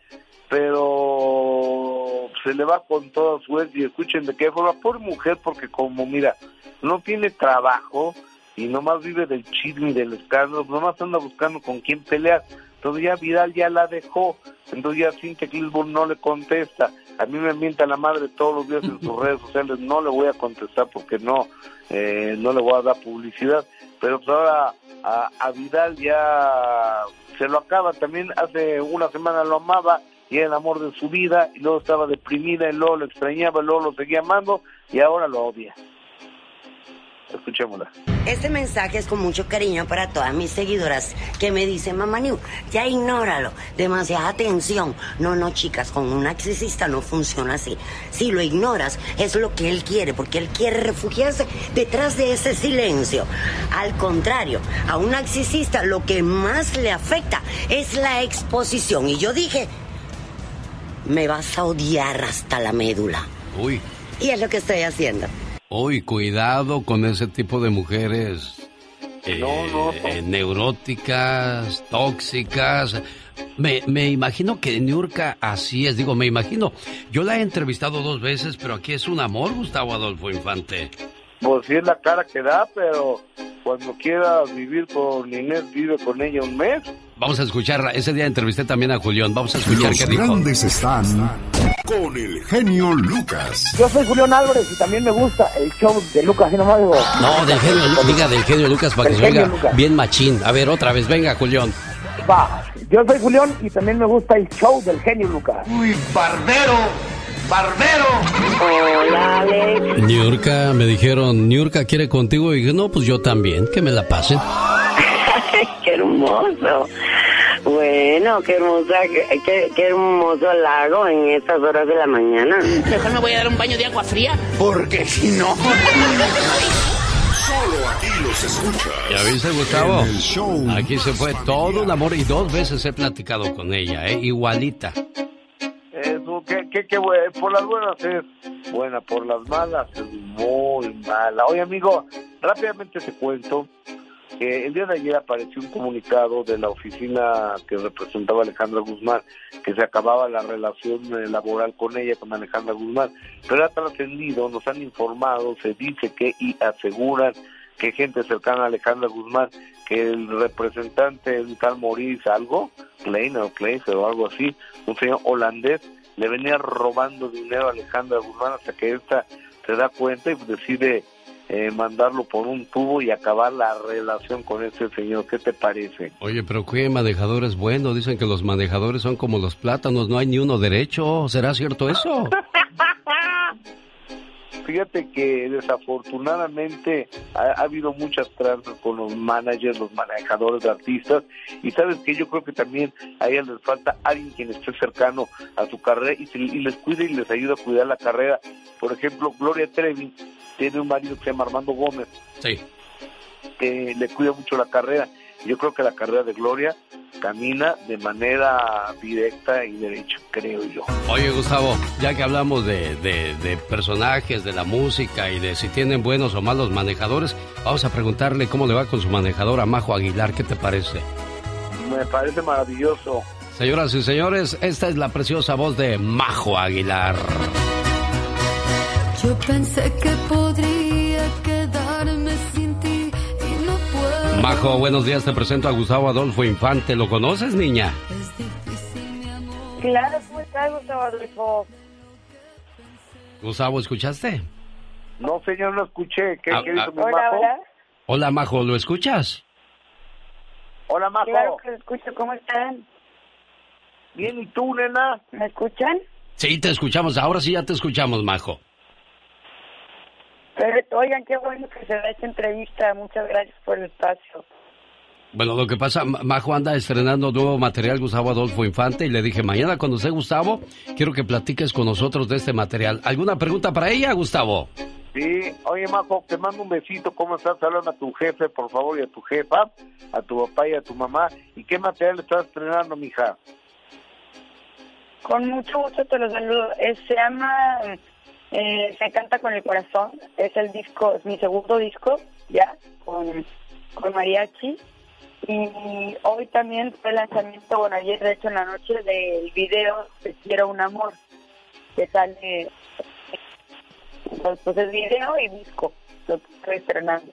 pero se le va con toda su y escuchen de qué forma, por mujer, porque como mira, no tiene trabajo y nomás vive del chisme y del escándalo, nomás anda buscando con quién pelear. Entonces ya Vidal ya la dejó, entonces ya Cintia Clisburn no le contesta a mí me mienta la madre todos los días en sus redes sociales, no le voy a contestar porque no, eh, no le voy a dar publicidad, pero pues ahora a, Vidal ya se lo acaba, también hace una semana lo amaba y era el amor de su vida y luego estaba deprimida y luego lo extrañaba, y luego lo seguía amando y ahora lo odia. Escuchémosla. Este mensaje es con mucho cariño para todas mis seguidoras que me dicen, mamá New, ya ignóralo, demasiada atención. No, no, chicas, con un narcisista no funciona así. Si lo ignoras, es lo que él quiere, porque él quiere refugiarse detrás de ese silencio. Al contrario, a un narcisista lo que más le afecta es la exposición. Y yo dije, me vas a odiar hasta la médula. Uy. Y es lo que estoy haciendo. Uy, cuidado con ese tipo de mujeres eh, eh, neuróticas, tóxicas. Me, me, imagino que Niurka así es, digo, me imagino. Yo la he entrevistado dos veces, pero aquí es un amor, Gustavo Adolfo Infante. Pues sí es la cara que da, pero cuando quiera vivir con Inés, vive con ella un mes. Vamos a escucharla. Ese día entrevisté también a Julián. Vamos a escuchar Los qué dijo. grandes están con el genio Lucas. Yo soy Julián Álvarez y también me gusta el show de Lucas y digo. No, del genio, Lu- diga del genio Lucas para que se oiga Lucas. bien machín. A ver, otra vez, venga, Julián. Va, yo soy Julián y también me gusta el show del genio Lucas. Uy, barbero, barbero. Hola, Alex. Niurka, me dijeron, Niurka quiere contigo. Y dije, no, pues yo también, que me la pasen. Hermoso. Bueno, qué hermosa, qué, hermoso lago en estas horas de la mañana. Mejor me voy a dar un baño de agua fría. Porque si no. Solo aquí los escuchas. ¿Ya viste, Gustavo? El show Aquí se fue todo un amor y dos veces he platicado con ella, ¿eh? Igualita. Eso, que, que, que por las buenas es buena, por las malas es muy mala. Oye, amigo, rápidamente te cuento que el día de ayer apareció un comunicado de la oficina que representaba a Alejandra Guzmán, que se acababa la relación eh, laboral con ella, con Alejandra Guzmán. Pero ha trascendido, nos han informado, se dice que y aseguran que gente cercana a Alejandra Guzmán, que el representante, un tal Maurice algo, Kleiner o Kleiser o algo así, un señor holandés, le venía robando dinero a Alejandra Guzmán hasta que esta se da cuenta y decide eh, mandarlo por un tubo y acabar la relación con ese señor. ¿Qué te parece? Oye, pero qué manejador es bueno. Dicen que los manejadores son como los plátanos, no hay ni uno derecho. ¿Será cierto eso? Fíjate que desafortunadamente ha, ha habido muchas tranzas con los managers, los manejadores de artistas, y sabes que yo creo que también a ellas les falta alguien quien esté cercano a su carrera y, se- y les cuide y les ayude a cuidar la carrera. Por ejemplo, Gloria Trevi tiene un marido que se llama Armando Gómez, Sí. que le cuida mucho la carrera. Yo creo que la carrera de Gloria camina de manera directa y derecha, creo yo. Oye, Gustavo, ya que hablamos de, de- de personajes, de la música y de si tienen buenos o malos manejadores, vamos a preguntarle cómo le va con su manejador a Majo Aguilar. ¿Qué te parece? Me parece maravilloso. Señoras y señores, esta es la preciosa voz de Majo Aguilar. Yo pensé que podría quedarme sin ti y no puedo. Majo, buenos días, te presento a Gustavo Adolfo Infante. ¿Lo conoces, niña? Claro, ¿cómo estás, Gustavo Adolfo? Gustavo, ¿escuchaste? No, señor, no escuché. ¿Qué, Ah, qué dijo ah. mi Hola, Majo? hola. Hola, Majo, ¿lo escuchas? Hola, Majo. Claro que lo escucho, ¿cómo están? Bien, ¿y tú, nena? ¿Me escuchan? Sí, te escuchamos. Ahora sí ya te escuchamos, Majo. Perfecto, oigan, qué bueno que se da esta entrevista. Muchas gracias por el espacio. Bueno, lo que pasa, Ma- Majo anda estrenando nuevo material, Gustavo Adolfo Infante, y le dije, mañana cuando esté Gustavo, quiero que platiques con nosotros de este material. ¿Alguna pregunta para ella, Gustavo? Sí, oye, Majo, te mando un besito. ¿Cómo estás? Hablan a tu jefe, por favor, y a tu jefa, a tu papá y a tu mamá. ¿Y qué material estás estrenando, mija? Con mucho gusto te los saludo. Eh, se llama eh, Se canta con el corazón. Es el disco, es mi segundo disco, ya, con, con mariachi. Y hoy también fue el lanzamiento, bueno, ayer de hecho en la noche, del video Te quiero un amor, que sale, pues, pues es video y disco, lo que estoy estrenando.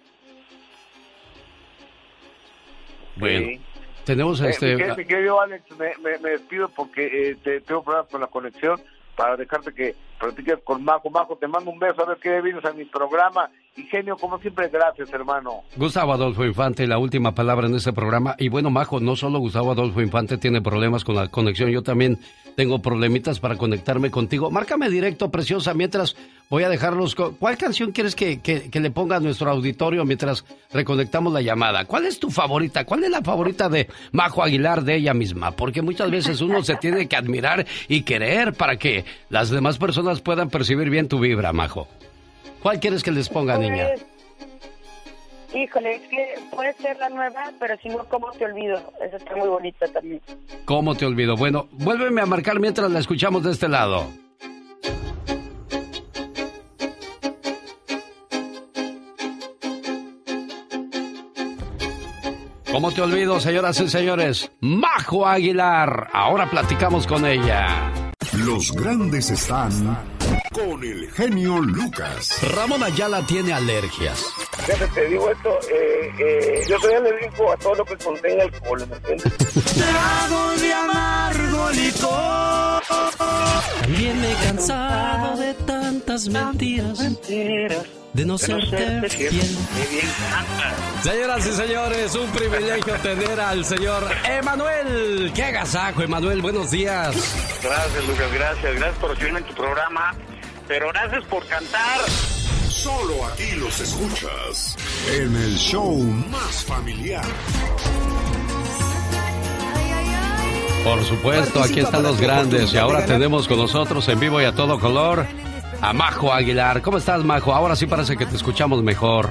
Bueno, tenemos Eh, este... mi querido- mi querido Alex, me, me- me despido porque eh, te, tengo problemas con la conexión para dejarte que platiques con Majo. Majo, te mando un beso, a ver qué vienes a mi programa. Y genio, como siempre, gracias, hermano. Gustavo Adolfo Infante, la última palabra en este programa. Y bueno, Majo, no solo Gustavo Adolfo Infante tiene problemas con la conexión, yo también tengo problemitas para conectarme contigo. Márcame directo, preciosa, mientras voy a dejarlos... co- ¿Cuál canción quieres que, que- que le ponga a nuestro auditorio mientras reconectamos la llamada? ¿Cuál es tu favorita? ¿Cuál es la favorita de Majo Aguilar de ella misma? Porque muchas veces uno se tiene que admirar y querer para que las demás personas puedan percibir bien tu vibra, Majo. ¿Cuál quieres que les ponga, niña? Pues, híjole, es que puede ser la nueva, pero si no, ¿cómo te olvido? Esa está muy bonita también. ¿Cómo te olvido? Bueno, vuélveme a marcar mientras la escuchamos de este lado. ¿Cómo te olvido, señoras y señores? Majo Aguilar. Ahora platicamos con ella. Los grandes están con el genio Lucas. Ramón Ayala tiene alergias. Fíjate, te digo esto, eh, eh, yo soy alérgico a todo lo que contenga alcohol, ¿me entiendes? Trago de amargo licor. También me he cansado de tantas mentiras. De no serte fiel. Señoras y señores, un privilegio tener al señor Emanuel. ¡Qué agasajo, Emanuel! Buenos días. Gracias, Lucas, gracias. Gracias por recibirme en tu programa. Pero gracias por cantar. Solo aquí los escuchas en el show más familiar. Por supuesto, aquí están los grandes y ahora tenemos con nosotros en vivo y a todo color a Majo Aguilar. ¿Cómo estás, Majo? Ahora sí parece que te escuchamos mejor.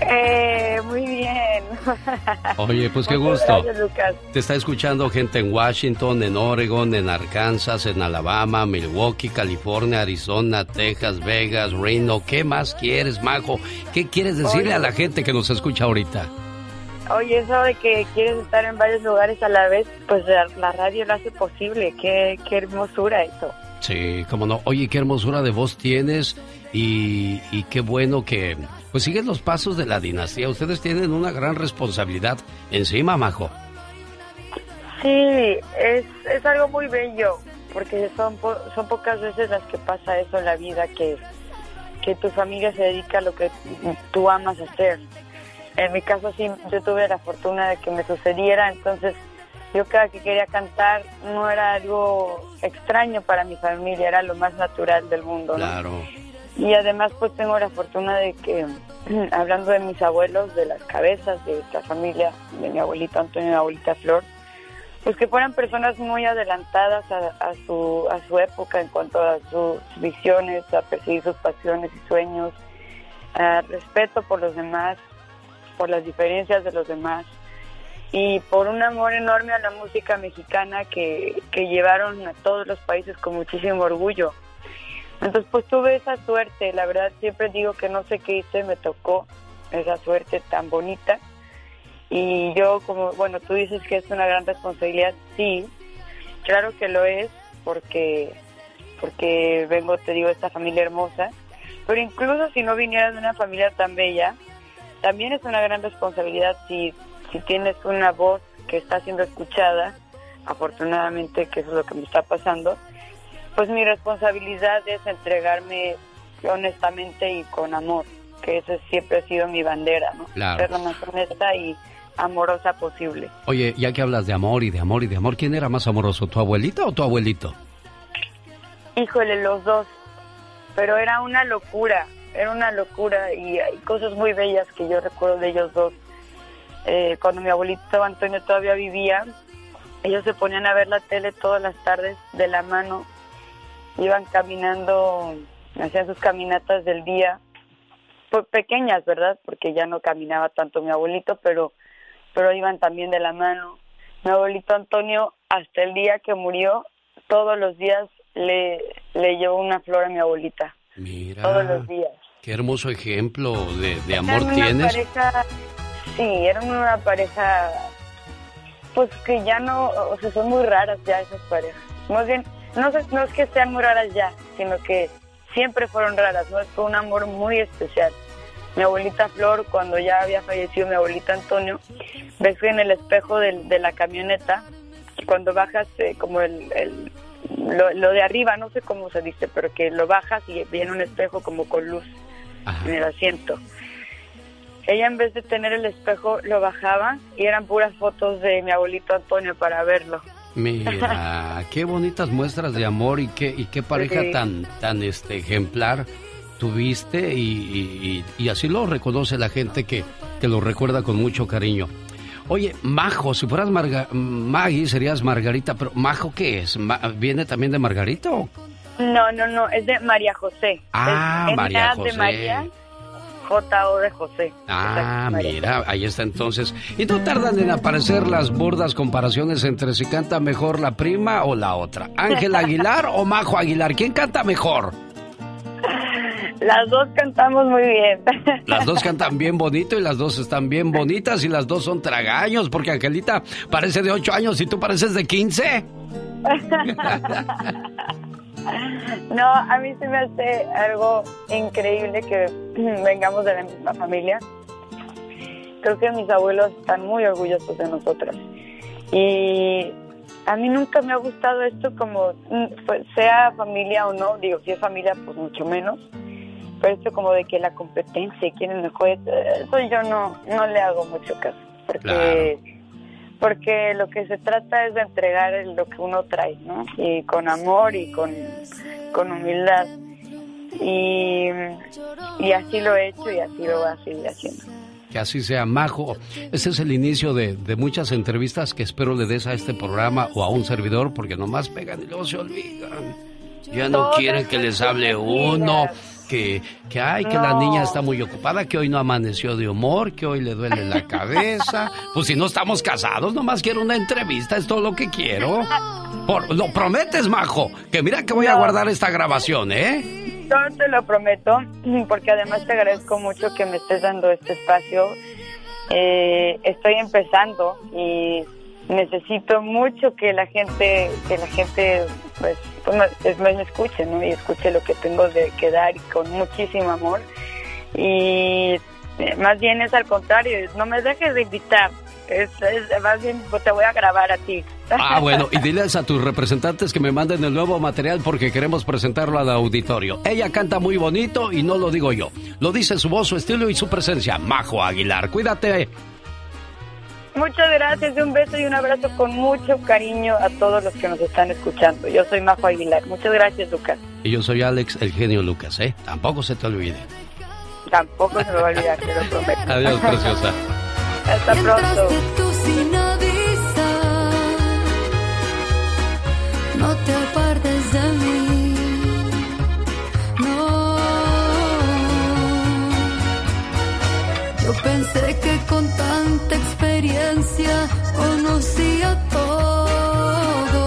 Eh, muy bien. Oye, pues qué gusto. Gracias, Lucas. Te está escuchando gente en Washington, en Oregon, en Arkansas, en Alabama, Milwaukee, California, Arizona, Texas, Vegas, Reno. ¿Qué más quieres, Majo? ¿Qué quieres decirle Oye. a la gente que nos escucha ahorita? Oye, eso de que quieres estar en varios lugares a la vez, pues la, la radio lo hace posible. Qué, qué hermosura eso. Sí, cómo no. Oye, qué hermosura de voz tienes y, y qué bueno que pues sigues los pasos de la dinastía. Ustedes tienen una gran responsabilidad encima, Majo. Sí, es, es algo muy bello, porque son, po- son pocas veces las que pasa eso en la vida, que, que tu familia se dedica a lo que tú amas hacer. En mi caso sí, yo tuve la fortuna de que me sucediera, entonces yo cada que quería cantar no era algo extraño para mi familia, era lo más natural del mundo. ¿no? Claro. Y además pues tengo la fortuna de que, hablando de mis abuelos, de las cabezas de esta familia, de mi abuelito Antonio y mi abuelita Flor, pues que fueran personas muy adelantadas a, a su, a su época en cuanto a sus visiones, a perseguir sus pasiones y sueños, a respeto por los demás, por las diferencias de los demás y por un amor enorme a la música mexicana que, que llevaron a todos los países con muchísimo orgullo. Entonces, pues tuve esa suerte, la verdad siempre digo que no sé qué hice, me tocó esa suerte tan bonita. Y yo, como, bueno, tú dices que es una gran responsabilidad, sí, claro que lo es, porque, porque vengo, te digo, de esta familia hermosa, pero incluso si no viniera de una familia tan bella, también es una gran responsabilidad si, si tienes una voz que está siendo escuchada, afortunadamente que eso es lo que me está pasando, pues mi responsabilidad es entregarme honestamente y con amor, que ese siempre ha sido mi bandera, ¿no? Claro. Ser lo más honesta y amorosa posible. Oye, ya que hablas de amor y de amor y de amor, ¿quién era más amoroso, tu abuelita o tu abuelito? Híjole, los dos. Pero era una locura, era una locura y hay cosas muy bellas que yo recuerdo de ellos dos. Eh, cuando mi abuelito Antonio todavía vivía, ellos se ponían a ver la tele todas las tardes de la mano, iban caminando, hacían sus caminatas del día, pues pequeñas, ¿verdad? Porque ya no caminaba tanto mi abuelito, pero, pero iban también de la mano. Mi abuelito Antonio, hasta el día que murió, todos los días le, le llevó una flor a mi abuelita. Mira. Todos los días. Qué hermoso ejemplo de, de amor una tienes. pareja, sí, eran una pareja, pues que ya no, o sea, son muy raras ya esas parejas. Más bien, no, no es que sean muy raras ya, sino que siempre fueron raras, ¿no? Fue un amor muy especial. Mi abuelita Flor, cuando ya había fallecido mi abuelita Antonio, ves que en el espejo de, la camioneta, cuando bajas eh, como el, el- lo, lo de arriba, no sé cómo se dice, pero que lo bajas y viene un espejo como con luz en el asiento. Ella en vez de tener el espejo lo bajaba y eran puras fotos de mi abuelito Antonio para verlo. Mira, qué bonitas muestras de amor y qué, y qué pareja Sí. tan, tan este, ejemplar tuviste y, y- y- y así lo reconoce la gente que, que lo recuerda con mucho cariño. Oye, Majo, si fueras Marga- Maggie serías Margarita, pero ¿Majo qué es? ¿Viene también de Margarita o No, no, no, es de María José. Ah, Es María José. de María, J-O de José. Ah, mira, ahí está entonces. ¿Y no tardan en aparecer las burdas comparaciones entre si canta mejor la prima o la otra? ¿Ángel Aguilar o Majo Aguilar? ¿Quién canta mejor? Las dos cantamos muy bien. Las dos cantan bien bonito y las dos están bien bonitas y las dos son tragaños porque Angelita parece de 8 años y tú pareces de 15. No, a mí se me hace algo increíble que vengamos de la misma familia. creo que mis abuelos están muy orgullosos de nosotras. Y a mí nunca me ha gustado esto como, mm, pues, sea familia o no, digo, si es familia, pues mucho menos. Pero esto como de que la competencia, quién es mejor, eso yo no, no le hago mucho caso. Porque, porque lo que se trata es de entregar lo que uno trae, ¿no? Y con amor y con, con humildad. Y, y así lo he hecho y así lo voy a seguir haciendo. Que así sea, Majo. Este es el inicio de, de, muchas entrevistas que espero le des a este programa o a un servidor, porque nomás pegan y luego se olvidan. Ya no quieren que les hable uno, que, que ay, que la niña está muy ocupada, que hoy no amaneció de humor, que hoy le duele la cabeza. Pues si no estamos casados, nomás quiero una entrevista, es todo lo que quiero. Por, lo prometes, Majo, que mira que voy a guardar esta grabación, ¿eh? No te lo prometo, porque además te agradezco mucho que me estés dando este espacio. Eh, estoy empezando y necesito mucho que la gente, que la gente, pues, pues me, me escuche, ¿no? Y escuche lo que tengo de que dar y con muchísimo amor. Y eh, más bien es al contrario, no me dejes de invitar. Es, es, más bien pues, te voy a grabar a ti. Ah, bueno, y diles a tus representantes que me manden el nuevo material porque queremos presentarlo al auditorio. Ella canta muy bonito y no lo digo yo. Lo dice su voz, su estilo y su presencia. Majo Aguilar, cuídate. Muchas gracias, un beso y un abrazo con mucho cariño a todos los que nos están escuchando. Yo soy Majo Aguilar. Muchas gracias, Lucas. Y yo soy Alex, el genio Lucas, ¿eh? Tampoco se te olvide. Tampoco se me va a olvidar, te lo prometo. Adiós, preciosa. Hasta pronto. No te Yo pensé que con tanta experiencia conocía todo.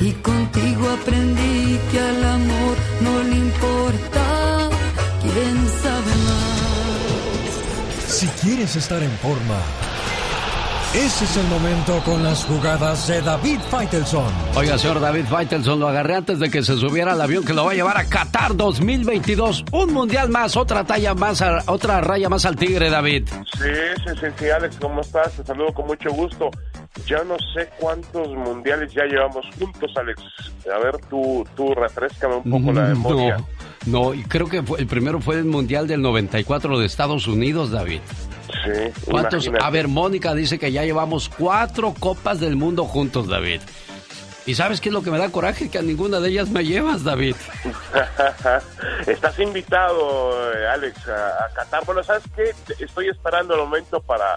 Y contigo aprendí que al amor no le importa quién sabe más. Si quieres estar en forma, ese es el momento con las jugadas de David Faitelson. Oiga, señor David Faitelson, lo agarré antes de que se subiera al avión que lo va a llevar a Qatar 2022. Un mundial más, otra talla más, otra raya más al tigre, David. Sí, sí, sí, sí, Alex, ¿cómo estás? Te saludo con mucho gusto. Ya no sé cuántos mundiales ya llevamos juntos, Alex. A ver, tú, tú refrescame un poco la memoria. No, no, y creo que fue, el primero fue el mundial del 94 de Estados Unidos, David. Sí, ¿Cuántos? imagínate. A ver, Mónica dice que ya llevamos cuatro copas del mundo juntos, David. ¿Y sabes qué es lo que me da coraje? Que a ninguna de ellas me llevas, David. Estás invitado, eh, Alex, a, a Qatar. Bueno, ¿sabes qué? Estoy esperando el momento para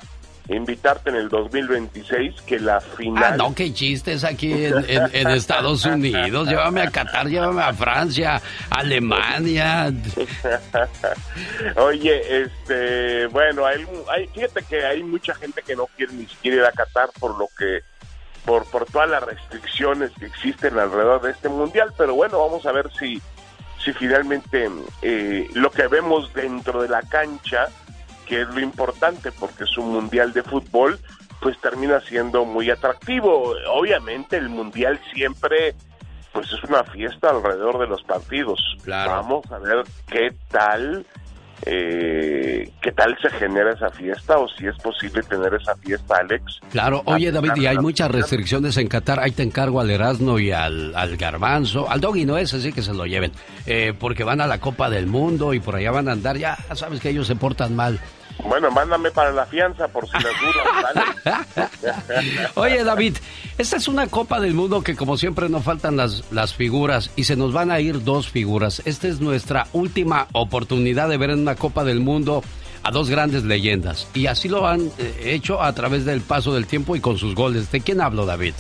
invitarte en el 2026, que la final... Ah, no, qué chistes aquí en, en- en Estados Unidos. Llévame a Qatar, llévame a Francia, Alemania. Oye, este, bueno, hay, hay- fíjate que hay mucha gente que no quiere ni siquiera ir a Qatar por lo que, por, por todas las restricciones que existen alrededor de este mundial, pero bueno, vamos a ver si, si finalmente eh, lo que vemos dentro de la cancha, que es lo importante, porque es un mundial de fútbol, pues termina siendo muy atractivo. Obviamente el mundial siempre pues es una fiesta alrededor de los partidos. Vamos a ver qué tal, eh, qué tal se genera esa fiesta o si es posible tener esa fiesta, Alex. Claro, oye David, y hay muchas restricciones en Qatar. Ahí te encargo al Erasmo y al, al Garbanzo. Al Doggy no es así que se lo lleven. Eh, porque van a la Copa del Mundo y por allá van a andar. Ya sabes que ellos se portan mal. Bueno, mándame para la fianza por si las dudas. Oye David, esta es una Copa del Mundo que como siempre nos faltan las, las figuras y se nos van a ir dos figuras. Esta es nuestra última oportunidad de ver en una Copa del Mundo a dos grandes leyendas. Y así lo han eh, hecho a través del paso del tiempo y con sus goles. ¿De quién hablo, David?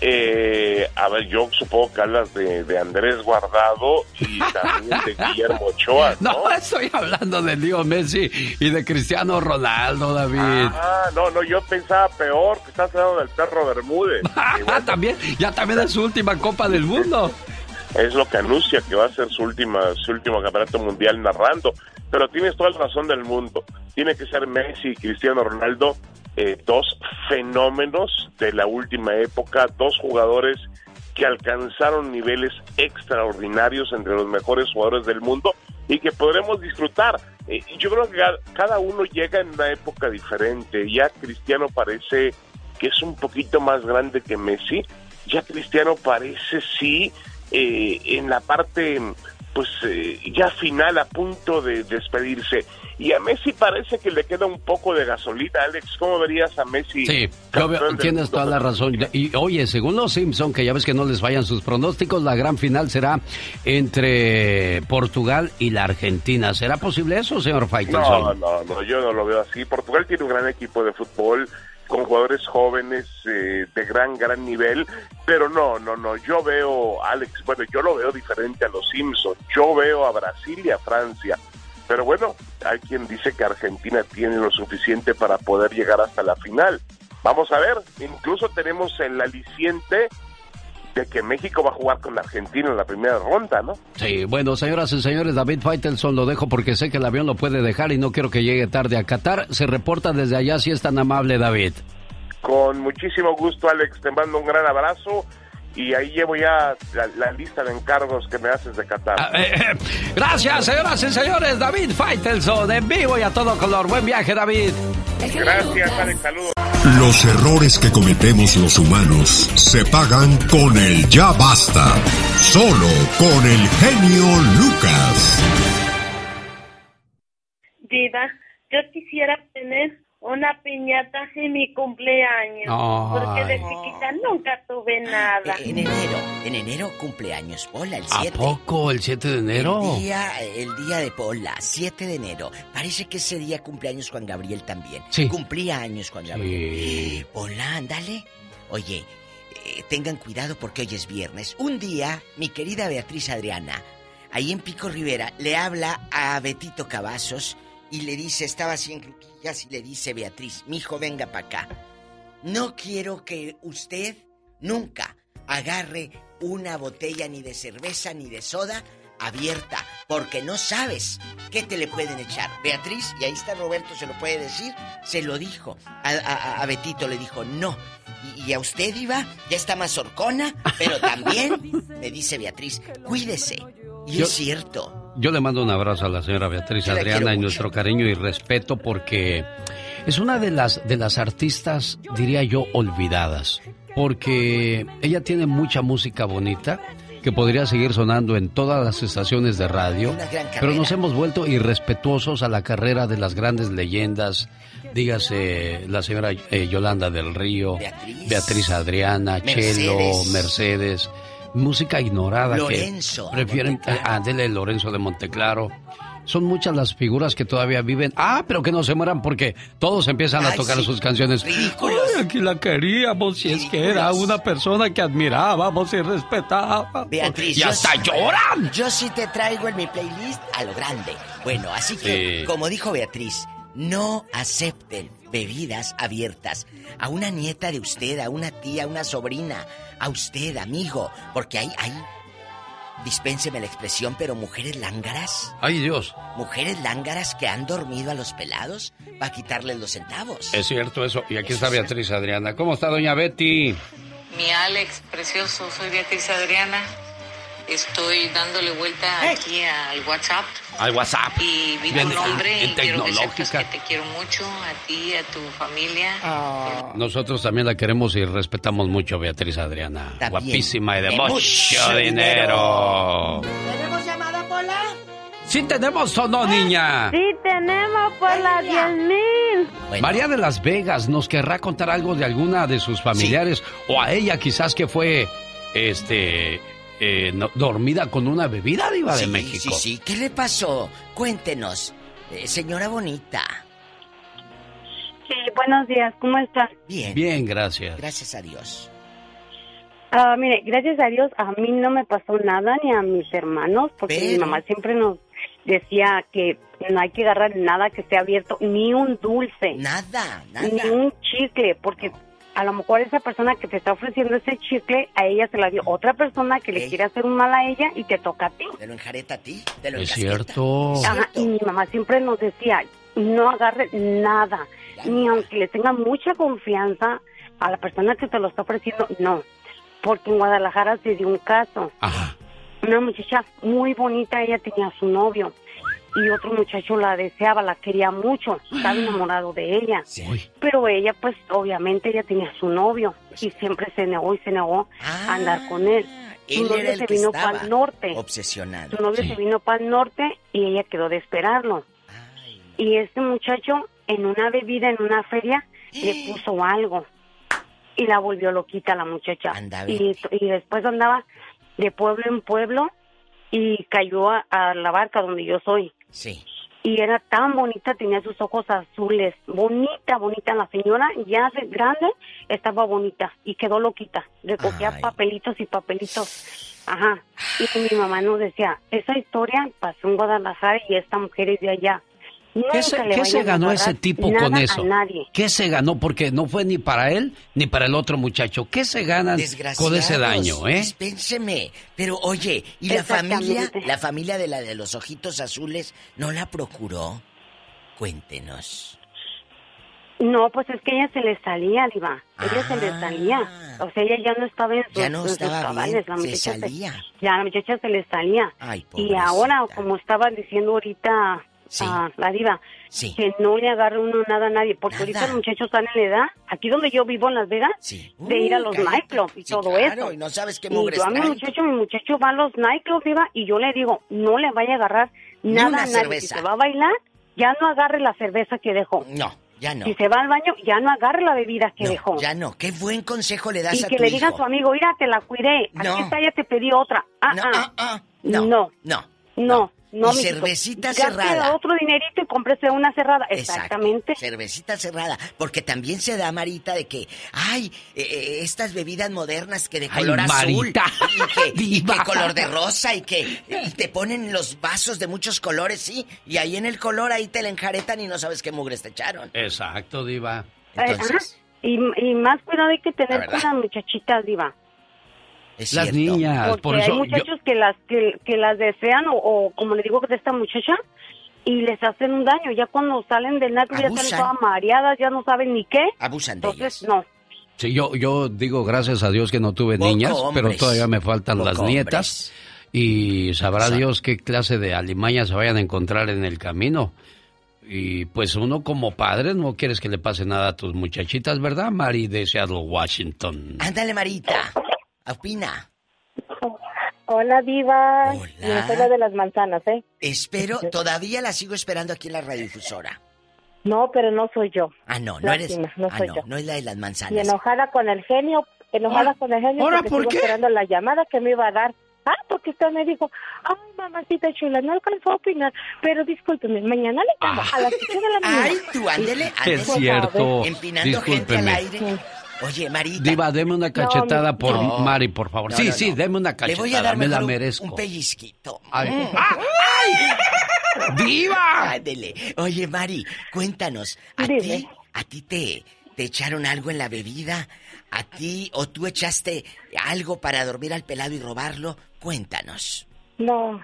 Eh, a ver, yo supongo que hablas de, de Andrés Guardado y también de Guillermo Ochoa, ¿no? No, estoy hablando de Leo Messi y de Cristiano Ronaldo, David. Ah, no, no, yo pensaba peor, que estás hablando del perro Bermúdez. Ah, también, ya también es su última Copa del Mundo. es lo que anuncia que va a ser su última su último campeonato mundial narrando pero tienes toda la razón del mundo tiene que ser Messi y Cristiano Ronaldo eh, dos fenómenos de la última época dos jugadores que alcanzaron niveles extraordinarios entre los mejores jugadores del mundo y que podremos disfrutar eh, yo creo que ca- cada uno llega en una época diferente. Ya Cristiano parece que es un poquito más grande que Messi. Ya Cristiano parece sí eh, en la parte pues eh, ya final a punto de despedirse. Y a Messi parece que le queda un poco de gasolina, Alex. ¿Cómo verías a Messi? Sí, yo veo- tienes toda la razón. Y oye, según los Simpson, que ya ves que no les fallan sus pronósticos, la gran final será entre Portugal y la Argentina. ¿Será posible eso, señor No, Faitelson? no, no, yo no lo veo así. Portugal tiene un gran equipo de fútbol con jugadores jóvenes eh, de gran, gran nivel, pero no, no, no, yo veo, Alex, bueno, yo lo veo diferente a los Simpsons, yo veo a Brasil y a Francia, pero bueno, hay quien dice que Argentina tiene lo suficiente para poder llegar hasta la final. Vamos a ver, incluso tenemos el aliciente de que México va a jugar con Argentina en la primera ronda, ¿no? Sí, bueno, señoras y señores, David Faitelson lo dejo porque sé que el avión lo puede dejar y no quiero que llegue tarde a Qatar. Se reporta desde allá si es tan amable, David. Con muchísimo gusto, Alex. Te mando un gran abrazo. Y ahí llevo ya la, la lista de encargos que me haces de Qatar. Gracias, señoras y señores, David Faitelson en vivo y a todo color. Buen viaje, David. Gracias, Alex. Saludos. Los errores que cometemos los humanos se pagan con el ya basta. Solo con el genio Lucas. Diva, yo quisiera tener una piñata en mi cumpleaños. Porque de chiquita nunca tuve nada. En enero, en enero cumpleaños, Pola, el ¿A 7. poco el 7 de enero? El día, el día de Pola, 7 de enero. Parece que ese día cumpleaños Juan Gabriel también. Sí. Cumplía años Juan Gabriel. Pola, ándale. Oye, eh, tengan cuidado porque hoy es viernes. Un día, mi querida Beatriz Adriana, ahí en Pico Rivera, le habla a Betito Cavazos y le dice, estaba así en Y le dice Beatriz, mi hijo, venga para acá. No quiero que usted nunca agarre una botella ni de cerveza ni de soda abierta, porque no sabes qué te le pueden echar. Beatriz, y ahí está Roberto, se lo puede decir, se lo dijo. A, a- a Betito le dijo, no. Y, y a usted, Iba, ya está más horcona, pero también, me dice Beatriz, cuídese. Y Yo- es cierto. Yo le mando un abrazo a la señora Beatriz Yo Adriana y nuestro cariño y respeto porque es una de las de las artistas, diría yo, olvidadas, porque ella tiene mucha música bonita que podría seguir sonando en todas las estaciones de radio, pero nos hemos vuelto irrespetuosos a la carrera de las grandes leyendas, dígase la señora eh, Yolanda del Río, Beatriz, Adriana, Chelo, Mercedes. Música ignorada Lorenzo que prefieren a Adele Lorenzo de Monteclaro. Son muchas las figuras que todavía viven. Ah, pero que no se mueran porque todos empiezan a tocar sí. sus canciones. Ridículos. Ay, aquí la queríamos y es que era una persona que admirábamos y respetábamos. Beatriz, y hasta sí- lloran. Yo sí te traigo en mi playlist a lo grande. Bueno, así que, Sí. como dijo Beatriz, no acepten bebidas abiertas a una nieta de usted, a una tía, a una sobrina, a usted, amigo, porque hay, hay, dispénseme la expresión, pero mujeres lángaras, Ay, Dios. mujeres lángaras que han dormido a los pelados para quitarles los centavos. Es cierto eso. Y aquí está Beatriz Adriana. ¿Cómo está, doña Betty? Mi Alex, precioso, soy Beatriz Adriana. Estoy dándole vuelta aquí al WhatsApp Al WhatsApp. y vi tu nombre en y quiero que sepas tecnológica. que te quiero mucho, a ti, a tu familia. Nosotros también la queremos y respetamos mucho, Beatriz Adriana. También. Guapísima y de, De mucho, mucho dinero. ¿Tenemos llamada, Pola? Sí tenemos o no, niña. Sí, tenemos por las 10 mil. María de las Vegas nos querrá contar algo de alguna de sus familiares o a ella quizás que fue este eh, no- dormida con una bebida diva de México. Sí, sí, ¿qué le pasó? Cuéntenos, eh, señora bonita. Sí, buenos días, ¿cómo estás? Bien. Bien, gracias. Gracias a Dios. Ah, mire, gracias a Dios a mí no me pasó nada ni a mis hermanos, porque mi mamá siempre nos decía que no hay que agarrar nada que esté abierto, ni un dulce. Nada, nada. Ni un chicle, porque a lo mejor esa persona que te está ofreciendo ese chicle, a ella se la dio otra persona que le quiere hacer un mal a ella y te toca a ti. ¿Te lo enjareta a ti? ¿Te lo Es cierto. Ajá, y mi mamá siempre nos decía, no agarre nada, ni aunque le tenga mucha confianza a la persona que te lo está ofreciendo, no. Porque en Guadalajara se dio un caso. Una muchacha muy bonita, ella tenía a su novio. Y otro muchacho la deseaba, la quería mucho, estaba enamorado de ella. Pero ella, pues, obviamente, ella tenía su novio y siempre se negó y se negó a andar con él. Su Él novio se vino para el norte. obsesionado. Su novio se vino para el norte y ella quedó de esperarlo. Y este muchacho, en una bebida, en una feria, le puso algo. Y la volvió loquita la muchacha. Y, y después andaba de pueblo en pueblo y cayó a, a la barca donde yo soy. Sí. Y era tan bonita, tenía sus ojos azules. Bonita, bonita. La señora ya de grande estaba bonita y quedó loquita. Recogía papelitos y papelitos. Ajá. Y mi mamá nos decía, esa historia pasó en Guadalajara y esta mujer es de allá. ¿Qué se, le qué se vayan a ganó ese tipo con a eso? nadie. ¿Qué se ganó? Porque no fue ni para él ni para el otro muchacho. ¿Qué se ganan con ese daño, eh? Dispénseme. Pero oye, ¿y la familia? La familia de la de los ojitos azules no la procuró. Cuéntenos. No, pues es que ella se le salía, Diva. Ella se le salía. O sea, ella ya no estaba en sus, Ah. Ya no estaba cabales. bien, La se muchacha salía. ya la muchacha se le salía. Ay, y ahora, como estaba diciendo ahorita ah, la Diva, Sí. que no le agarre uno nada a nadie. Porque ahorita los muchachos están en la edad, aquí donde yo vivo en Las Vegas, de ir a Uh, los cállate. nightclubs y Sí, todo claro, eso. y no sabes qué Y mugres yo a mi muchacho, mi muchacho va a los nightclubs, Diva, y yo le digo, no le vaya a agarrar nada a nadie. cerveza. Si se va a bailar, ya no agarre la cerveza que dejó. No, ya no. Si se va al baño, ya no agarre la bebida que dejó. Ya no. Qué buen consejo le das Y a que tu le diga a su amigo, mira, te la cuidé. No. Aquí está, ya te pedí otra. Ah, ah. No, no. No. No. No, Y mijito. cervecita Gaste cerrada. otro dinerito y cómprese una cerrada. Exacto. Exactamente. Cervecita cerrada. Porque también se da, Marita, de que, ay, eh, eh, estas bebidas modernas que de Ay, color azul. Marita. Y que, y que color de rosa y que y te ponen los vasos de muchos colores, sí. Y ahí en el color ahí te la enjaretan y no sabes qué mugres te echaron. Exacto, Diva. Eh, ajá. y, y más cuidado hay que tener con las muchachitas, Diva. Las niñas, Porque por hay eso yo- muchachos que las que, que las desean o, o como le digo de esta muchacha y les hacen un daño. Ya cuando salen del narco ya salen todas mareadas, ya no saben ni qué. Abusan de Entonces, no. Sí, yo, yo digo gracias a Dios que no tuve Poco niñas, pero hombres. todavía me faltan las Poco nietas. Y sabrá Exacto. Dios qué clase de alimañas se vayan a encontrar en el camino. Y pues uno como padre no quieres que le pase nada a tus muchachitas, ¿verdad, Mari de Seattle, Washington? Ándale, Marita. Opina. Hola, Diva. Yo soy la de las manzanas, ¿eh? Espero, todavía la sigo esperando aquí en la radiodifusora. No, pero no soy yo. Ah, no, no eres. Lástima, no ah, soy no, yo. no es la de las Y manzanas. enojada con el genio, enojada con el genio ¿Ahora porque por qué? esperando la llamada que me iba a dar. Ah, porque usted me dijo, ay, mamacita chula, no alcanzó a opinar, pero discúlpeme, mañana le llamo a las 8 de la mañana. Ay, tú, ándele, Es ándele. cierto. Empinando gente al Discúlpeme. aire. Oye, Marita. Diva, deme una cachetada No, por no. Mari, por favor. No, sí, no, sí, no. deme una Le cachetada, voy a dar me la merezco. un pellizquito. Ay. Mm. ¡Ah! ¡Diva! Ándele. Oye, Mari, cuéntanos, ¿a ti, a ti te, te echaron algo en la bebida? ¿A ti o tú echaste algo para dormir al pelado y robarlo? Cuéntanos. No,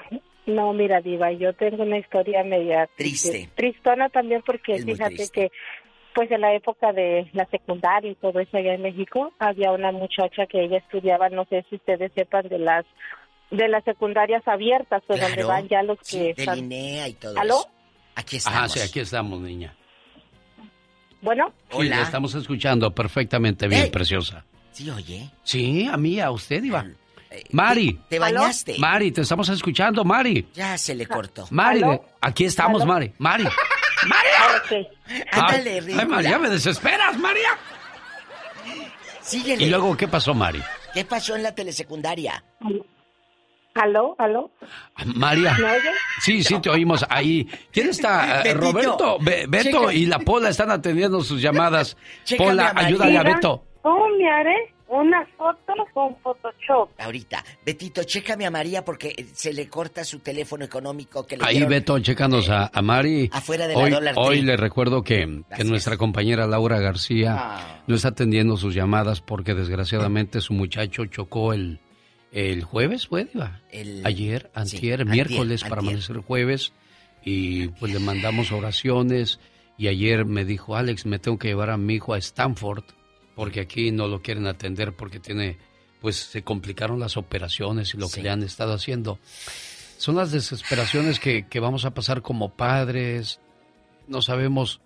no, mira, Diva, yo tengo una historia media Triste. Tristona también porque Es fíjate que, pues en la época de la secundaria y todo eso allá en México, había una muchacha que ella estudiaba, no sé si ustedes sepan, de las de las secundarias abiertas, pues donde van ya los que Sí, de están- Linea y todo ¿Aló? eso. Aquí estamos. Ajá, sí, aquí estamos, niña. Bueno. Sí, le estamos escuchando perfectamente bien, preciosa. Sí, oye. Sí, a mí, a usted, Diva. Mari. ¿Te bañaste? Mari, te estamos escuchando, Mari. Ya se le cortó. Mari, ¿Aló? de- aquí estamos, ¿Aló? Mari. Mari. Ándale, Ay, ridícula. ay, María, me desesperas, María. Síguele. ¿Y luego qué pasó, Mari? ¿Qué pasó en la telesecundaria? ¿Aló? ¿Aló? María. ¿Me oye? Sí, sí, te oímos ahí. ¿Quién está? Betito. Roberto, Be- Beto Checa. y la Pola están atendiendo sus llamadas. Chécame Pola, María. ayúdale a. Beto. ¿Cómo me haré una foto con Photoshop? Ahorita. Betito, chécame a María porque se le corta su teléfono económico que le Ahí, dieron. Beto, chécanos a, a Mari. Afuera de la hoy, Tree. Hoy le recuerdo que, que nuestra compañera Laura García Ah. no está atendiendo sus llamadas porque desgraciadamente su muchacho chocó el, el jueves, ¿fue, Diva? El- Ayer, sí, antier, miércoles para antier. amanecer jueves. Y pues le mandamos oraciones. Y ayer me dijo, Alex, me tengo que llevar a mi hijo a Stanford porque aquí no lo quieren atender porque tiene, pues se complicaron las operaciones y lo que le han estado haciendo. son las desesperaciones que, que vamos a pasar como padres. No sabemos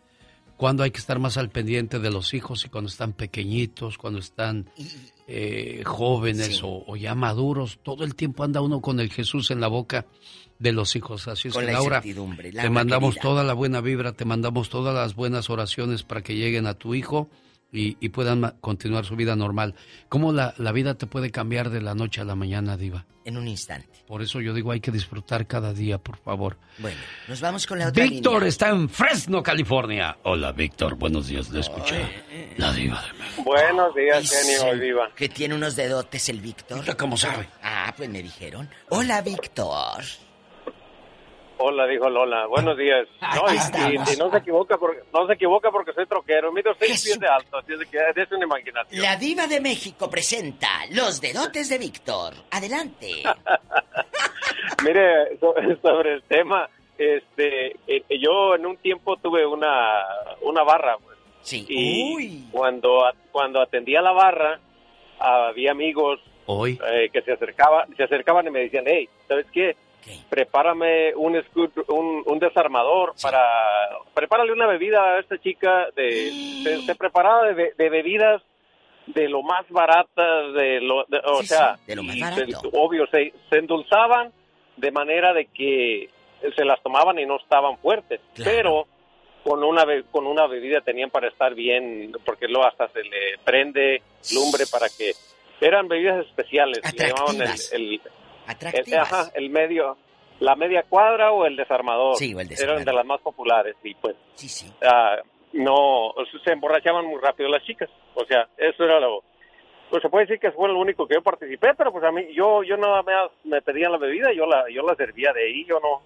cuándo hay que estar más al pendiente de los hijos y cuando están pequeñitos, cuando están eh, jóvenes o, o, ya maduros. Todo el tiempo anda uno con el Jesús en la boca de los hijos. Así es que, la Laura, incertidumbre, te mandamos querida. toda la buena vibra, te mandamos todas las buenas oraciones para que lleguen a tu hijo y, y puedan continuar su vida normal. ¿Cómo la, la vida te puede cambiar de la noche a la mañana, Diva? En un instante. Por eso yo digo, hay que disfrutar cada día, por favor. Bueno, nos vamos con la otra Víctor está en Fresno, California. Hola, Víctor. Buenos días. Le escuché. La Diva de México. Buenos días, genio viva. Que tiene unos dedotes el Víctor. ¿Cómo sabe? Ah, pues me dijeron. Hola, Víctor. Hola, dijo Lola. Buenos días. No, y, y- y no se equivoca porque no se equivoca porque soy troquero. Mido seis pies de alto, así que es una imaginación. La Diva de México presenta los dedotes de Víctor. Adelante. Mire, so- sobre el tema, este, eh, yo en un tiempo tuve una una barra. pues. Sí. Y cuando a- cuando atendía la barra, había amigos Hoy. eh, que se acercaban, se acercaban y me decían, hey, ¿sabes qué? Prepárame un, screw- un, un desarmador para... Prepárale una bebida a esta chica de... Se, se preparaba de, de bebidas de lo más baratas, de lo... de- o Sí, sea, sí, de lo más se- obvio, se, se endulzaban de manera de que se las tomaban y no estaban fuertes, pero con una be- con una bebida tenían para estar bien, porque luego hasta se le prende lumbre para que eran bebidas especiales, le llamaban el, Atractivas. el, Atractivas. ajá, el medio, la media cuadra o el desarmador, Sí, o el eran desarmador. de las más populares y pues Sí, sí. ah, no, se emborrachaban muy rápido las chicas, o sea, eso era lo pues se puede decir que fue lo único que yo participé, pero pues a mí, yo, yo nada más me pedían la bebida, yo la, yo la servía de ahí, yo no,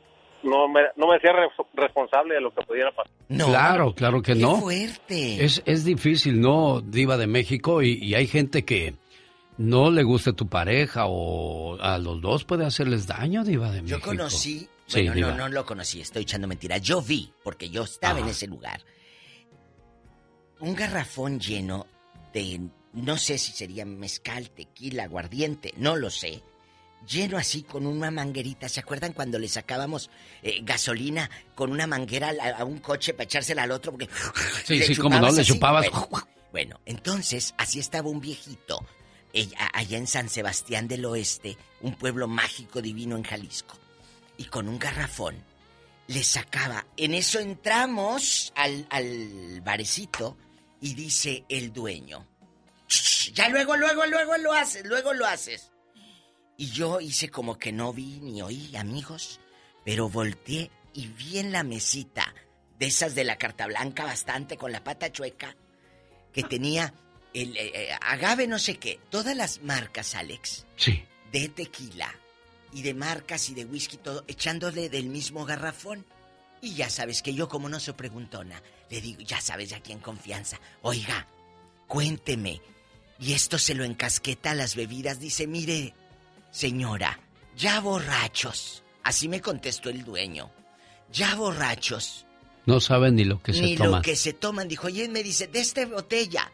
no me, no me hacía re- responsable de lo que pudiera pasar. Claro, claro que no. fuerte. Es, es difícil, ¿no, Diva de México? Y, y hay gente que no le guste tu pareja o a los dos puede hacerles daño, Diva de Yo México. conocí, Sí, bueno, no, no lo conocí, estoy echando mentiras. Yo vi, porque yo estaba en Ajá. ese lugar, un garrafón lleno de, no sé si sería mezcal, tequila, aguardiente, no lo sé. Lleno así con una manguerita. ¿Se acuerdan cuando le sacábamos eh, gasolina con una manguera a, a un coche para echársela al otro? Porque Sí, sí, cómo no, le chupabas. Bueno, bueno, entonces así estaba un viejito eh, a- allá en San Sebastián del Oeste, un pueblo mágico divino en Jalisco. Y con un garrafón le sacaba. En eso entramos al, al barecito y dice el dueño. "Shh, Ya luego, luego, luego lo haces, luego lo haces. Y yo hice como que no vi ni oí, amigos, pero volteé y vi en la mesita de esas de la carta blanca bastante con la pata chueca que tenía el eh, eh, agave no sé qué, todas las marcas, Alex. Sí. De tequila y de marcas y de whisky todo echándole del mismo garrafón. Y ya sabes que yo como no soy preguntona, le digo, ya sabes ya aquí en confianza, oiga, cuénteme. Y esto se lo encasqueta a las bebidas, dice, mire, señora, ya borrachos. Así me contestó el dueño. Ya borrachos. No saben ni lo que Ni se toma. lo que se toman. Dijo, y él me dice, de esta botella.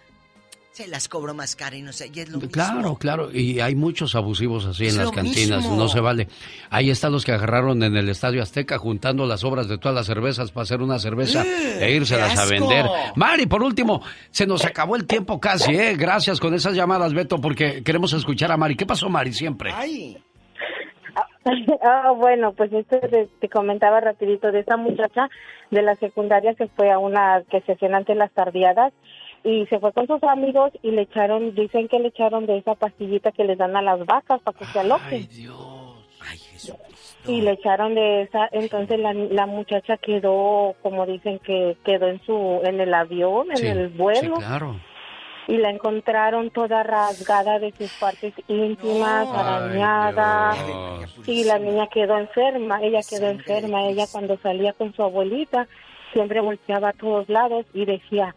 Se las cobro más cara y no sé, y es lo mismo. Claro, claro, y hay muchos abusivos así Es en las cantinas, mismo. no se vale. Ahí están los que agarraron en el Estadio Azteca juntando las obras de todas las cervezas para hacer una cerveza ¡Eh! e írselas ¡Qué a vender. Mari, por último, se nos acabó el tiempo casi, ¿eh? Gracias con esas llamadas, Beto, porque queremos escuchar a Mari. ¿Qué pasó, Mari, siempre? Ay. Ah, bueno, pues esto te, te comentaba rapidito de esa muchacha de la secundaria que fue a una que se hacían antes las tardeadas y se fue con sus amigos y le echaron, dicen que le echaron de esa pastillita que les dan a las vacas para que se aloquen. Y le echaron de esa, entonces la, la muchacha quedó, como dicen que quedó en su, en el avión, en Sí, el vuelo Sí, claro. y la encontraron toda rasgada de sus partes íntimas, arañada. Y la niña quedó enferma, ella quedó enferma. Ella cuando salía con su abuelita siempre volteaba a todos lados y decía,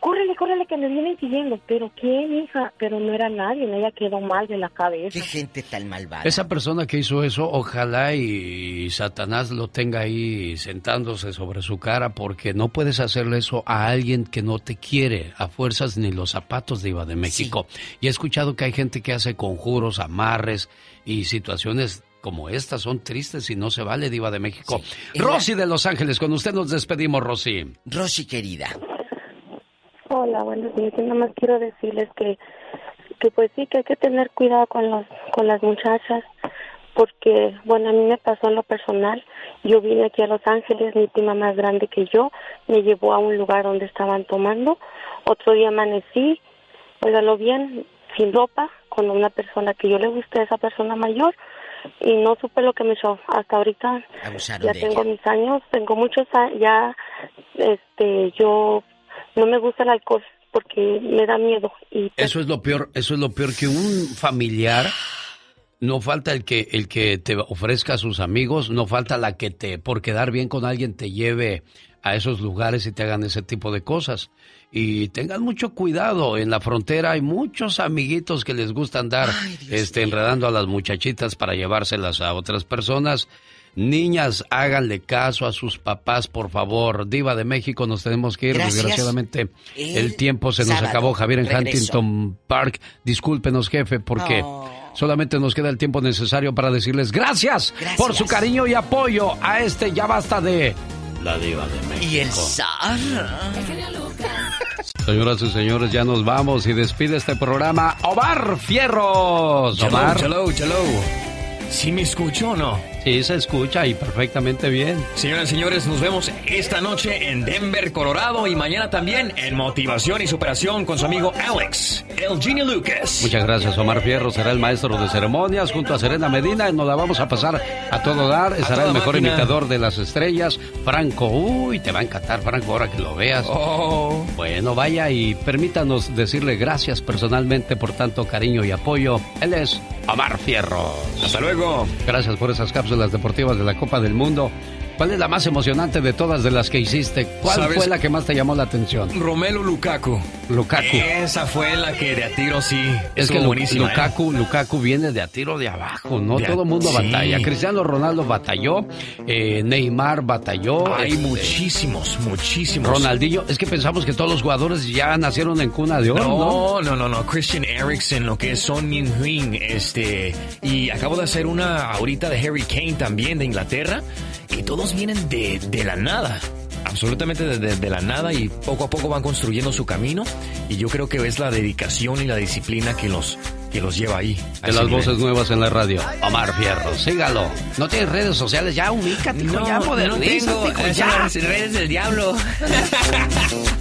córrele, córrele que me vienen siguiendo. Pero ¿quién, hija? Pero no era nadie, ella quedó mal de la cabeza. Qué gente tan malvada. Esa persona que hizo eso, ojalá y Satanás lo tenga ahí sentándose sobre su cara, porque no puedes hacerle eso a alguien que no te quiere, a fuerzas ni los zapatos de Iba de México. Y he escuchado que hay gente que hace conjuros, amarres y situaciones como estas son tristes y no se vale, Diva de México. Rosy de Los Ángeles, con usted nos despedimos, Rosy. Rosy, querida. Hola, buenos días. Yo nada más quiero decirles que, que pues sí, que hay que tener cuidado con, los, con las muchachas, porque, bueno, a mí me pasó en lo personal. Yo vine aquí a Los Ángeles, mi prima más grande que yo me llevó a un lugar donde estaban tomando. Otro día amanecí, óigalo bien, sin ropa, con una persona que yo le gusté esa persona mayor y no supe lo que me hizo hasta ahorita ya tengo mis años tengo muchos ya este yo no me gusta el alcohol porque me da miedo y eso es lo peor eso es lo peor que un familiar no falta el que el que te ofrezca a sus amigos no falta la que te por quedar bien con alguien te lleve a esos lugares y te hagan ese tipo de cosas y tengan mucho cuidado. En la frontera hay muchos amiguitos que les gusta andar este, enredando a las muchachitas para llevárselas a otras personas. Niñas, háganle caso a sus papás, por favor. Diva de México, nos tenemos que ir. Desgraciadamente, el, tiempo se nos acabó. Javier en Huntington Park. Discúlpenos, jefe, porque solamente nos queda el tiempo necesario para decirles gracias, gracias, por su cariño y apoyo a este Ya Basta de La Diva de México. Y el zar. Señoras y señores, ya nos vamos y despide este programa Omar Fierros. Omar. Chalo, chalo, ¿Sí me escucho o no? Sí, se escucha y perfectamente bien. Señoras y señores, nos vemos esta noche en Denver, Colorado y mañana también en Motivación y Superación con su amigo Alex, el Genie Lucas. Muchas gracias, Omar Fierro. Será el maestro de ceremonias junto a Serena Medina. y Nos la vamos a pasar a todo dar. Estará el mejor imitador de las estrellas, Franco. Uy, te va a encantar, Franco, ahora que lo veas. Oh. Bueno, vaya y permítanos decirle gracias personalmente por tanto cariño y apoyo. Él es Omar Fierro. Hasta luego. Gracias por esas cápsulas las deportivas de la Copa del Mundo. ¿Cuál es la más emocionante de todas de las que hiciste? ¿Cuál fue la que más te llamó la atención? Romelu Lukaku. Lukaku. Esa fue la que de a tiro sí. Es que buenísima, ¿eh? Lukaku, Lukaku viene de a tiro de abajo, ¿no? Todo el mundo batalla. Cristiano Ronaldo batalló, eh, Neymar batalló. Hay este, muchísimos, muchísimos. Ronaldinho, es que pensamos que todos los jugadores ya nacieron en cuna de oro, ¿no? No, no, no, no. Christian Eriksen, lo que es Son Min este, y acabo de hacer una ahorita de Harry Kane también de Inglaterra, y todos vienen de, de la nada absolutamente de, la nada y poco a poco van construyendo su camino y yo creo que es la dedicación y la disciplina que los que los lleva ahí. De las voces nuevas en la radio. Omar Fierro, sígalo. No tienes redes sociales, ya ubícate, no, ya modernízate, no tengo, ya. redes del diablo.